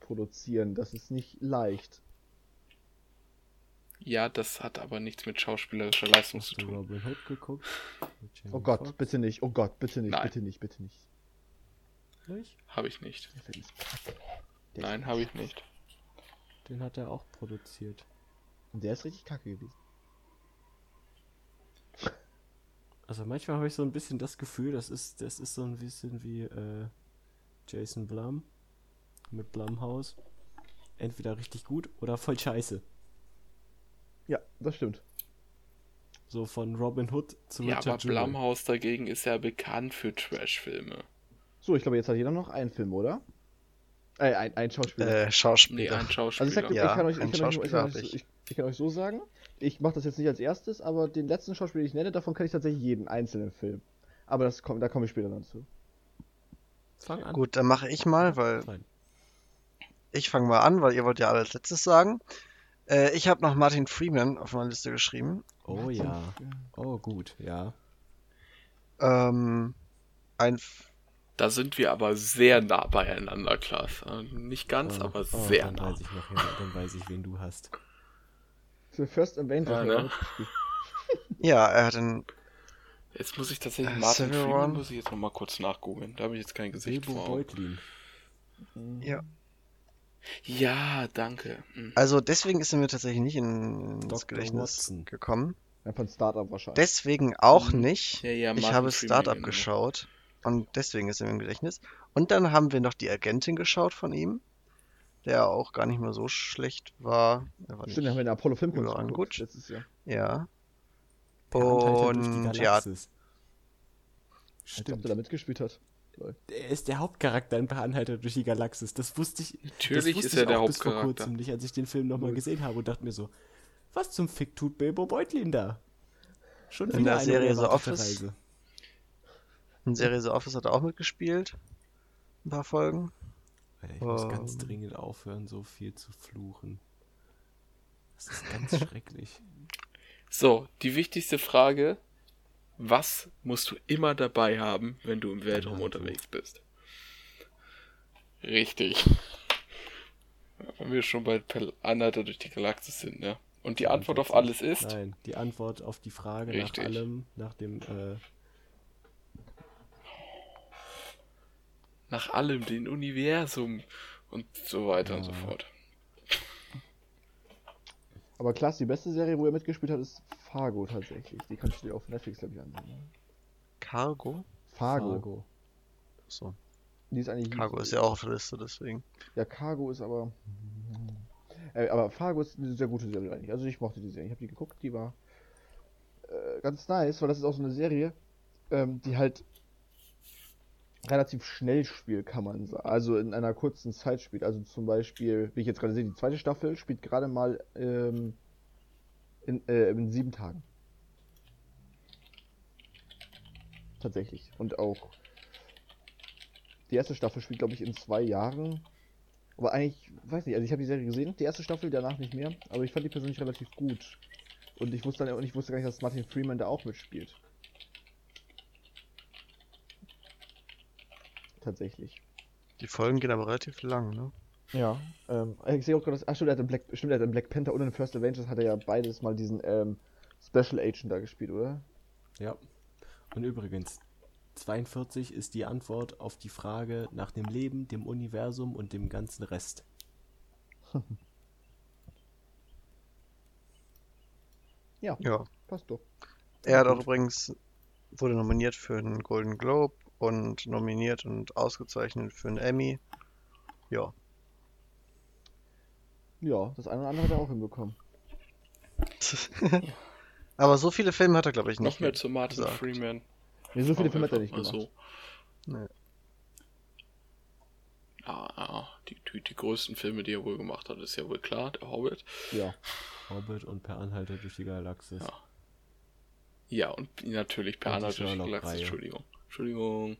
Produzieren. Das ist nicht leicht. Ja, das hat aber nichts mit schauspielerischer Leistung zu Hast du tun. Robin Hood geguckt? Oh Gott, Foxx? bitte nicht. Oh Gott, bitte nicht, Nein. bitte nicht, bitte nicht. Nicht? Habe ich nicht. Nein, habe ich nicht. Den hat er auch produziert. Und der ist richtig kacke gewesen. Also manchmal habe ich so ein bisschen das Gefühl, das ist, das ist so ein bisschen wie äh, Jason Blum mit Blumhouse. Entweder richtig gut oder voll scheiße. Ja, das stimmt. So von Robin Hood zu Ja, aber Richard Jewell. Blumhouse dagegen ist ja bekannt für Trash-Filme. So, ich glaube, jetzt hat jeder noch einen Film, oder? Äh, ein, ein Schauspieler. Äh, Nee, Schauspieler. ein also Schauspieler. ich, sag, Ja, ich kann euch, ein ich kann euch, ich Schauspieler kann euch, hab so- ich. ich, kann euch so sagen, ich mache das jetzt nicht als erstes, aber den letzten Schauspieler, den ich nenne, davon kenne ich tatsächlich jeden einzelnen Film. Aber das kommt, da komme ich später dann zu. Fang an. Gut, dann mache ich mal, weil Nein. ich fange mal an, weil ihr wollt ja alle als letztes sagen. Äh, ich habe noch Martin Freeman auf meiner Liste geschrieben. Oh ja. Oh gut, ja. Ähm, ein, Da sind wir aber sehr nah beieinander, Klaas. Äh, Nicht ganz, Oh, aber oh, sehr dann nah. weiß ich noch, ja, dann weiß ich, wen du hast. Für First Avenger Ja, er ne? [laughs] ja, er hat einen Jetzt muss ich tatsächlich Äh, Martin Civil Freeman muss ich jetzt noch mal kurz nachgoogeln. Da habe ich jetzt kein Gesicht Bilbo vor. Augen. Beutlin. Ja. Ja, danke. Hm. Also deswegen ist er mir tatsächlich nicht in, ins Dr. Gedächtnis Watson. gekommen. Ja, von Startup wahrscheinlich. Deswegen auch Mhm. nicht. Ja, ja, ich habe Freeman, Startup genau. geschaut und deswegen ist er mir im Gedächtnis. Und dann haben wir noch die Agentin geschaut von ihm, der auch gar nicht mal so schlecht war. War Stimmt, haben wir den Apollo Filmkunst überall geguckt gut. letztes Jahr. ja. Die Und ja. Als ob Stimmt. der da mitgespielt hat. Er ist der Hauptcharakter in Per Anhalter durch die Galaxis. Das wusste ich. Natürlich das wusste ist ich er der auch bis vor kurzem nicht, als ich den Film nochmal gesehen habe und dachte mir so, was zum Fick tut Bilbo Beutlin da? Schon In wieder der eine Serie The Office? Reise. in Serie The Office hat er auch mitgespielt. Ein paar Folgen. Alter, ich muss ganz Ähm. dringend aufhören, so viel zu fluchen. Das ist ganz [laughs] schrecklich. So, die wichtigste Frage. Was musst du immer dabei haben, wenn du im Weltraum unterwegs bist? Richtig. Ja, Wenn wir schon bei Anhalter durch die Galaxis sind, ne? Und die Antwort auf alles ist? Nein, die Antwort auf die Frage Richtig. nach allem, nach dem, äh, Nach allem, dem Universum und so weiter und so Ja. fort. Aber klar, die beste Serie, wo er mitgespielt hat, ist Fargo tatsächlich. Die kannst du dir auf Netflix, glaube ich, ansehen. Cargo? Fargo. Fargo. So. Die ist eigentlich. Cargo ist ja auch auf der Liste, deswegen. Ja, Cargo ist aber. Äh, aber Fargo ist eine sehr gute Serie eigentlich. Also ich mochte die Serie. Ich habe die geguckt, die war äh, ganz nice, weil das ist auch so eine Serie, ähm, die halt relativ schnell spielt, kann man sagen. Also in einer kurzen Zeit spielt. Also zum Beispiel, wie ich jetzt gerade sehe, die zweite Staffel spielt gerade mal ähm, in, äh, in sieben Tagen. Tatsächlich. Und auch die erste Staffel spielt, glaube ich, in zwei Jahren. Aber eigentlich, weiß nicht, also ich habe die Serie gesehen, die erste Staffel, danach nicht mehr, aber ich fand die persönlich relativ gut. Und ich wusste dann, und ich wusste gar nicht, dass Martin Freeman da auch mitspielt. Tatsächlich. Die Folgen gehen aber relativ lang, ne? Ja. Ähm, ich sehe auch gerade, dass, ach stimmt, er hat in Black, stimmt, er hat in Black Panther und in First Avengers hat er ja beides mal diesen ähm, Special Agent da gespielt, oder? Ja. Und übrigens, 42 ist die Antwort auf die Frage nach dem Leben, dem Universum und dem ganzen Rest. [laughs] Ja, Ja. passt doch. Er hat auch übrigens, wurde nominiert für einen Golden Globe und nominiert und ausgezeichnet für einen Emmy. Ja. Ja, das eine oder andere hat er auch hinbekommen. [laughs] Aber so viele Filme hat er, glaube ich, nicht. Noch mehr zu Martin gesagt. Freeman. Nee, so viele Filme hat er nicht gemacht. Nee. Ja, ja, die, die, die größten Filme, die er wohl gemacht hat, ist ja wohl klar, der Hobbit. Ja. Hobbit und Per Anhalter durch die Galaxis. Ja. Ja, und natürlich per Und Anhalter durch die. Galaxis. Entschuldigung. Entschuldigung.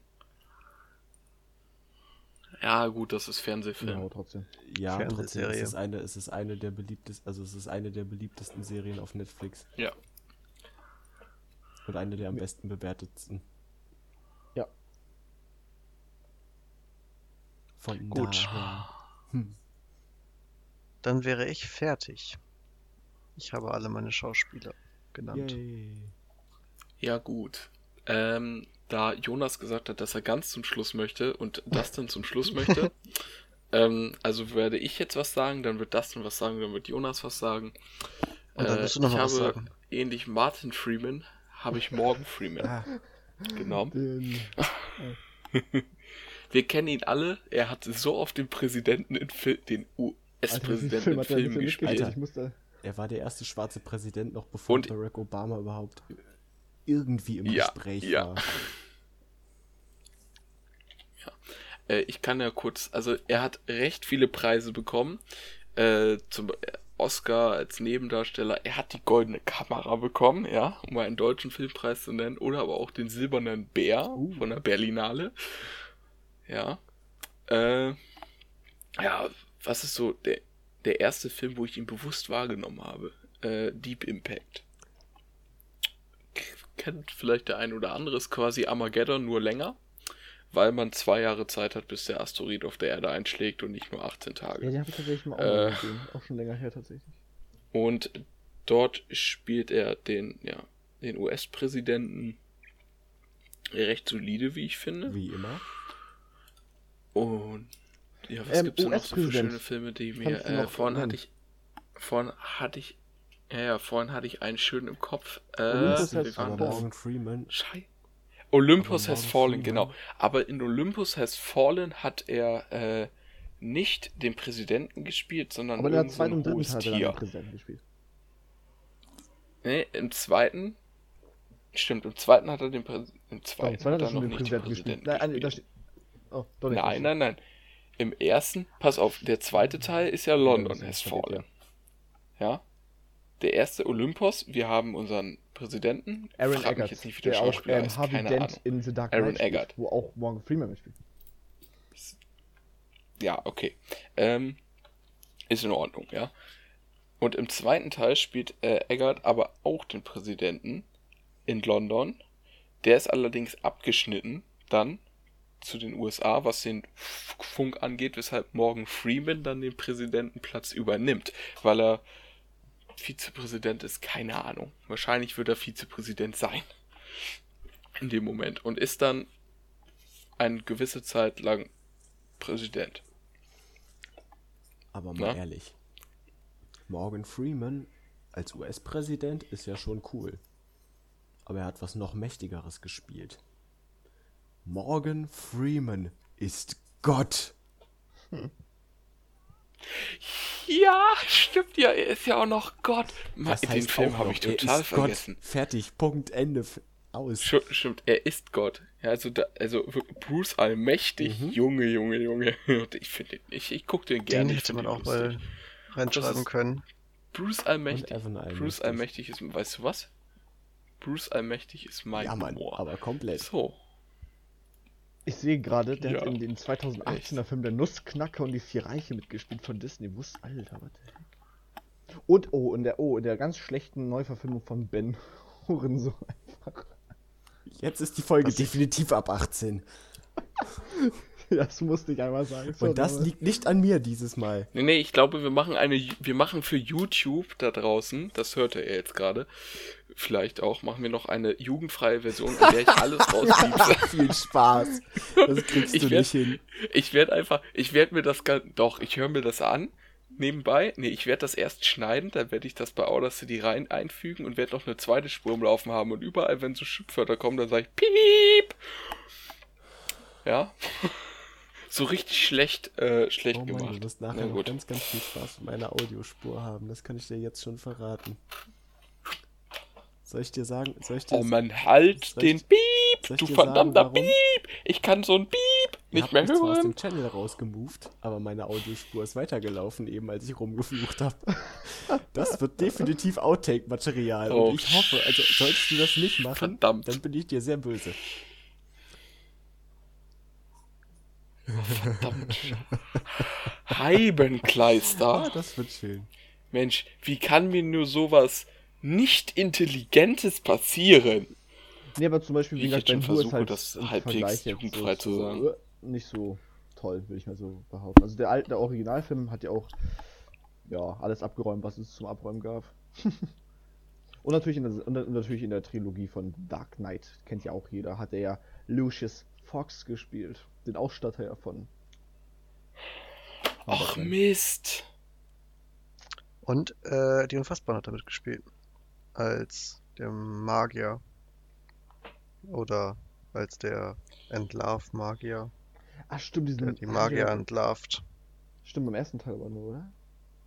Ja, gut, das ist Fernsehfilm. Genau, trotzdem. Ja, trotzdem Fernsehserie. ist es eine, es ist eine der beliebtesten, also es ist eine der beliebtesten Serien auf Netflix Ja. und eine der am besten bewertetsten. Ja. Von Gut. Hm. Dann wäre ich fertig. Ich habe alle meine Schauspieler genannt. Yay. Ja, gut. Ähm, da Jonas gesagt hat, dass er ganz zum Schluss möchte und dann zum Schluss möchte, [laughs] Ähm, also werde ich jetzt was sagen, dann wird Dustin was sagen, dann wird Jonas was sagen. Und dann Äh, du noch ich mal was habe sagen. ähnlich Martin Freeman, habe ich Morgan Freeman Ah, genommen. Den, [laughs] Wir kennen ihn alle. Er hat so oft den Präsidenten in Fil den US-Präsidenten Film in Filmen gespielt. Alter. Ich musste. er war der erste schwarze Präsident noch bevor Und- Barack Obama überhaupt irgendwie im Ja, Gespräch ja. war. Äh, ich kann ja kurz, also er hat recht viele Preise bekommen. Äh, zum Oscar als Nebendarsteller. Er hat die goldene Kamera bekommen, ja, um mal einen deutschen Filmpreis zu nennen. Oder aber auch den silbernen Bär Uh. von der Berlinale. Ja. Äh, ja, was ist so der, der erste Film, wo ich ihn bewusst wahrgenommen habe? Äh, Deep Impact. Kennt vielleicht der ein oder andere, ist quasi Armageddon, nur länger weil man zwei Jahre Zeit hat, bis der Asteroid auf der Erde einschlägt und nicht nur 18 Ja, Tage. den habe ich tatsächlich mal auch Äh. gesehen. Auch schon länger her tatsächlich. Und dort spielt er den, ja, den US-Präsidenten recht solide, wie ich finde. Wie immer. Und ja, was Ähm, gibt's denn noch so für schöne Filme, die mir. Äh, vorhin hatte ich. Vorhin hatte ich. Ja, ja, vorhin hatte ich einen schön im Kopf. Äh, Olympus wie Has Fallen. Freeman, Schei. Olympus Aber Has Morgan Fallen, Freeman- genau. Aber in Olympus Has Fallen hat er äh, nicht den Präsidenten gespielt, sondern Aber der zweiten und dritten hat er den Präsidenten gespielt. Nee, im zweiten. Stimmt, im zweiten hat er den Präsidenten. Im Doch, zweiten im zweiten hat hat er noch schon den nicht den Präsidenten gespielt. Nein, steht. Oh. Nein, nein, nein. Im ersten, pass auf, der zweite Teil ist ja London das Has Fallen. Ja. Der erste Olympus, wir haben unseren Präsidenten. Aaron Frag mich Eggert, jetzt nicht, wie der, der auch Schauspieler ähm, heißt, Harvey keine Dent Ahnung. in The Dark Aaron spielt, Eggert. wo auch Morgan Freeman mitspielt. Ja, okay. Ähm, ist in Ordnung, ja. Und im zweiten Teil spielt äh, Eggert aber auch den Präsidenten in London. Der ist allerdings abgeschnitten dann zu den USA, was den Funk angeht, weshalb Morgan Freeman dann den Präsidentenplatz übernimmt, weil er Vizepräsident ist, keine Ahnung. Wahrscheinlich wird er Vizepräsident sein in dem Moment und ist dann eine gewisse Zeit lang Präsident. aber mal Na? ehrlich. Morgan Freeman als US-Präsident ist ja schon cool. Aber er hat was noch Mächtigeres gespielt. Morgan Freeman ist Gott. Ja, stimmt ja, er ist ja auch noch Gott. Das Den heißt Film habe ich er total ist vergessen. Gott. Fertig. Punkt. Ende. Aus. Stimmt, er ist Gott. Ja, also, da, also Bruce Allmächtig, Mhm. Junge, Junge, Junge. [laughs] Ich finde, ich, ich gucke den gerne. Den hätte man auch mal lustig. reinschreiben ist- können. Bruce Allmächtig. Evan Bruce Allmächtig ist, weißt du was? Bruce Allmächtig ist mein Ja, Mann. Aber komplett. So. Ich sehe gerade, der Ja. hat in den 2018er Film Der Nussknacker und die Vier Reiche mitgespielt von Disney. Wus, Alter, was der Heck? Und, oh, in der, oh, in der ganz schlechten Neuverfilmung von Ben Hurensohn einfach. Jetzt ist die Folge Das- definitiv ab 18. [laughs] [laughs] Das musste ich einmal sagen. sorry, Und das liegt nicht an mir dieses Mal. Nee, nee, ich glaube, wir machen eine, wir machen für YouTube da draußen, das hörte er jetzt gerade, vielleicht auch, machen wir noch eine jugendfreie Version, in der ich alles [laughs] rauspiepse. Viel Spaß. Das kriegst Ich du werd- nicht hin. Ich werde einfach, ich werde mir das gar, doch, ich höre mir das an, nebenbei, nee, ich werde das erst schneiden, dann werde ich das bei Audacity rein einfügen und werde noch eine zweite Spur im Laufen haben und überall, wenn so Schimpfwörter kommen, dann sage ich Piep! Ja? So richtig schlecht, äh, schlecht Oh Mann, gemacht. du wirst nachher Na noch ganz, ganz viel Spaß mit meiner Audiospur haben. Das kann ich dir jetzt schon verraten. Soll ich dir sagen? Soll ich dir Oh man, halt den ich- Piep, ich du sagen, verdammter warum? Piep! Ich kann so ein Piep nicht mehr mich zwar aus hören. dem Channel rausgemoved, aber meine Audiospur ist weitergelaufen, eben als ich rumgeflucht habe. [laughs] Das wird definitiv Outtake-Material. Oh, und ich hoffe, also solltest du das nicht machen, Verdammt. dann bin ich dir sehr böse. Verdammt. Ah, Heibenkleister. das wird schön. Mensch, wie kann mir nur sowas nicht Intelligentes passieren? Nee, aber zum Beispiel, Wie ich gesagt, jetzt schon versuche, halt das halbwegs jugendfrei so, zu sagen. äh, nicht so toll, würde ich mal so behaupten. Also der alte, der Originalfilm hat ja auch ja, alles abgeräumt, was es zum Abräumen gab. [laughs] und, natürlich in der, und natürlich in der Trilogie von Dark Knight, kennt ja auch jeder, hat er ja Lucius Fox gespielt, den Ausstatter ja von Ach. Mist. Und äh, die Unfassbaren hat damit gespielt. Als der Magier. Oder als der Entlarv-Magier. Ah, stimmt, Der diesen. die Magier entlarvt. Stimmt, beim ersten Teil aber nur, oder?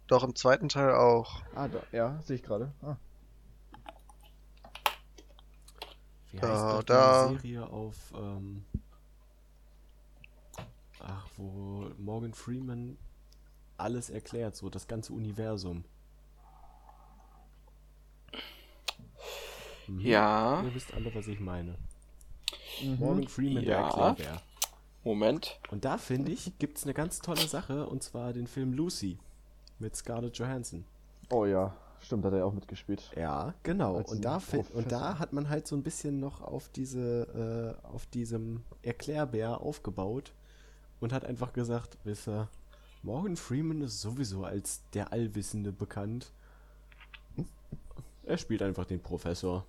Doch im zweiten Teil auch. Ah, da, ja, sehe ich gerade. Ah. Wie Ja, heißt noch da- die Serie auf, ähm, ach, wo Morgan Freeman alles erklärt, so das ganze Universum. Mhm. Ja, Ihr wisst alle, was ich meine. Mhm. Morgan Freeman, der Ja. Erklärbär. Moment. Und da finde ich, gibt es eine ganz tolle Sache, und zwar den Film Lucy mit Scarlett Johansson. Oh ja, stimmt, hat er auch mitgespielt. Ja, genau. Als Und da, und da hat man halt so ein bisschen noch auf diese, äh, auf diesem Erklärbär aufgebaut und hat einfach gesagt, wisst ihr, Morgan Freeman ist sowieso als der Allwissende bekannt. Er spielt einfach den Professor.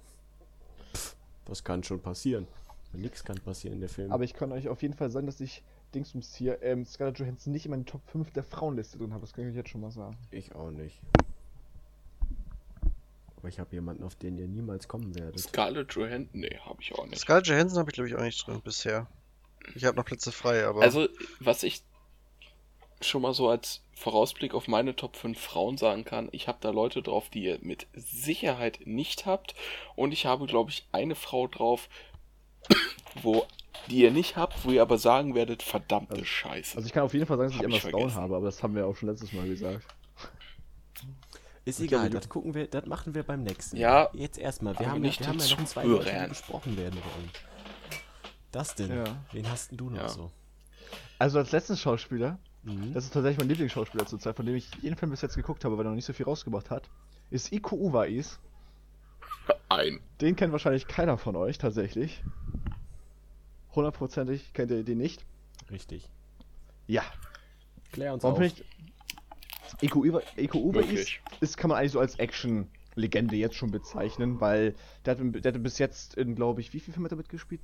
Pff, was kann schon passieren? Nichts kann passieren in der Film. Aber ich kann euch auf jeden Fall sagen, dass ich Dingsums hier ähm, Scarlett Johansson nicht in meinen Top 5 der Frauenliste drin habe. Das kann ich euch jetzt schon mal sagen. ich auch nicht. Aber ich habe jemanden, auf den ihr niemals kommen werdet. Scarlett Johansson? Nee, habe ich auch nicht. Scarlett Johansson habe ich glaube ich auch nicht drin bisher. Ich habe noch Plätze frei, aber Also, was ich schon mal so als Vorausblick auf meine Top 5 Frauen sagen kann, ich habe da Leute drauf, die ihr mit Sicherheit nicht habt. Und ich habe, glaube ich, eine Frau drauf, [coughs] wo die ihr nicht habt, wo ihr aber sagen werdet, verdammte Also- Scheiße. Also ich kann auf jeden Fall sagen, dass ich Hab immer ich Frauen vergessen. habe, aber das haben wir auch schon letztes Mal gesagt. Ist egal, glaube, das gucken wir, das machen wir beim nächsten. Ja, Mal. Jetzt erstmal, wir haben, ja, nicht wir haben ja noch zwei die besprochen werden wollen. Das denn? Ja. Wen hast denn du noch Ja. so? Also als letzten Schauspieler, Mhm. das ist tatsächlich mein Lieblingsschauspieler zurzeit, von dem ich jeden Film bis jetzt geguckt habe, weil er noch nicht so viel rausgebracht hat, ist Iko Uwais. ein. Den kennt wahrscheinlich keiner von euch tatsächlich. Hundertprozentig kennt ihr den nicht. Richtig. Ja, Klär uns warum auf. ich... Iko, Uwa- Iko Uwais ist, kann man eigentlich so als Action-Legende jetzt schon bezeichnen, weil der hat, der hatte bis jetzt in, glaube ich, wie viele Filme hat er mitgespielt?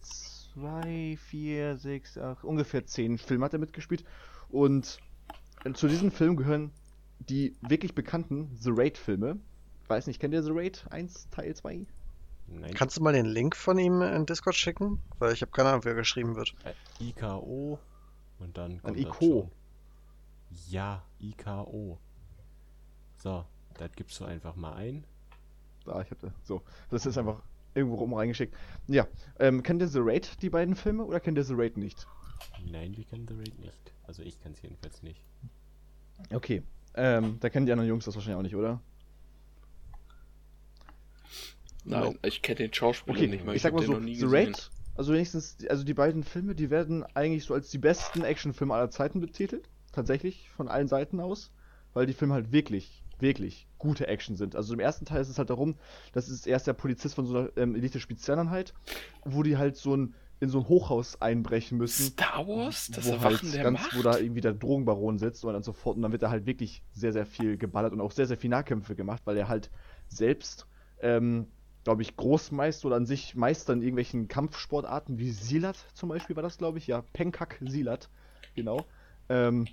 Zwei, vier, sechs, acht, ungefähr zehn Filme hat er mitgespielt. Und zu diesen Filmen gehören die wirklich bekannten The Raid-Filme. Weiß nicht, kennt ihr The Raid 1, Teil 2? Nein. kannst du mal den Link von ihm in Discord schicken? Weil ich habe keine Ahnung, wie er geschrieben wird. Äh, IKO und dann kommt IKO. das schon. Ja, IKO. So, das gibst du einfach mal ein. Ah, ich hatte. So, das ist einfach irgendwo rum reingeschickt. Ja, ähm, kennt ihr The Raid, die beiden Filme, oder kennt ihr The Raid nicht? Nein, wir kennen The Raid nicht. Also ich kann es jedenfalls nicht. Okay. Ähm, da kennen die anderen Jungs das wahrscheinlich auch nicht, oder? Nein, ich kenne den Schauspieler Okay, nicht mal. ich sag mal so, The gesehen. Raid, also wenigstens, also die beiden Filme, die werden eigentlich so als die besten Actionfilme aller Zeiten betitelt. Tatsächlich, von allen Seiten aus. Weil die Filme halt wirklich, wirklich gute Action sind. Also im ersten Teil ist es halt darum, das ist erst der Polizist von so einer ähm, Elite-Spezialeinheit, wo die halt so ein, in so ein Hochhaus einbrechen müssen. Star Wars? Das wo halt der ganz, Macht? wo da irgendwie der Drogenbaron sitzt und dann sofort und dann wird da halt wirklich sehr, sehr viel geballert und auch sehr, sehr viel Nahkämpfe gemacht, weil er halt selbst, ähm, glaube ich, Großmeister oder an sich Meister in irgendwelchen Kampfsportarten wie Silat zum Beispiel war das, glaube ich, ja, Penkak Silat, genau, ähm,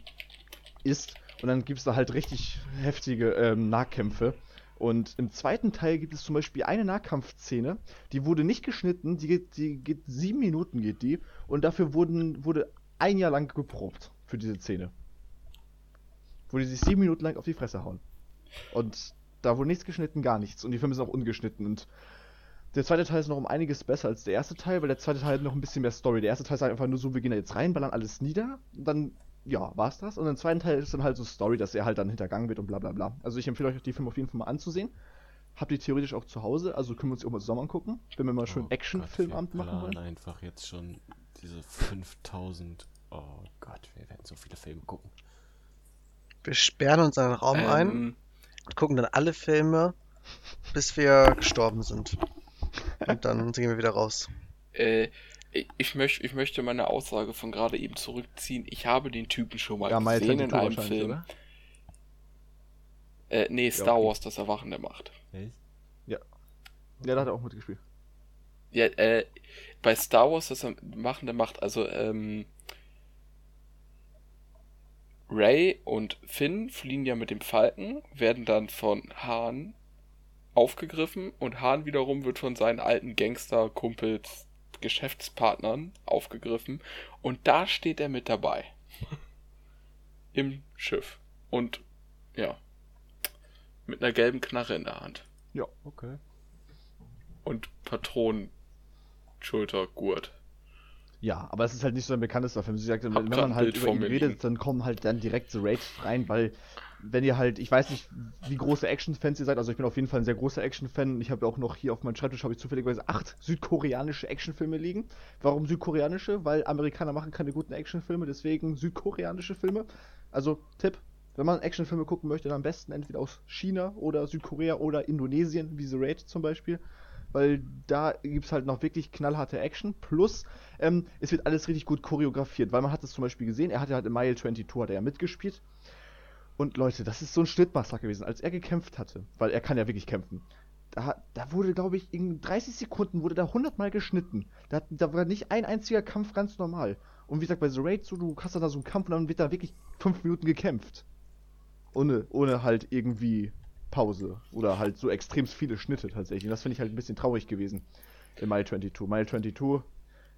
ist und dann gibt es da halt richtig heftige ähm, Nahkämpfe. Und im zweiten Teil gibt es zum Beispiel eine Nahkampfszene, die wurde nicht geschnitten, die geht, die geht sieben Minuten geht die und dafür wurden, wurde ein Jahr lang geprobt für diese Szene. Wo die sich sieben Minuten lang auf die Fresse hauen. Und da wurde nichts geschnitten, gar nichts. Und die Filme sind auch ungeschnitten. Und der zweite Teil ist noch um einiges besser als der erste Teil, weil der zweite Teil hat noch ein bisschen mehr Story. Der erste Teil ist einfach nur so, wir gehen da jetzt rein, ballern alles nieder. Und dann, ja, war's das. Und im zweiten Teil ist dann halt so Story, dass er halt dann hintergangen wird und bla bla bla. Also ich empfehle euch die Filme auf jeden Fall mal anzusehen. Habt die theoretisch auch zu Hause, also können wir uns auch mal zusammen angucken, wenn wir mal schön Oh Action-Filmabend machen wollen. einfach jetzt schon diese 5000. Oh Gott, wir werden so viele Filme gucken. Wir sperren uns in einen Raum ein Ähm, und gucken dann alle Filme, bis wir gestorben sind. Und dann gehen wir wieder raus. äh, ich, möcht, ich möchte meine Aussage von gerade eben zurückziehen. Ich habe den Typen schon mal Ja, gesehen in 22 einem Film. oder? Äh, nee, Star okay. Wars, das Erwachen der Macht. Echt? Ja, da hat er auch mitgespielt. Ja, äh, bei Star Wars, das Erwachen der Macht, also, ähm, Ray und Finn fliehen ja mit dem Falken, werden dann von Hahn aufgegriffen und Hahn wiederum wird von seinen alten Gangster-Kumpels, Geschäftspartnern aufgegriffen und da steht er mit dabei. [laughs] Im Schiff. Und ja, mit einer gelben Knarre in der Hand. Ja. Okay. Und Patronen, Schulter, Gurt. Ja, aber es ist halt nicht so ein bekanntester Film. Sie sagte, Hab wenn man halt über ihn mir redet, liegen. dann kommen halt dann direkt The Raid rein, weil wenn ihr halt, ich weiß nicht, wie große Action-Fans ihr seid, also ich bin auf jeden Fall ein sehr großer Action-Fan. Ich habe auch noch hier auf meinem Schreibtisch habe ich zufälligerweise acht südkoreanische Actionfilme liegen. Warum südkoreanische? Weil Amerikaner machen keine guten Actionfilme, deswegen südkoreanische Filme. Also Tipp, wenn man Actionfilme gucken möchte, dann am besten entweder aus China oder Südkorea oder Indonesien, wie The Raid zum Beispiel. Weil da gibt es halt noch wirklich knallharte Action. Plus, ähm, es wird alles richtig gut choreografiert. Weil man hat es zum Beispiel gesehen, er hatte halt im Mile 22 hat er ja mitgespielt. Und Leute, das ist so ein Schnittmassaker gewesen, als er gekämpft hatte. Weil er kann ja wirklich kämpfen. Da, da wurde, glaube ich, in 30 Sekunden wurde da 100 Mal geschnitten. Da, da war nicht ein einziger Kampf ganz normal. Und wie gesagt, bei The Raid, so, du hast dann da so einen Kampf und dann wird da wirklich 5 Minuten gekämpft. Ohne, ohne halt irgendwie Pause. Oder halt so extrem viele Schnitte tatsächlich. Und das finde ich halt ein bisschen traurig gewesen. In Mile 22. Mile 22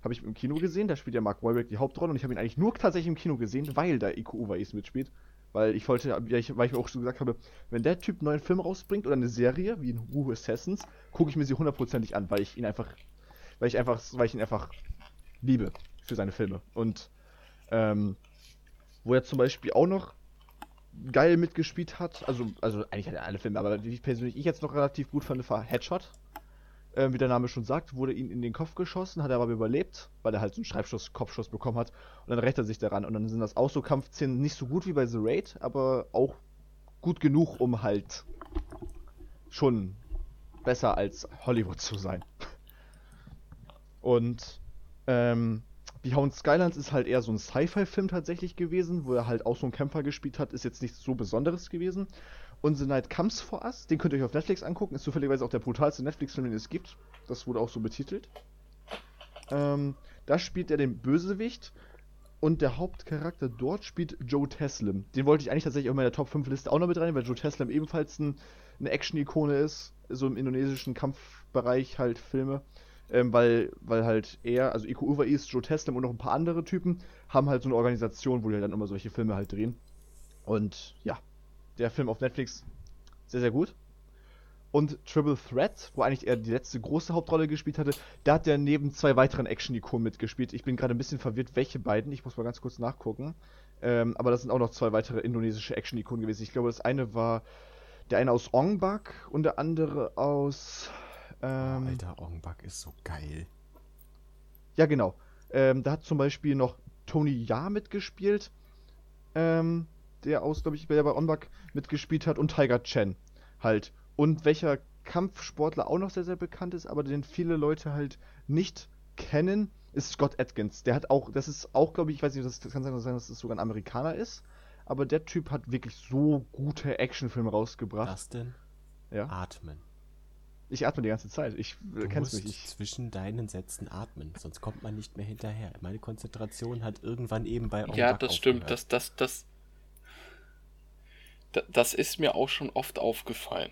habe ich im Kino gesehen, da spielt ja Mark Wahlberg die Hauptrolle und ich habe ihn eigentlich nur tatsächlich im Kino gesehen, weil da Iko Uwais mitspielt. Weil ich wollte, weil ich, weil ich mir auch so gesagt habe, wenn der Typ einen neuen Film rausbringt oder eine Serie, wie in Who Assassins, gucke ich mir sie hundertprozentig an, weil ich ihn einfach, weil ich einfach, weil ich ihn einfach liebe für seine Filme. Und ähm, wo er zum Beispiel auch noch geil mitgespielt hat, also, also eigentlich hat er alle Filme, aber die ich persönlich ich jetzt noch relativ gut fand, war Headshot. Ähm, wie der Name schon sagt, wurde ihm in den Kopf geschossen, hat er aber überlebt, weil er halt so einen Schreibschuss, Kopfschuss bekommen hat. Und dann rächt er sich daran. Und dann sind das auch so Kampfszenen nicht so gut wie bei The Raid, aber auch gut genug, um halt schon besser als Hollywood zu sein. [laughs] Und ähm, Beyond Skylands ist halt eher so ein Sci-Fi-Film tatsächlich gewesen, wo er halt auch so einen Kämpfer gespielt hat, ist jetzt nichts so Besonderes gewesen. Und The Night Comes for Us, den könnt ihr euch auf Netflix angucken, ist zufälligerweise auch der brutalste Netflix-Film, den es gibt. Das wurde auch so betitelt. Ähm, da spielt er den Bösewicht und der Hauptcharakter dort spielt Joe Taslim. Den wollte ich eigentlich tatsächlich auch in meiner Top 5 Liste auch noch mit rein, weil Joe Taslim ebenfalls ein, eine Action-Ikone ist, so im indonesischen Kampfbereich halt Filme. Ähm, weil, weil halt er, also Iko Uwais, Joe Taslim und noch ein paar andere Typen haben halt so eine Organisation, wo die halt dann immer solche Filme halt drehen. Und ja, der Film auf Netflix sehr, sehr gut. Und Triple Threat, wo eigentlich er die letzte große Hauptrolle gespielt hatte, da hat er neben zwei weiteren Action-Ikonen mitgespielt. Ich bin gerade ein bisschen verwirrt, welche beiden. Ich muss mal ganz kurz nachgucken. Ähm, aber das sind auch noch zwei weitere indonesische Action-Ikonen gewesen. Ich glaube, das eine war der eine aus Ong Bak und der andere aus. Ähm, Alter, Ongbak ist so geil. ja, genau. Ähm, da hat zum Beispiel noch Tony Ja mitgespielt. Ähm, der aus, glaube ich, der bei Onbak mitgespielt hat. Und Tiger Chen halt. Und welcher Kampfsportler auch noch sehr, sehr bekannt ist, aber den viele Leute halt nicht kennen, ist Scott Atkins. Der hat auch, das ist auch, glaube ich, ich weiß nicht, das das kann sein, dass es sogar ein Amerikaner ist. Aber der Typ hat wirklich so gute Actionfilme rausgebracht. Dustin, Ja. atmen. Ich atme die ganze Zeit. Ich Du kennst musst mich. Ich, zwischen deinen Sätzen atmen, sonst kommt man nicht mehr hinterher. Meine Konzentration hat irgendwann eben bei Ja, das stimmt. Das, das, das, da- das ist mir auch schon oft aufgefallen.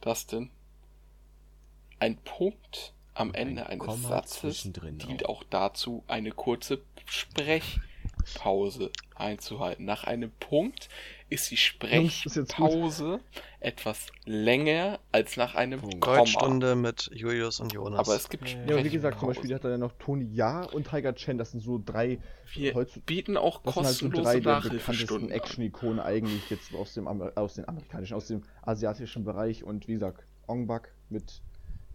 Dustin, ein Punkt am Und ein Ende eines Komma Satzes dient auch. auch dazu, eine kurze Sprechpause einzuhalten. Nach einem Punkt ist die. Sprechpause etwas länger als nach einem Punkt. Komma. Deutschstunde mit Julius und Jonas. Aber es gibt Ja, ja, wie gesagt, zum. Beispiel hat er dann noch Tony Ja und Tiger Chen. Das sind so drei Wir bieten auch Das sind halt so kostenlose drei der bekanntesten. Action-Ikonen eigentlich jetzt aus dem, Amer- aus dem amerikanischen, aus dem asiatischen Bereich und wie gesagt, Ong Bak mit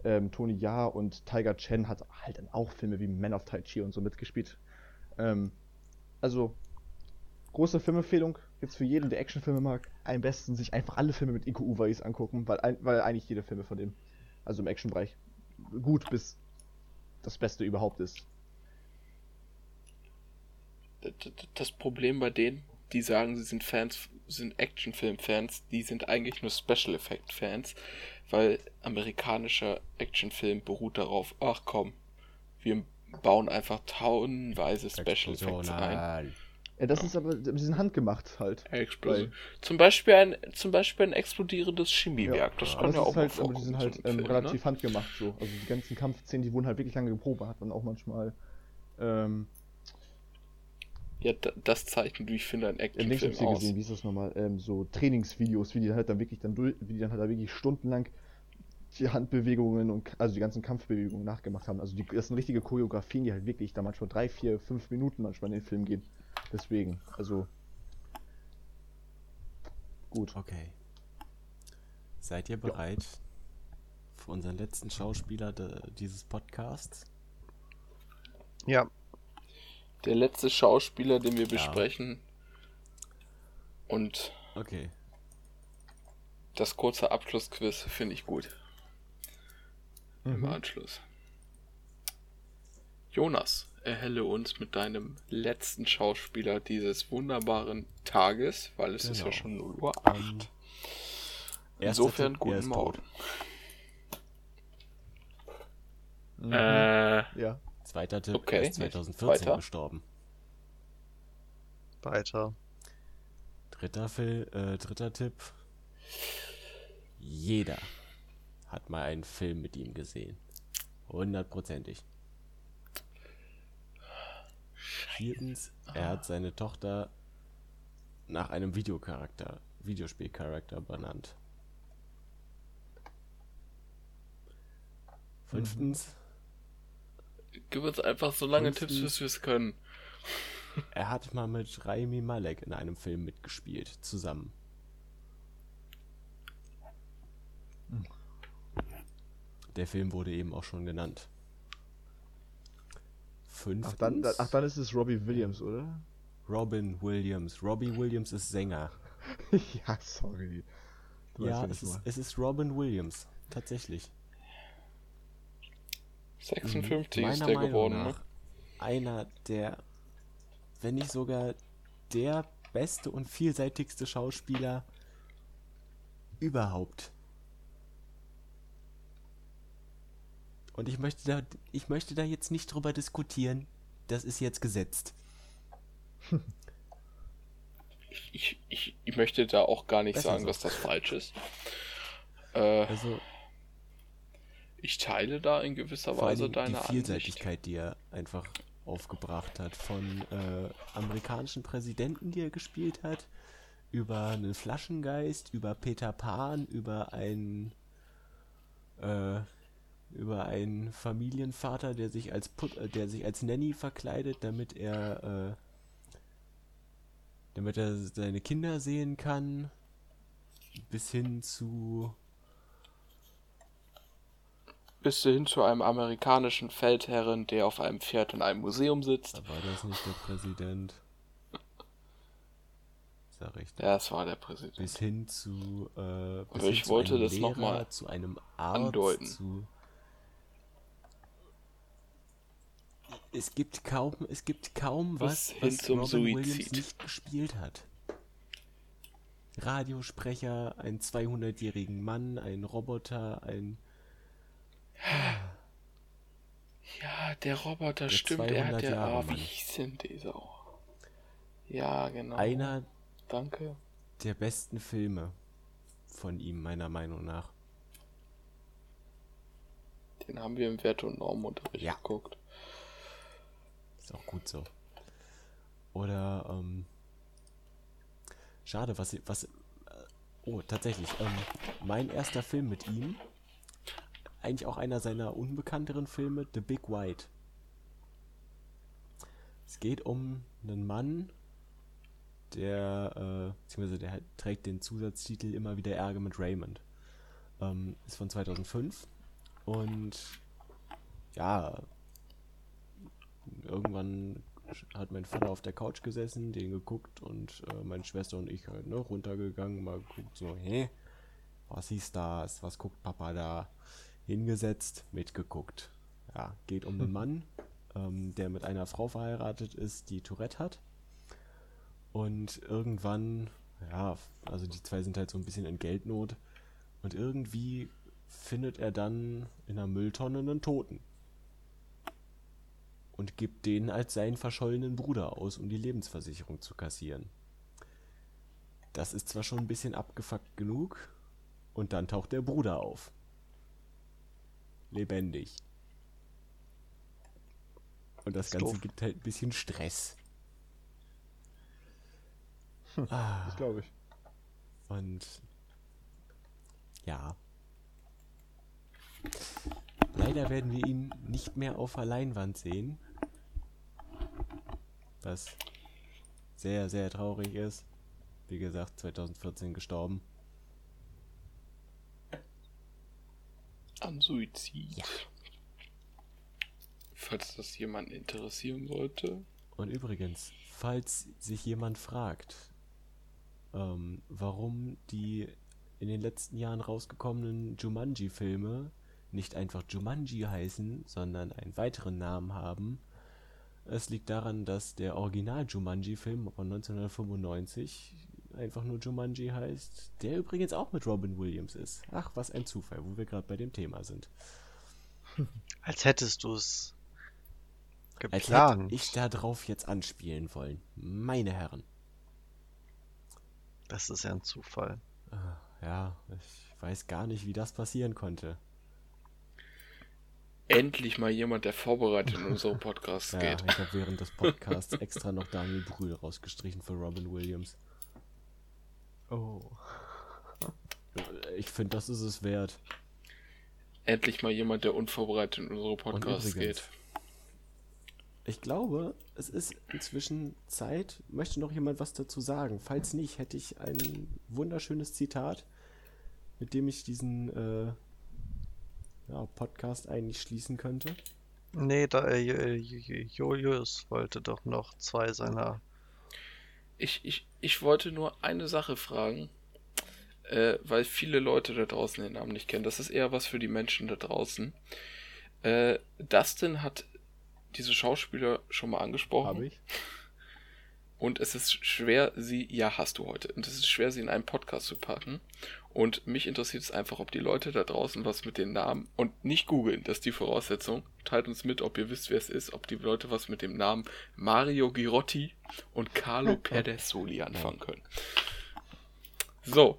ähm, Tony Ja und Tiger Chen hat halt dann auch Filme wie Man of Tai Chi und so mitgespielt. Ähm, also, große Filmempfehlung jetzt für jeden, der Actionfilme mag. Am besten sich einfach alle Filme mit Iko Uwais angucken, weil, weil eigentlich jede Filme von dem, also im Actionbereich, gut bis das Beste überhaupt ist. Das Problem bei denen, die sagen, sie sind Fans, sind Actionfilm-Fans, die sind eigentlich nur Special Effect-Fans, weil amerikanischer Actionfilm beruht darauf, ach komm, wir bauen einfach tonnenweise Special Effects ein. Ja, das ist aber, die sind handgemacht halt. Explosion. Zum Beispiel ein, zum Beispiel ein explodierendes Chemiewerk. Das Aber kann das ja ist auch halt, mal aber die sind halt ähm, Film, relativ ne? handgemacht so. Also die ganzen Kampfszenen, die wurden halt wirklich lange geprobt, hat man auch manchmal ähm, Ja, da- das zeichnet, wie ich finde, ein im Actionfilm Linksspiel aus. gesehen, wie ist das nochmal, ähm, so Trainingsvideos, wie die halt dann wirklich dann durch, wie die dann halt da wirklich stundenlang die Handbewegungen und also die ganzen Kampfbewegungen nachgemacht haben. Also die, das sind richtige Choreografien, die halt wirklich da manchmal drei, vier, fünf Minuten manchmal in den Film gehen. Deswegen, also gut. Okay. Seid ihr bereit für unseren letzten Schauspieler de, dieses Podcasts? Ja, Der letzte Schauspieler, den wir Ja. besprechen. Und Okay. das kurze Abschlussquiz finde ich gut. Im Mhm. Anschluss. Jonas, erhelle uns mit deinem letzten Schauspieler dieses wunderbaren Tages, weil es ist ja Genau. schon 0 Uhr Ähm, 8. erster Insofern Tipp, er guten Morgen. Mhm. Äh, ja. Zweiter Tipp, Okay, er ist nicht 2014 weiter. gestorben. weiter. Dritter, Fil äh, dritter Tipp. Jeder hat mal einen Film mit ihm gesehen. Hundertprozentig. Viertens, er hat seine Tochter nach einem Videocharakter, Videospielcharakter benannt. Fünftens, gib uns einfach so lange. Tipps, bis wir es können. er hat mal mit Raimi Malek in einem Film mitgespielt, zusammen. Der Film wurde eben auch schon genannt. Fünftens, Ach dann, ach dann ist es Robbie Williams, oder? Robin Williams. Robbie Williams ist Sänger. [laughs] ja, sorry. Du ja, es ist, es ist Robin Williams. Tatsächlich. 56 ist Meiner der Meinung geworden, ne? nach einer der, wenn nicht sogar der beste und vielseitigste Schauspieler überhaupt. Und ich möchte da, ich möchte da jetzt nicht drüber diskutieren. Das ist jetzt gesetzt. Ich, ich, ich möchte da auch gar nicht Besser sagen, so. dass das falsch ist. Äh, Also ich teile da in gewisser Weise die deine Ansicht. Vielseitigkeit, die er einfach aufgebracht hat, von äh, amerikanischen Präsidenten, die er gespielt hat, über einen Flaschengeist, über Peter Pan, über einen äh, über einen Familienvater, der sich als Put äh, der sich als Nanny verkleidet, damit er äh, damit er seine Kinder sehen kann, bis hin zu Bis hin zu einem amerikanischen Feldherren, der auf einem Pferd in einem Museum sitzt. da war das nicht der Präsident. Ist ja recht. Ja, es war der Präsident. bis hin zu äh, bis Aber ich wollte das noch Lehrer, mal zu einem Arzt andeuten. zu es gibt kaum es gibt kaum was was zum Robin Williams Suizid. nicht gespielt hat Radiosprecher einen 200-jährigen Mann ein Roboter ein Ja, der Roboter, Der stimmt. Er 200 hat ja. Ah, wie hieß denn dieser auch? Ja, genau. einer Danke. der besten Filme von ihm meiner Meinung nach Den haben wir im Wert- und Normunterricht Ja. geguckt. Ist auch gut so. Oder, ähm, schade, was, was, äh, oh, tatsächlich, ähm, mein erster Film mit ihm, eigentlich auch einer seiner unbekannteren Filme, The Big White. Es geht um einen Mann, der, äh, beziehungsweise der trägt den Zusatztitel immer wieder Ärger mit Raymond. Ähm, ist von 2005 und ja, irgendwann hat mein Vater auf der Couch gesessen, den geguckt und äh, meine Schwester und ich halt ne, runtergegangen, mal geguckt, so, hä, was ist das, was guckt Papa da? Hingesetzt, mitgeguckt. Ja, geht um einen [laughs] Mann, ähm, der mit einer Frau verheiratet ist, die Tourette hat. Und irgendwann, ja, also die zwei sind halt so ein bisschen in Geldnot. Und irgendwie findet er dann in einer Mülltonne einen Toten. Und gibt den als seinen verschollenen Bruder aus, um die Lebensversicherung zu kassieren. Das ist zwar schon ein bisschen abgefuckt genug, und dann taucht der Bruder auf. Lebendig. Und das Ist Ganze doof. gibt halt ein bisschen Stress. Ah, Das glaube ich. und ja. Leider werden wir ihn nicht mehr auf der Leinwand sehen. Was sehr, sehr traurig ist. Wie gesagt, 2014 gestorben. An Suizid. Falls das jemanden interessieren sollte. Und übrigens, falls sich jemand fragt, ähm, warum die in den letzten Jahren rausgekommenen Jumanji-Filme nicht einfach Jumanji heißen, sondern einen weiteren Namen haben, es liegt daran, dass der Original-Jumanji-Film von 1995 einfach nur Jumanji heißt, der übrigens auch mit Robin Williams ist. Ach, was ein Zufall, wo wir gerade bei dem Thema sind. Als hättest du es Als geplant. hätte ich da drauf jetzt anspielen wollen. Meine Herren. Das ist ja ein Zufall. Ah, Ja, ich weiß gar nicht, wie das passieren konnte. Endlich mal jemand, der vorbereitet in unsere [laughs] Podcasts Ja, geht. ich habe während des Podcasts [laughs] extra noch Daniel Brühl rausgestrichen für Robin Williams. Oh. Ich finde, das ist es wert. Endlich mal jemand, der unvorbereitet in unsere Podcasts übrigens, geht. ich glaube, es ist inzwischen Zeit. Möchte noch jemand was dazu sagen? Falls nicht, hätte ich ein wunderschönes Zitat, mit dem ich diesen äh, ja, Podcast eigentlich schließen könnte. Nee, da, äh, Julius wollte doch noch zwei seiner. Ich, ich, ich wollte nur eine Sache fragen, äh, weil viele Leute da draußen den Namen nicht kennen. Das ist eher was für die Menschen da draußen. Äh, Dustin hat diese Schauspieler schon mal angesprochen. Habe ich. Und es ist schwer, sie, ja, hast du heute. Und es ist schwer, sie in einen Podcast zu packen. Und mich interessiert es einfach, ob die Leute da draußen was mit den Namen und nicht googeln, das ist die Voraussetzung. Teilt uns mit, ob ihr wisst, wer es ist, ob die Leute was mit dem Namen Mario Girotti und Carlo [laughs] Pedersoli anfangen können. So.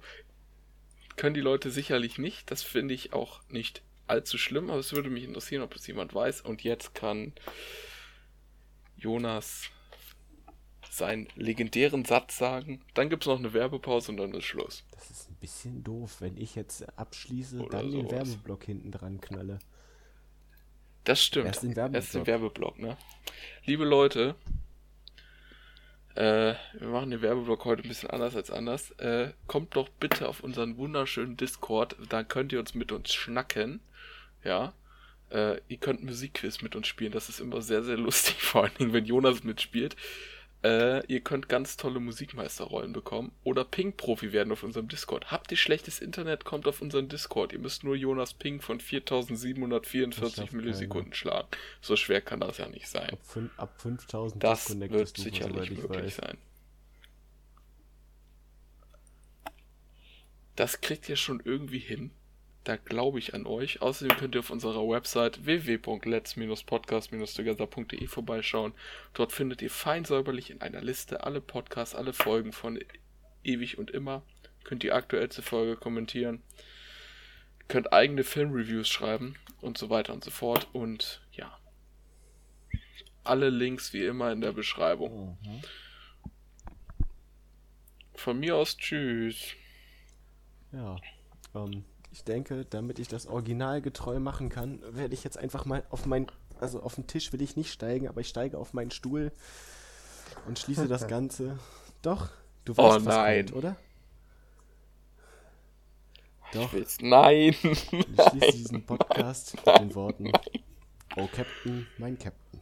Können die Leute sicherlich nicht. Das finde ich auch nicht allzu schlimm, aber es würde mich interessieren, ob das jemand weiß. Und jetzt kann Jonas seinen legendären Satz sagen. Dann gibt es noch eine Werbepause und dann ist Schluss. Das ist bisschen doof, wenn ich jetzt abschließe, Oder dann den sowas. Werbeblock hinten dran knalle. Das stimmt. Erst den Erst den Werbeblock. Werbeblock, ne? Liebe Leute, äh, wir machen den Werbeblock heute ein bisschen anders als anders. Äh, kommt doch bitte auf unseren wunderschönen Discord, da könnt ihr uns mit uns schnacken. Ja. Äh, ihr könnt Musikquiz mit uns spielen, das ist immer sehr, sehr lustig, [laughs] vor allen Dingen, wenn Jonas mitspielt. Äh, ihr könnt ganz tolle Musikmeisterrollen bekommen oder Ping-Profi werden auf unserem Discord. Habt ihr schlechtes Internet, kommt auf unseren Discord. Ihr müsst nur Jonas Ping von Das 4744 schafft Millisekunden schlagen. So schwer kann das ja nicht sein. Ab, ab 5000 Das wird sicherlich möglich weiß. sein. Das kriegt ihr schon irgendwie hin. Da glaube ich an euch. Außerdem könnt ihr auf unserer Website www.let's-podcast-together.de vorbeischauen. Dort findet ihr fein säuberlich in einer Liste alle Podcasts, alle Folgen von ewig und immer. Könnt die aktuellste Folge kommentieren. Könnt eigene Filmreviews schreiben und so weiter und so fort. Und ja. Alle Links wie immer in der Beschreibung. Mhm. Von mir aus tschüss. Ja, ähm, ich denke, damit ich das Original getreu machen kann, werde ich jetzt einfach mal auf mein, also auf den Tisch will ich nicht steigen, aber ich steige auf meinen Stuhl und schließe das Ganze. Doch, du Oh weißt, was nein. kommt, oder? Ich Doch, will's. Nein. ich schließe diesen Podcast mit den Worten, Oh Captain, mein Captain.